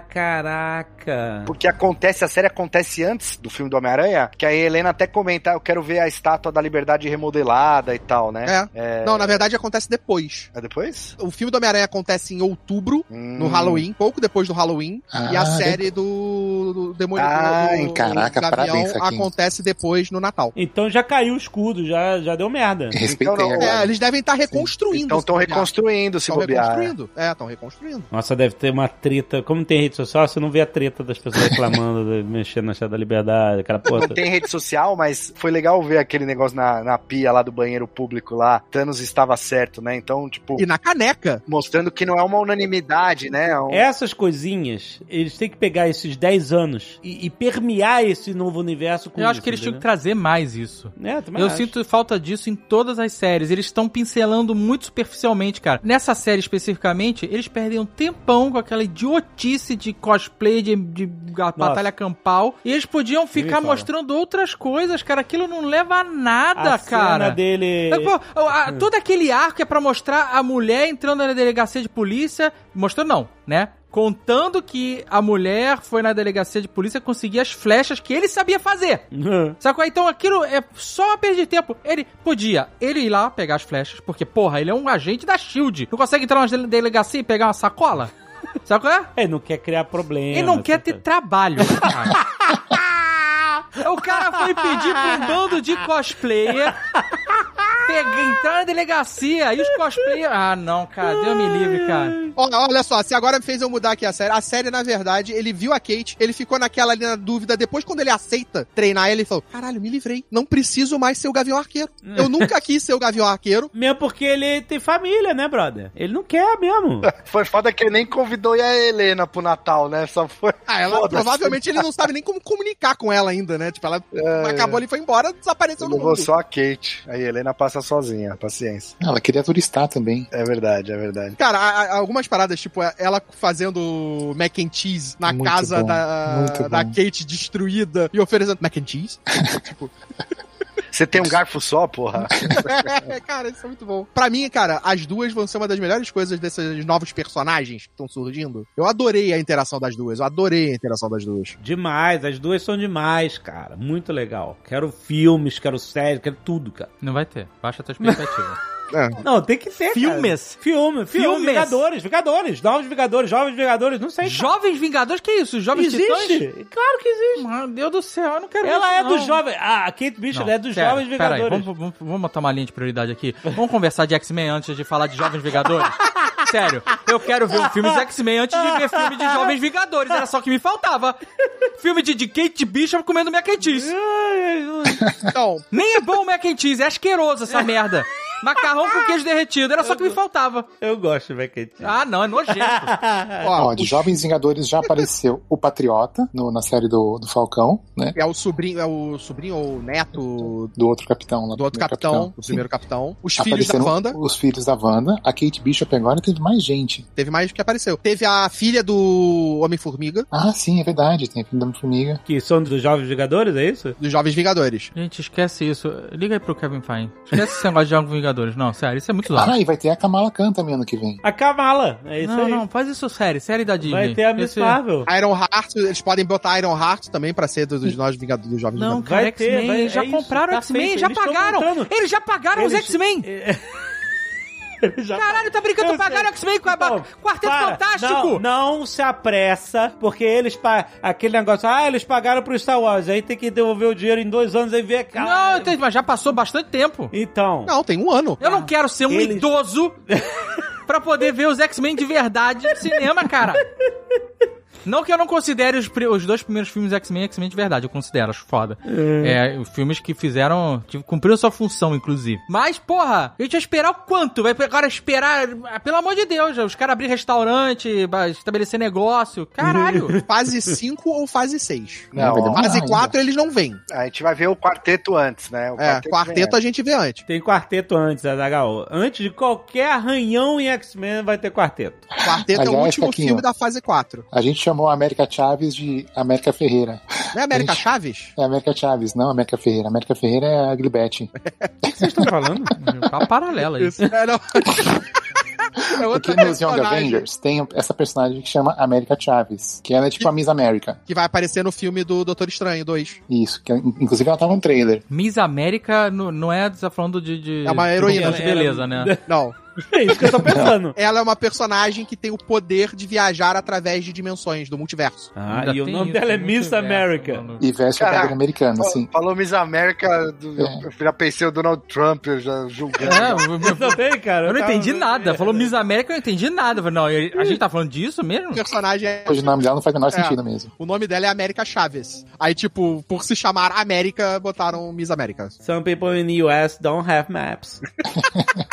caraca. Porque acontece, a série acontece antes do filme do Homem-Aranha, que a Helena até comenta, "Ah, eu quero ver a estátua da liberdade remodelada e tal, né? É. Não, na verdade acontece depois. É depois? O filme do Homem-Aranha acontece em outubro, Hum. no Halloween, pouco depois do Halloween. Ah, e a série do, do Demolidor Ai, do, caraca, do Gavião acontece depois no Natal. Então já caiu o escudo, já, já deu merda. Respeitei Então não. É, eles devem estar reconstruindo. Então estão se bobear. reconstruindo, se Estão bobear. reconstruindo. É, estão reconstruindo. Nossa, deve ter uma treta. Como tem rede social, você não vê a treta das pessoas reclamando, mexendo na Estátua da Liberdade, aquela porra. Não tem rede social, mas foi legal ver aquele negócio na, na pia lá do banheiro público lá. Thanos estava certo, né? Então, tipo, E na caneca. mostrando que não é uma unanimidade, né? É um- Essas coisinhas, eles têm que pegar esses 10 anos e, e permear esse novo universo com Eu acho isso, que eles tinham que trazer mais isso. É, também Eu acho. sinto falta disso em todas as séries. Eles estão pincelando muito superficialmente, cara. Nessa série especificamente, eles perdem um tempão com aquela idiotice de cosplay de, de batalha campal. E eles podiam ficar mostrando outras coisas, cara. Aquilo não leva a nada, a cara. cena dele... Pô, a- todo aquele arco é pra mostrar a mulher entrando na delegacia de polícia. Mostrando não, né? Contando que a mulher foi na delegacia de polícia conseguir as flechas que ele sabia fazer. Sacou? Então aquilo é só uma perda de tempo. Ele podia, ele ir lá pegar as flechas, porque, porra, ele é um agente da SHIELD. Não consegue entrar na dele- delegacia e pegar uma sacola? Sabe qual é? Ele não quer criar problema. Ele não quer ter tá- trabalho. o cara foi pedir pra um bando de cosplayer pegar, entrar na delegacia e os cosplayers. Ah, não, cara, Deus me livre, cara. Olha, olha só, se agora fez eu mudar aqui a série. A série, na verdade, ele viu a Kate, ele ficou naquela ali na dúvida. Depois, quando ele aceita treinar, ele falou: Caralho, me livrei. Não preciso mais ser o Gavião Arqueiro. Eu nunca quis ser o Gavião Arqueiro. Mesmo porque ele tem família, né, brother? Ele não quer mesmo. Foi foda que ele nem convidou a Helena pro Natal, né? Só foi. Ah, ela provavelmente ele não sabe nem como comunicar com ela ainda, né? Tipo, ela É, acabou ali, foi embora, desapareceu no Levou mundo. só a Kate. Aí a Helena passa sozinha, paciência. Ela queria turistar também. É verdade, é verdade. Cara, há- há algumas paradas, tipo, ela fazendo mac and cheese na Muito casa bom, da, muito da bom. Kate destruída e oferecendo mac and cheese. tipo, Você tem um garfo só, porra? cara, isso é muito bom. Pra mim, cara, as duas vão ser uma das melhores coisas desses novos personagens que estão surgindo. Eu adorei a interação das duas, eu adorei a interação das duas. Demais, as duas são demais, cara. Muito legal. Quero filmes, quero séries, quero tudo, cara. Não vai ter. Baixa a tua expectativa. Não, tem que ter. Filmes? Cara. Filme, filme, Filmes? Vingadores, Vingadores, novos Vingadores, jovens Vingadores, não sei. cara. Jovens Vingadores? Que isso? Jovens Titãs? Existe? Claro que existe. Meu Deus do céu, eu não quero Ela isso, é não. dos jovens. Ah, a Kate Bishop Não, é dos jovens pera aí, Vingadores. vamos, vamos, vamos botar uma linha de prioridade aqui. Vamos conversar de X-Men antes de falar de Jovens Vingadores? Sério, eu quero ver um filme de X-Men antes de ver filme de Jovens Vingadores. Era só o que me faltava. Filme de, de Kate Bishop comendo mac and cheese. Então, Nem é bom o mac and cheese, é asqueroso essa merda. Macarrão com queijo derretido, era só o que me faltava. Eu gosto de Kate. Ah, não, é nojento. ó, de Jovens Vingadores já apareceu o Patriota no- na série do, do Falcão, né? é o sobrinho, é o sobrinho ou neto Do outro capitão lá do outro primeiro capitão, do primeiro capitão. Os filhos da Wanda, Os filhos da Wanda. A Kate Bishop agora teve mais gente. teve mais que apareceu. Teve a filha do Homem-Formiga, Ah, sim, é verdade. Tem a filha da Formiga. Que são dos jovens Vingadores, é isso? dos Jovens Vingadores. Gente, esquece isso. Liga aí pro Kevin Feige. Esquece esse negócio de Jovens Vingadores. Não, sério, isso é muito zoado. Ah, e vai ter a Kamala Khan também ano que vem. A Kamala, é isso não, aí. não, faz isso sério, série da Disney. Vai ter a Miss Esse- Marvel. Iron Heart, eles podem botar Iron Heart também pra ser dos, dos novos Vingadores, dos Jovens Não, Vingadores. cara, Vai ter, X-Men, vai- já é isso, compraram tá X-Men, já eles pagaram. Eles já pagaram os Eles- X-Men. Eles já- Caralho, tá brincando, Eu pagaram sei. X-Men com a Não, Quarteto para. Fantástico. Não, não se apressa, porque eles pa... aquele negócio, ah, eles pagaram pro Star Wars, aí tem que devolver o dinheiro em dois anos e ver. Não, Ah, entendi, mas já passou bastante tempo. Então, Não, tem um ano. Eu não quero ser um Eles- idoso pra poder ver os X-Men de verdade no cinema, cara. Não que eu não considere os, os dois primeiros filmes X-Men X-Men de verdade, eu considero, acho foda. É, os filmes que fizeram, que cumpriram sua função, inclusive. Mas, porra, a gente vai esperar o quanto? Vai agora esperar, ah, pelo amor de Deus, os caras abrir restaurante, estabelecer negócio, caralho. Fase 5 ou fase 6. Não, Fase ainda. 4 eles não vêm. A gente vai ver o quarteto antes, né? O É, quarteto a gente vê antes. tem quarteto antes, Azaghal. Antes de qualquer arranhão em X-Men vai ter quarteto. Quarteto é o Aliás, último filme da fase 4. A gente chamou a América Chaves de América Ferreira. Não é América Gente. Chaves? É América Chaves, não América Ferreira. América Ferreira é a Glibete. O que vocês estão falando? Tá paralela aí. É, não. é Porque nos Young Avengers tem essa personagem que chama América Chaves, que ela é tipo a Miss América. que vai aparecer no filme do Doutor Estranho 2. Isso, que inclusive ela tava no trailer. Miss América não, não é, você tá falando de... de É uma heroína. De beleza, né? Não. É isso que eu tô pensando. Ela é uma personagem que tem o poder de viajar através de dimensões do multiverso. Ah, Ainda e o nome dela é Miss America. mano. E veste a Caraca. bandeira americana, Falou- assim. Falou Miss América, do- É. eu já pensei o Donald Trump eu já julgando. É, eu- Eu também, cara. Eu não entendi nada. Falou Miss América, eu não entendi nada. Falei, Não, a gente tá falando disso mesmo? O personagem é. O nome dela não faz o menor É. sentido mesmo. O nome dela é América Chaves. Aí, tipo, por se chamar América, botaram Miss América. Some people in the US don't have maps.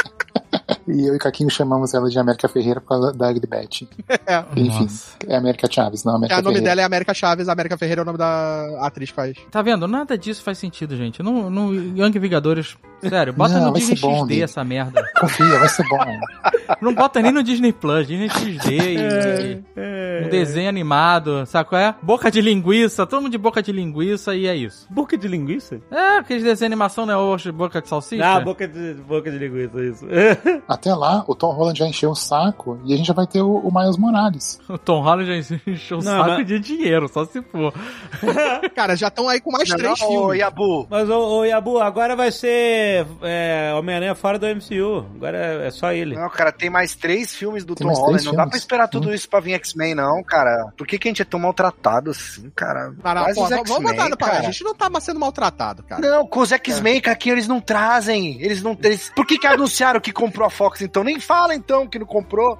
E eu e Caquinho chamamos ela de América Ferreira por causa da Glibete. É. Enfim, Nossa. é América Chaves, não É, América o nome Ferreira. dela é América Chaves, a América Ferreira é o nome da atriz que faz. Tá vendo? Nada disso faz sentido, gente. No, no Young Vingadores, sério, bota Não, no Disney bom, XD Lee. essa merda. Confia, vai ser bom. Não bota nem no Disney Plus, Disney XD e, É. um desenho animado, sabe qual é? Boca de linguiça, todo mundo de boca de linguiça e é isso. Boca de linguiça? É, aqueles desenhos de animação, né? Boca de salsicha. Ah, boca de, boca de linguiça, isso. Até lá, o Tom Holland já encheu o saco e a gente já vai ter o, o Miles Morales. O Tom Holland já encheu o Não, saco mas- de dinheiro, só se for. Cara, já estão aí com mais Não, três não, ô, filmes. Yabu, Mas, ô, ô Yabu, agora vai ser é, Homem-Aranha fora do MCU. Agora é, é só ele. Não, cara, tem mais três filmes do Tem Tom Holland. Não dá pra esperar tudo Hum. isso pra vir X-Men, não, cara. Por que, que a gente é tão maltratado assim, cara? Não, pô, os vamos no pá. A cara. gente não tá sendo maltratado, cara. Não, com os X-Men, Caquinho, eles não trazem. Eles não. Eles... Por que, que anunciaram que comprou a Fox então? Nem fala então que não comprou.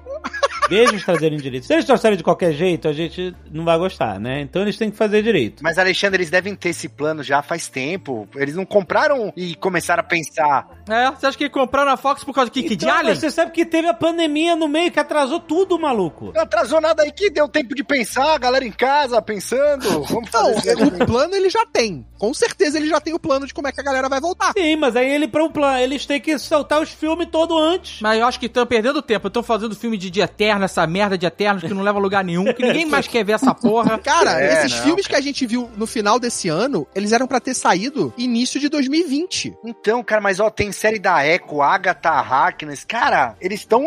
Deixa eles trazerem direito. Se eles trouxerem de qualquer jeito, a gente não vai gostar, né? Então eles têm que fazer direito. Mas, Alexandre, eles devem ter esse plano já faz tempo. Eles não compraram e começaram a pensar. É, você acha que compraram a Fox por causa de Kiki Então, de Alien? você sabe que teve a pandemia no meio que atrasou tudo, maluco. Não atrasou nada aí que deu tempo de pensar, a galera em casa pensando. Vamos Então, fazer o plano ele já tem. Com certeza ele já tem o plano de como é que a galera vai voltar. Sim, mas aí ele, pra um plano, eles têm que soltar os filmes todo antes. Mas eu acho que estão perdendo tempo. Estão fazendo filme de dia eterno, essa merda de eternos que não leva a lugar nenhum, que ninguém mais quer ver essa porra. Cara, É, esses não, filmes que a gente viu no final desse ano, eles eram pra ter saído início de 2020. Então, cara, mas ó, tem série da Echo, Agatha Harkness. Cara, eles estão.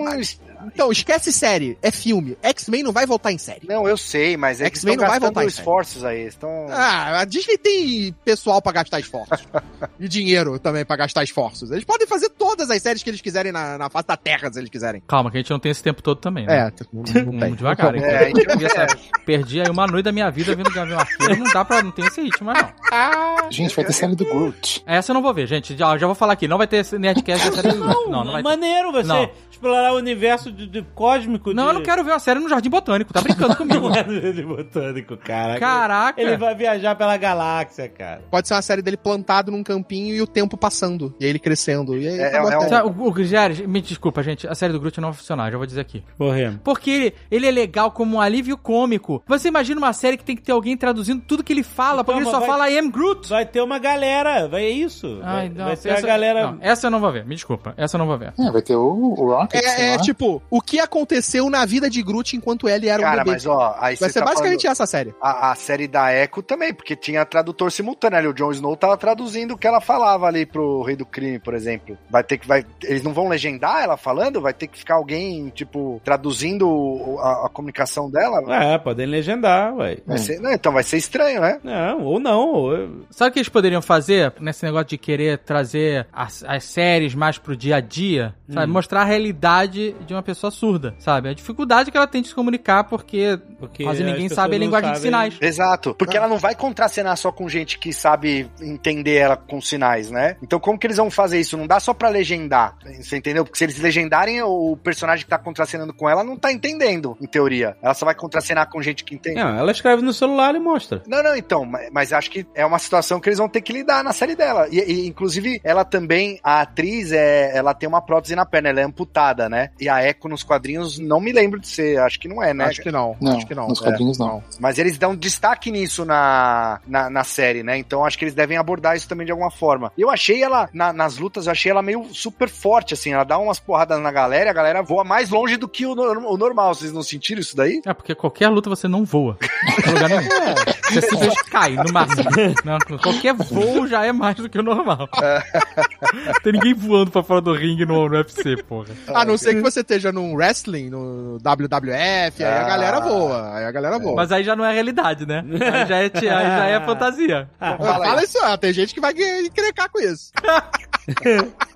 Então, esquece série, é filme. X-Men não vai voltar em série. Não, eu sei, mas é X-Men não vai voltar em série. esforços aí. Estão. Ah, a Disney tem pessoal pra gastar esforços. e dinheiro também pra gastar esforços. Eles podem fazer todas as séries que eles quiserem na, na face da Terra, se eles quiserem. Calma, que a gente não tem esse tempo todo também, né? É, não, não Vamos tem. devagar, hein? É, a gente não Perdi essa- Perdi aí uma noite da minha vida vendo Gavião Arqueiro. Não dá pra... Não tem esse ritmo, mas não. Gente, vai ter série do Groot. Essa eu não vou ver, gente. Já, já vou falar aqui. Não vai ter Nerdcast da série. Não, não, não vai ter. Maneiro você Não. explorar o universo de, de cósmico. Não, de... eu não quero ver uma série no Jardim Botânico. Tá brincando comigo. Não é do de botânico, cara. Caraca. Ele vai viajar pela galáxia, cara. Pode ser uma série dele plantado num campinho e o tempo passando. E aí ele crescendo. E aí É, acabou é a um- O, o me desculpa, gente. A série do Groot não vai funcionar, já vou dizer aqui. Correndo. Porque ele, ele é legal como um alívio cômico. Você imagina uma série que tem que ter alguém traduzindo tudo que ele fala, porque ele só vai- fala I am Groot. Vai ter uma galera, vai é isso. Ai, vai, não, vai ser essa, a galera. não, essa eu não vou ver, me desculpa. Essa eu não vou ver. É, vai ter o, o Rocket. É, é tipo, o que aconteceu na vida de Groot enquanto ele era um Cara, bebê. mas ó, aí Vai ser tá basicamente essa série. A, a série da Echo também, porque tinha tradutor simultâneo ali. O Jon Snow tava traduzindo o que ela falava ali pro Rei do Crime, por exemplo. Vai ter que. Vai, eles não vão legendar ela falando? Vai ter que ficar alguém, tipo, traduzindo a, a comunicação dela? É, podem legendar, ué. Vai ser- não, então vai ser estranho, né? Não, ou não. ou- Sabe o que eles poderiam fazer nesse negócio de querer trazer as, as séries mais pro dia a dia? Sabe? Mostrar a realidade de uma pessoa surda, sabe? A dificuldade que ela tem de se comunicar porque, Porque quase as ninguém sabe a linguagem de sabem- sinais. Exato. Porque ela não vai contracenar só com gente que sabe entender ela com sinais, né? Então como que eles vão fazer isso? Não dá só pra legendar. Você entendeu? Porque se eles legendarem, o personagem que tá contracenando com ela não tá entendendo, em teoria. Ela só vai contracenar com gente que entende. Não, ela escreve no celular e mostra. Não, não, então, mas, mas acho que é uma situação que eles vão ter que lidar na série dela. E, e, inclusive, ela também, a atriz, é, ela tem uma prótese na perna, ela é amputada, né? E a Echo nos quadrinhos, não me lembro de ser, acho que não é, né? Acho que não. Não, acho que não. nos É. quadrinhos não. Mas eles dão destaque nisso na, na, na série, né? Então acho que eles devem abordar isso também de alguma forma. E eu achei ela, na- nas lutas, eu achei ela meio super forte, assim. Ela dá umas porradas na galera e a galera voa mais longe do que o, no- o normal. Vocês não sentiram isso daí? É, porque qualquer luta você não voa. Lugar nenhum. Você simplesmente cai, no máximo. Não, qualquer voo já é mais do que o normal. Tem ninguém voando pra fora do ringue no, no UFC, porra. A não ser que você esteja num wrestling, no WWF, aí a Ah. galera voa. Aí a galera voa. Mas aí já não é realidade, né? Aí já é, aí já é fantasia. Fala, Fala aí. isso, ó, tem gente que vai encrencar com isso.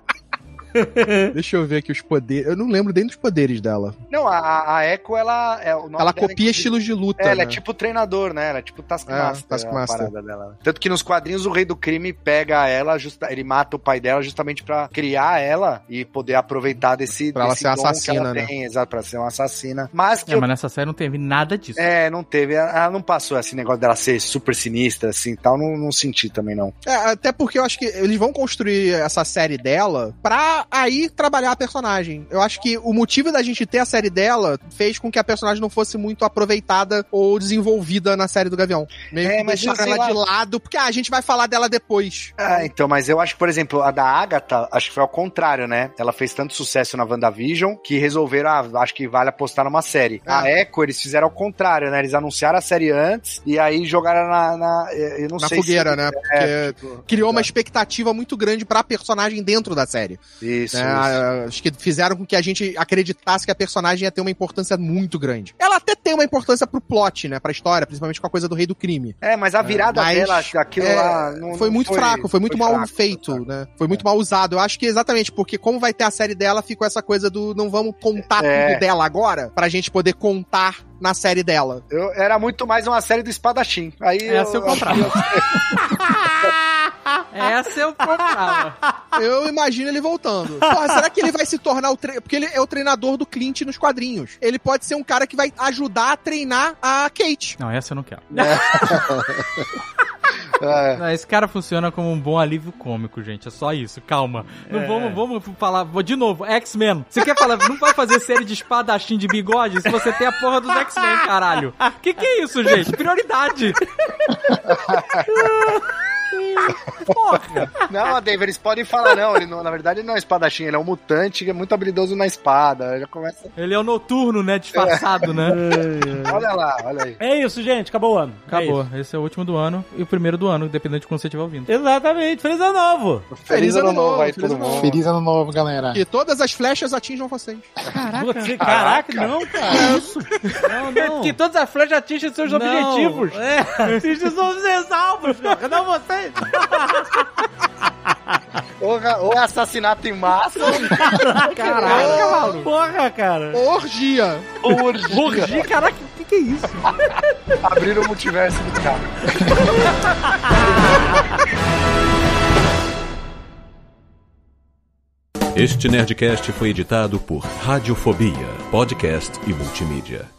Deixa eu ver aqui os poderes. Eu não lembro nem dos poderes dela. Não, a, a Echo, ela. É, o nome Ela dela, copia estilos de luta. É, ela é né? tipo treinador, né? Ela é tipo Taskmaster. É, Taskmaster. dela. Tanto que nos quadrinhos o rei do crime pega ela, justa, ele mata o pai dela justamente pra criar ela e poder aproveitar desse, Pra ela desse ser dom que assassina, ela né? tem, exato, pra ser uma assassina. Mas que É, eu mas nessa série não teve nada disso. É, não teve. Ela não passou esse negócio dela ser super sinistra, assim tal. Não, não senti também, não. É, até porque eu acho que eles vão construir essa série dela pra aí trabalhar a personagem. Eu acho que o motivo da gente ter a série dela fez com que a personagem não fosse muito aproveitada ou desenvolvida na série do Gavião. Meio É, que mas deixaram sei ela lá. de lado, porque ah, a gente vai falar dela depois. Ah, então, mas eu acho que, por exemplo, a da Agatha, acho que foi ao contrário, né? Ela fez tanto sucesso na WandaVision que resolveram, ah, acho que vale apostar numa série. Ah. A Echo, eles fizeram ao contrário, né? Eles anunciaram a série antes e aí jogaram na. na- eu não na sei fogueira, se... né? Porque É, tipo, criou uma expectativa muito grande pra personagem dentro da série. Isso, né? isso. Ah, Acho que fizeram com que a gente acreditasse que a personagem ia ter uma importância muito grande. Ela até tem uma importância pro plot, né? Pra história, principalmente com a coisa do rei do crime. É, mas a virada Mas, dela, aquilo é, lá. Não, foi muito fraco, foi muito mal fraco, feito, foi né? Foi muito mal usado. Eu acho que exatamente porque como vai ter a série dela, ficou essa coisa do não vamos contar É. tudo dela agora, pra gente poder contar na série dela. Eu, era muito mais uma série do espadachim. Aí Essa eu comprava. Essa eu comprava. Eu imagino ele voltando. Porra, será que ele vai se tornar o tre... Porque ele é o treinador do Clint nos quadrinhos. Ele pode ser um cara que vai ajudar a treinar a Kate. Não, essa eu não quero. É. Não, esse cara funciona como um bom alívio cômico, gente. É só isso. Calma. Não vamos, vamos falar. vou- De novo, X-Men. Você quer falar. Não vai fazer série de espadachim de bigode se você tem a porra dos X-Men, caralho. Que que é isso, gente? Prioridade. Porra. Não, Dave, eles podem falar, não. Ele não, na verdade, ele não é espadachim, ele é um mutante que é muito habilidoso na espada. Já começa. Ele é o noturno, né? Disfarçado, né? Olha lá, olha aí. É isso, gente. Acabou o ano. É Acabou. isso. Esse é o último do ano e o primeiro do ano, dependendo de quando você estiver ouvindo. Exatamente. Feliz ano novo. Feliz ano novo, aí, feliz todo ano novo. mundo. Feliz ano novo, galera. Que todas as flechas atinjam vocês. Você- caraca, não, cara. Isso. Não, não. Que todas as flechas atingem seus Não. objetivos. É, atinge seus alvos, cara. Não vocês. Ou, ou é assassinato em massa, Caraca. Porra, cara. Orgia. orgia. Orgia, caraca, o que, que é isso? Abriram o multiverso do cara. Este Nerdcast foi editado por Radiofobia, podcast e multimídia.